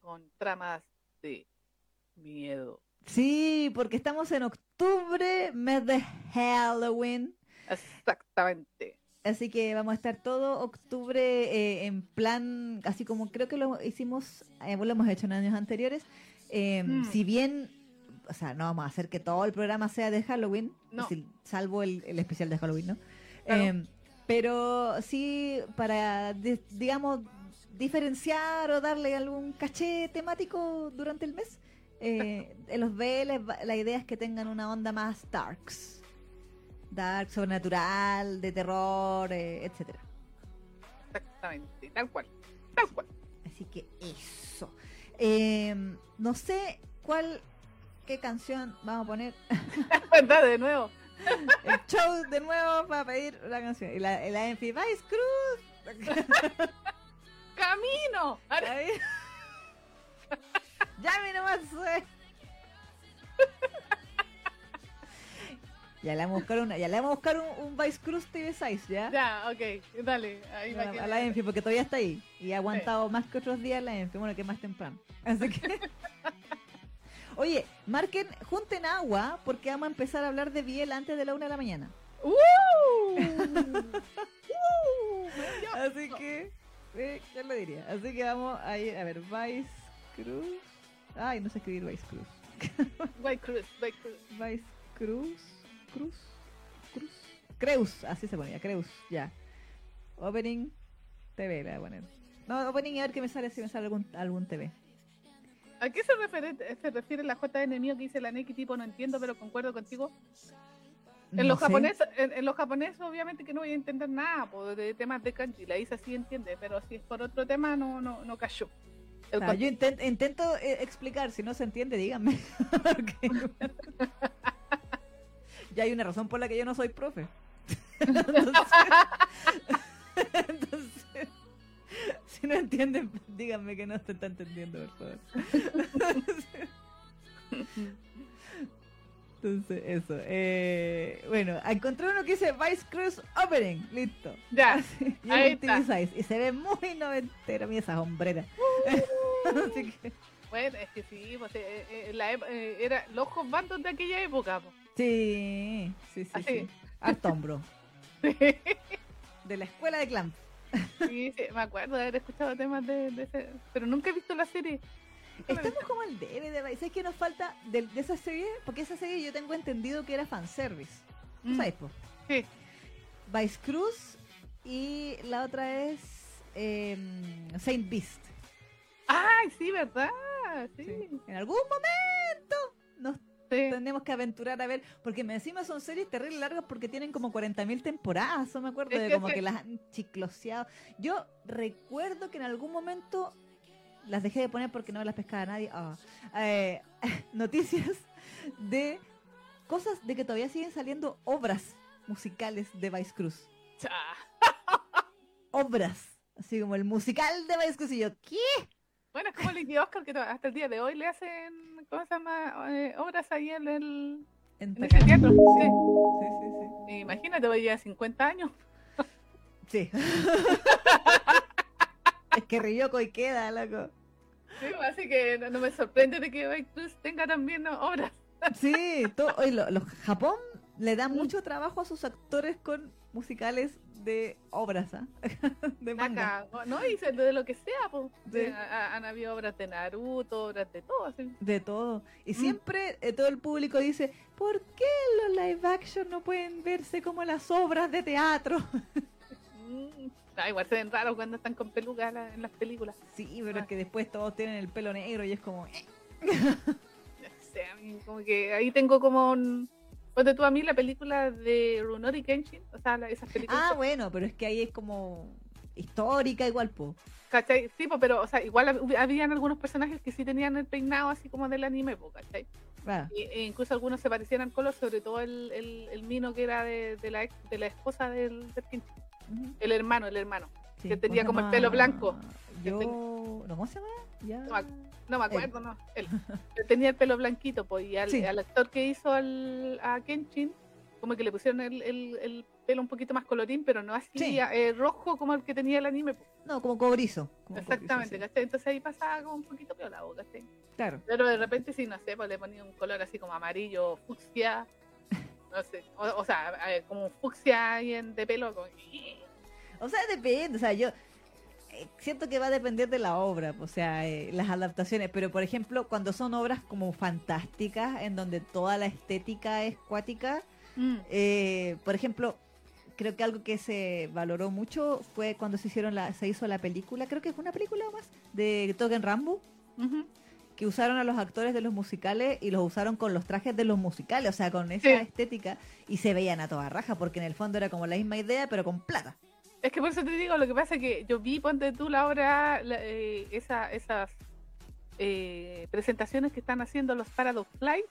[SPEAKER 2] con tramas de miedo.
[SPEAKER 1] Sí, porque estamos en octubre, mes de Halloween.
[SPEAKER 2] Exactamente.
[SPEAKER 1] Así que vamos a estar todo octubre eh, en plan, así como creo que lo hicimos, eh, lo hemos hecho en años anteriores. Eh,
[SPEAKER 2] Mm.
[SPEAKER 1] Si bien, o sea, no vamos a hacer que todo el programa sea de Halloween,
[SPEAKER 2] No.
[SPEAKER 1] salvo el, el especial de Halloween, ¿no?
[SPEAKER 2] Claro.
[SPEAKER 1] Eh, pero sí, para, di- digamos, diferenciar o darle algún caché temático durante el mes, eh, en los BL la idea es que tengan una onda más darks. Dark, sobrenatural, de terror, eh, etcétera.
[SPEAKER 2] Exactamente. Tal cual. Tal cual.
[SPEAKER 1] Así que eso. Eh, no sé cuál, qué canción vamos a poner.
[SPEAKER 2] ¿Verdad? De nuevo.
[SPEAKER 1] El show de nuevo para pedir la canción. Y la, la Enfi Vice Cruz.
[SPEAKER 2] ¡Camino!
[SPEAKER 1] Llame nomás. Ya le vamos a buscar, una, ya le vamos a buscar un, un Vice Cruz TV Size, ¿ya?
[SPEAKER 2] Ya, ok. Dale. Ahí va
[SPEAKER 1] a, la Enfi, porque todavía está ahí. Y ha aguantado más que otros días la Enfi, bueno, que más temprano. Así que. Oye, marquen, junten agua, porque vamos a empezar a hablar de Biel antes de la una de la mañana.
[SPEAKER 2] ¡Uh! ¡Uh!
[SPEAKER 1] Así que. Eh, ¿Qué le diría? Así que vamos a ir, a ver, Vice Cruz. Ay, no sé escribir Vice Cruz.
[SPEAKER 2] White Cruz, White Cruz.
[SPEAKER 1] Vice Cruz. Cruz. Cruz. Creus, así se ponía, Creus, ya. Opening TV le voy a poner. No, opening y a ver qué me sale si me sale algún, algún TV.
[SPEAKER 2] ¿A qué se refiere, se refiere la JN mío que dice la Neki tipo no entiendo pero concuerdo contigo? En
[SPEAKER 1] No
[SPEAKER 2] los japoneses, en, en los japoneses obviamente que no voy a entender nada po, de temas de kanji, la Isa sí entiende, pero si es por otro tema no no no cayó.
[SPEAKER 1] Ah, yo inten- intento eh, explicar, si no se entiende, díganme. Ya hay una razón por la que yo no soy profe. entonces, entonces, si no entienden, díganme que no se está entendiendo, por favor. Entonces, eso. eh, bueno, encontré uno que dice Vice Cruise Opening. Listo.
[SPEAKER 2] Ya,
[SPEAKER 1] Así, y
[SPEAKER 2] ahí está.
[SPEAKER 1] Y se ve muy noventero. Mira esa hombrera. Así que,
[SPEAKER 2] bueno, es que sí, pues, eh, eh, la eh, era los bandos de aquella época. po.
[SPEAKER 1] Sí, sí, sí.
[SPEAKER 2] Así.
[SPEAKER 1] sí. Harto hombro.
[SPEAKER 2] sí,
[SPEAKER 1] De la escuela de Clamp.
[SPEAKER 2] sí, me acuerdo de haber escuchado temas de, de ese, pero nunca he visto la serie.
[SPEAKER 1] Estamos como el debe de ¿Sabes qué nos falta de, de esa serie? Porque esa serie yo tengo entendido que era fanservice. ¿Tú
[SPEAKER 2] Mm,
[SPEAKER 1] sabes, po?
[SPEAKER 2] Sí,
[SPEAKER 1] Vice Cruz y la otra es em, Saint Beast.
[SPEAKER 2] ay, sí, ¿verdad? Sí.
[SPEAKER 1] Sí. En algún momento nos
[SPEAKER 2] Sí.
[SPEAKER 1] tenemos que aventurar a ver, porque me encima son series terribles largas porque tienen como 40.000 temporadas, eso me acuerdo
[SPEAKER 2] Es
[SPEAKER 1] de
[SPEAKER 2] que
[SPEAKER 1] como
[SPEAKER 2] sí.
[SPEAKER 1] que las han chicloseado. Yo recuerdo que en algún momento las dejé de poner porque no las pescaba nadie. Ah, eh, noticias de cosas de que todavía siguen saliendo obras musicales de Vice Cruz. Obras. Así como el musical de Vice Cruz y yo, ¿qué?
[SPEAKER 2] Bueno, es como Licky Oscar que hasta el día de hoy le hacen, ¿cómo se llama? Eh, obras ahí en el,
[SPEAKER 1] En
[SPEAKER 2] en ese teatro. Sí.
[SPEAKER 1] Sí, sí,
[SPEAKER 2] Imagínate, voy a 50 años.
[SPEAKER 1] sí. Es que Ryoko y queda, loco.
[SPEAKER 2] Sí, así que no, no me sorprende de que Cruz tenga también obras.
[SPEAKER 1] Sí, todo, lo- lo- Japón le da mucho trabajo a sus actores con musicales de obras, ¿ah? de manga.
[SPEAKER 2] Acá, ¿no? Y de lo que sea, pues.
[SPEAKER 1] Sí.
[SPEAKER 2] han habido obras de Naruto, obras de todo, así.
[SPEAKER 1] De todo. Y
[SPEAKER 2] Mm.
[SPEAKER 1] siempre eh, todo el público dice, ¿por qué los live action no pueden verse como las obras de teatro?
[SPEAKER 2] Mm. Ah, igual se ven raros cuando están con pelucas la- en las películas.
[SPEAKER 1] Sí, pero
[SPEAKER 2] Ah.
[SPEAKER 1] es que después todos tienen el pelo negro y es como... eh.
[SPEAKER 2] No sé, a mí como que ahí tengo como un... Ponte tú a mí la película de Runori Kenshin, o sea, la- esas películas.
[SPEAKER 1] Ah, bueno, pero es que ahí es como histórica igual, po.
[SPEAKER 2] ¿Cachai? Sí, po, pero, o sea, igual hab- habían algunos personajes que sí tenían el peinado así como del anime, po, ¿cachai?
[SPEAKER 1] Ah,
[SPEAKER 2] e incluso algunos se parecían al color, sobre todo el, el, el mino que era de, de la, ex- de la esposa del, del Kenshin. El hermano, el hermano.
[SPEAKER 1] Sí.
[SPEAKER 2] que tenía
[SPEAKER 1] ¿Cómo se
[SPEAKER 2] como el pelo blanco.
[SPEAKER 1] Yo...
[SPEAKER 2] Que
[SPEAKER 1] ¿No, ¿Cómo se llama? Ya...
[SPEAKER 2] No me No me acuerdo, no. Él. Él tenía el pelo blanquito, pues, y al,
[SPEAKER 1] Sí.
[SPEAKER 2] al actor que hizo al, a Kenshin, como que le pusieron el, el, el pelo un poquito más colorín, pero no así
[SPEAKER 1] Sí.
[SPEAKER 2] eh, rojo como el que tenía el anime. pues.
[SPEAKER 1] No, como cobrizo. como
[SPEAKER 2] Exactamente,
[SPEAKER 1] cobrizo.
[SPEAKER 2] Entonces ahí pasaba como un poquito peor la boca,
[SPEAKER 1] sí. Claro.
[SPEAKER 2] Pero de repente sí, no sé, pues le ponía un color así como amarillo, fucsia, no sé, o, o sea, como fucsia ahí en, de pelo, como...
[SPEAKER 1] O sea, depende, o sea, yo eh, siento que va a depender de la obra, o sea, eh, las adaptaciones, pero por ejemplo, cuando son obras como fantásticas, en donde toda la estética es cuática,
[SPEAKER 2] Mm,
[SPEAKER 1] eh, por ejemplo, creo que algo que se valoró mucho fue cuando se hicieron la, se hizo la película, creo que fue una película o más, de Token Rambo, que usaron a los actores de los musicales y los usaron con los trajes de los musicales, o sea, con esa
[SPEAKER 2] Sí.
[SPEAKER 1] estética, y se veían a toda raja, porque en el fondo era como la misma idea, pero con plata.
[SPEAKER 2] Es que por eso te digo, lo que pasa es que yo vi, ponte tú la obra, la- eh, esa, esas eh, presentaciones que están haciendo los Paradox Live,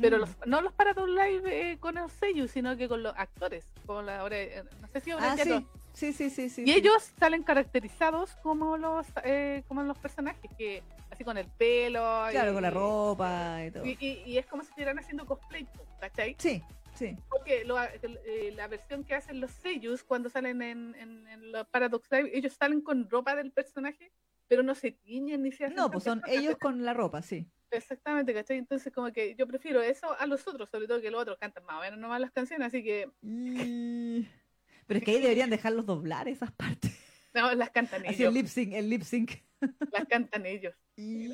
[SPEAKER 2] pero
[SPEAKER 1] Mm.
[SPEAKER 2] los, no los Paradox Live eh, con el sello, sino que con los actores, con la obra, eh, no sé si obra
[SPEAKER 1] Ah, sí. Sí, sí, sí, sí.
[SPEAKER 2] Y
[SPEAKER 1] sí.
[SPEAKER 2] ellos salen caracterizados como los eh, como los personajes, que así con el pelo.
[SPEAKER 1] Claro,
[SPEAKER 2] y-
[SPEAKER 1] con la ropa y todo.
[SPEAKER 2] Y, y- y es como si estuvieran haciendo cosplay, ¿cachai?
[SPEAKER 1] Sí, sí.
[SPEAKER 2] Porque lo- eh, la versión que hacen los sellos cuando salen en, en, en los Paradox Live, ellos salen con ropa del personaje, pero no se tiñen ni se hacen.
[SPEAKER 1] No, pues son ellos con la ropa, sí.
[SPEAKER 2] Exactamente, ¿cachai? Entonces, como que yo prefiero eso a los otros, sobre todo que los otros cantan más o menos nomás las canciones, así que
[SPEAKER 1] Mm. Pero es que ahí deberían dejarlos doblar esas partes.
[SPEAKER 2] no, las cantan
[SPEAKER 1] Así el
[SPEAKER 2] ellos.
[SPEAKER 1] lip sync, el lip sync.
[SPEAKER 2] Las cantan ellos.
[SPEAKER 1] Y-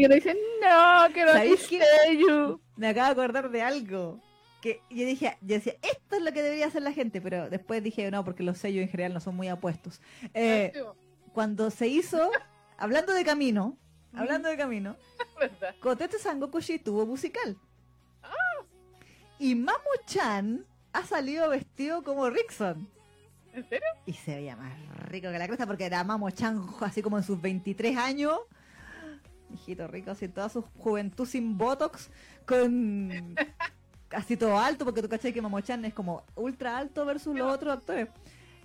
[SPEAKER 2] Y no dicen, no, que no sello.
[SPEAKER 1] Me acabo de acordar de algo. Que yo dije, yo decía, esto es lo que debería hacer la gente, pero después dije, no, porque los sellos en general no son muy apuestos. Eh, cuando se hizo, hablando de camino, hablando de camino. Kotetsu Sangokushi tuvo musical. Y Mamu-chan ha salido vestido como Rickson.
[SPEAKER 2] ¿En serio?
[SPEAKER 1] Y se veía más rico que la cresta porque era Mamu-chan así como en sus 23 años. Hijito rico, así toda su juventud sin botox, con así todo alto, porque tú cachai que Mamu-chan es como ultra alto versus los otros actores.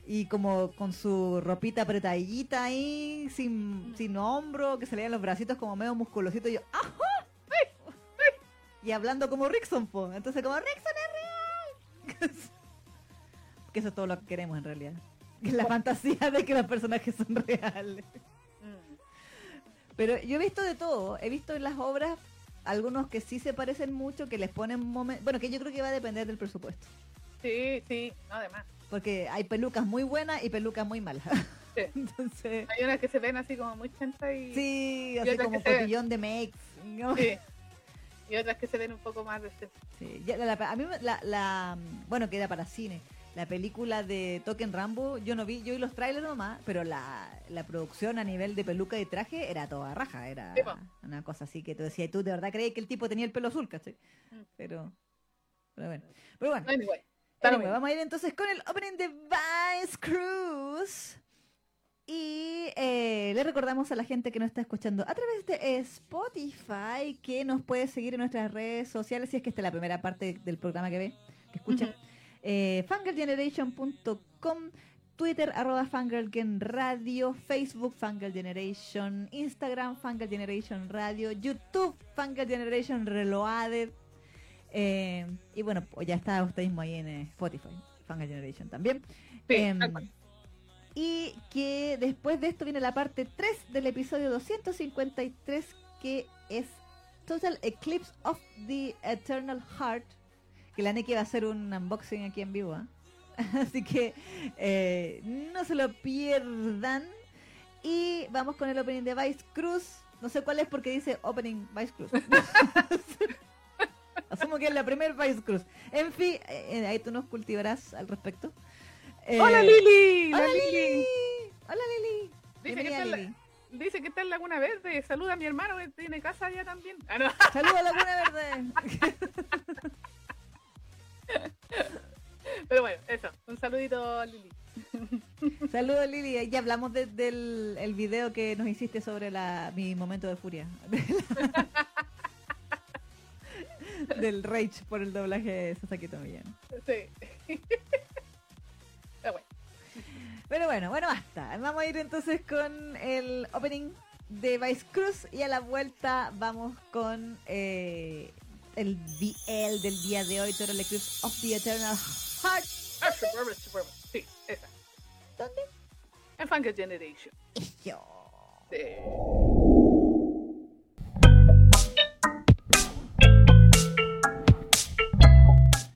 [SPEAKER 1] Y como con su ropita apretadita ahí, sin, sin hombro, que se le veían los bracitos como medio musculositos. Y yo, ¡ajá! Y hablando como Rickson, po. Entonces, como Rickson es real. que eso es todo lo que queremos en realidad. La fantasía de que los personajes son reales.
[SPEAKER 2] Mm.
[SPEAKER 1] Pero yo he visto de todo. He visto en las obras algunos que sí se parecen mucho, que les ponen momentos. Bueno, que yo creo que va a depender del presupuesto.
[SPEAKER 2] Sí, sí, además.
[SPEAKER 1] Porque hay pelucas muy buenas y pelucas muy malas.
[SPEAKER 2] Sí.
[SPEAKER 1] Entonces,
[SPEAKER 2] Hay unas que se ven así como muy chanta y,
[SPEAKER 1] sí, así como cotillón de makes. ¿no?
[SPEAKER 2] sí. y otras que se ven un poco más decentes.
[SPEAKER 1] Sí, ya la- a mí me- la, la- bueno, que era para cine. La película de Token Rambo, yo no vi, yo vi los trailers nomás, pero la, la producción a nivel de peluca y traje era toda raja, era una cosa así que tú decías, tú de verdad crees que el tipo tenía el pelo azul, ¿cachai?
[SPEAKER 2] Mm.
[SPEAKER 1] Pero, pero bueno. Pero bueno,
[SPEAKER 2] Anyway,
[SPEAKER 1] Anyway, vamos a ir entonces con el opening de Vice Cruise. Y eh, le recordamos a la gente que nos está escuchando a través de Spotify que nos puede seguir en nuestras redes sociales si es que esta es la primera parte del programa que ve, que escucha.
[SPEAKER 2] Ujú.
[SPEAKER 1] Eh, fangirlgeneration.com Twitter, arroba Radio, Facebook, Fangirl Generation, Instagram, Fangirl Generation Radio, YouTube, Fangirl Generation Reloaded. Eh, y bueno, pues ya está usted mismo ahí en eh, Spotify, Fangirl Generation también.
[SPEAKER 2] Sí,
[SPEAKER 1] Em, y que después de esto viene la parte 3 del episodio 253, que es Total Eclipse of the Eternal Heart. Que la Neki va a hacer un unboxing aquí en vivo. ¿ah? Así que eh, no se lo pierdan. Y vamos con el opening de Vice Cruz. No sé cuál es porque dice opening Vice Cruz. Asumo que es la primer Vice Cruz. En fin, eh, ahí tú nos cultivarás al respecto.
[SPEAKER 2] ¡Hola
[SPEAKER 1] Eh,
[SPEAKER 2] Lili!
[SPEAKER 1] Hola
[SPEAKER 2] Lili.
[SPEAKER 1] Hola Lili.
[SPEAKER 2] Dice que,
[SPEAKER 1] Bienvenida,
[SPEAKER 2] está en la,
[SPEAKER 1] Lili.
[SPEAKER 2] dice que está en Laguna Verde. Saluda a mi hermano que tiene casa allá también. Ah, no.
[SPEAKER 1] Saludos a Laguna Verde.
[SPEAKER 2] Pero bueno, eso. Un saludito, Lili.
[SPEAKER 1] Saludos Lili. Ya hablamos de- del el video que nos hiciste sobre la, mi momento de furia. del rage por el doblaje de Sasaki Tomiyan.
[SPEAKER 2] Sí. Pero bueno.
[SPEAKER 1] Pero bueno, bueno, basta. Vamos a ir entonces con el opening de Vice Cruz y a la vuelta vamos con eh, el VL del día de hoy, Total Eclipse of the Eternal Heart.
[SPEAKER 2] Ah. Sí, esa.
[SPEAKER 1] ¿Dónde?
[SPEAKER 2] En Funky Generation.
[SPEAKER 1] Yo.
[SPEAKER 2] Sí.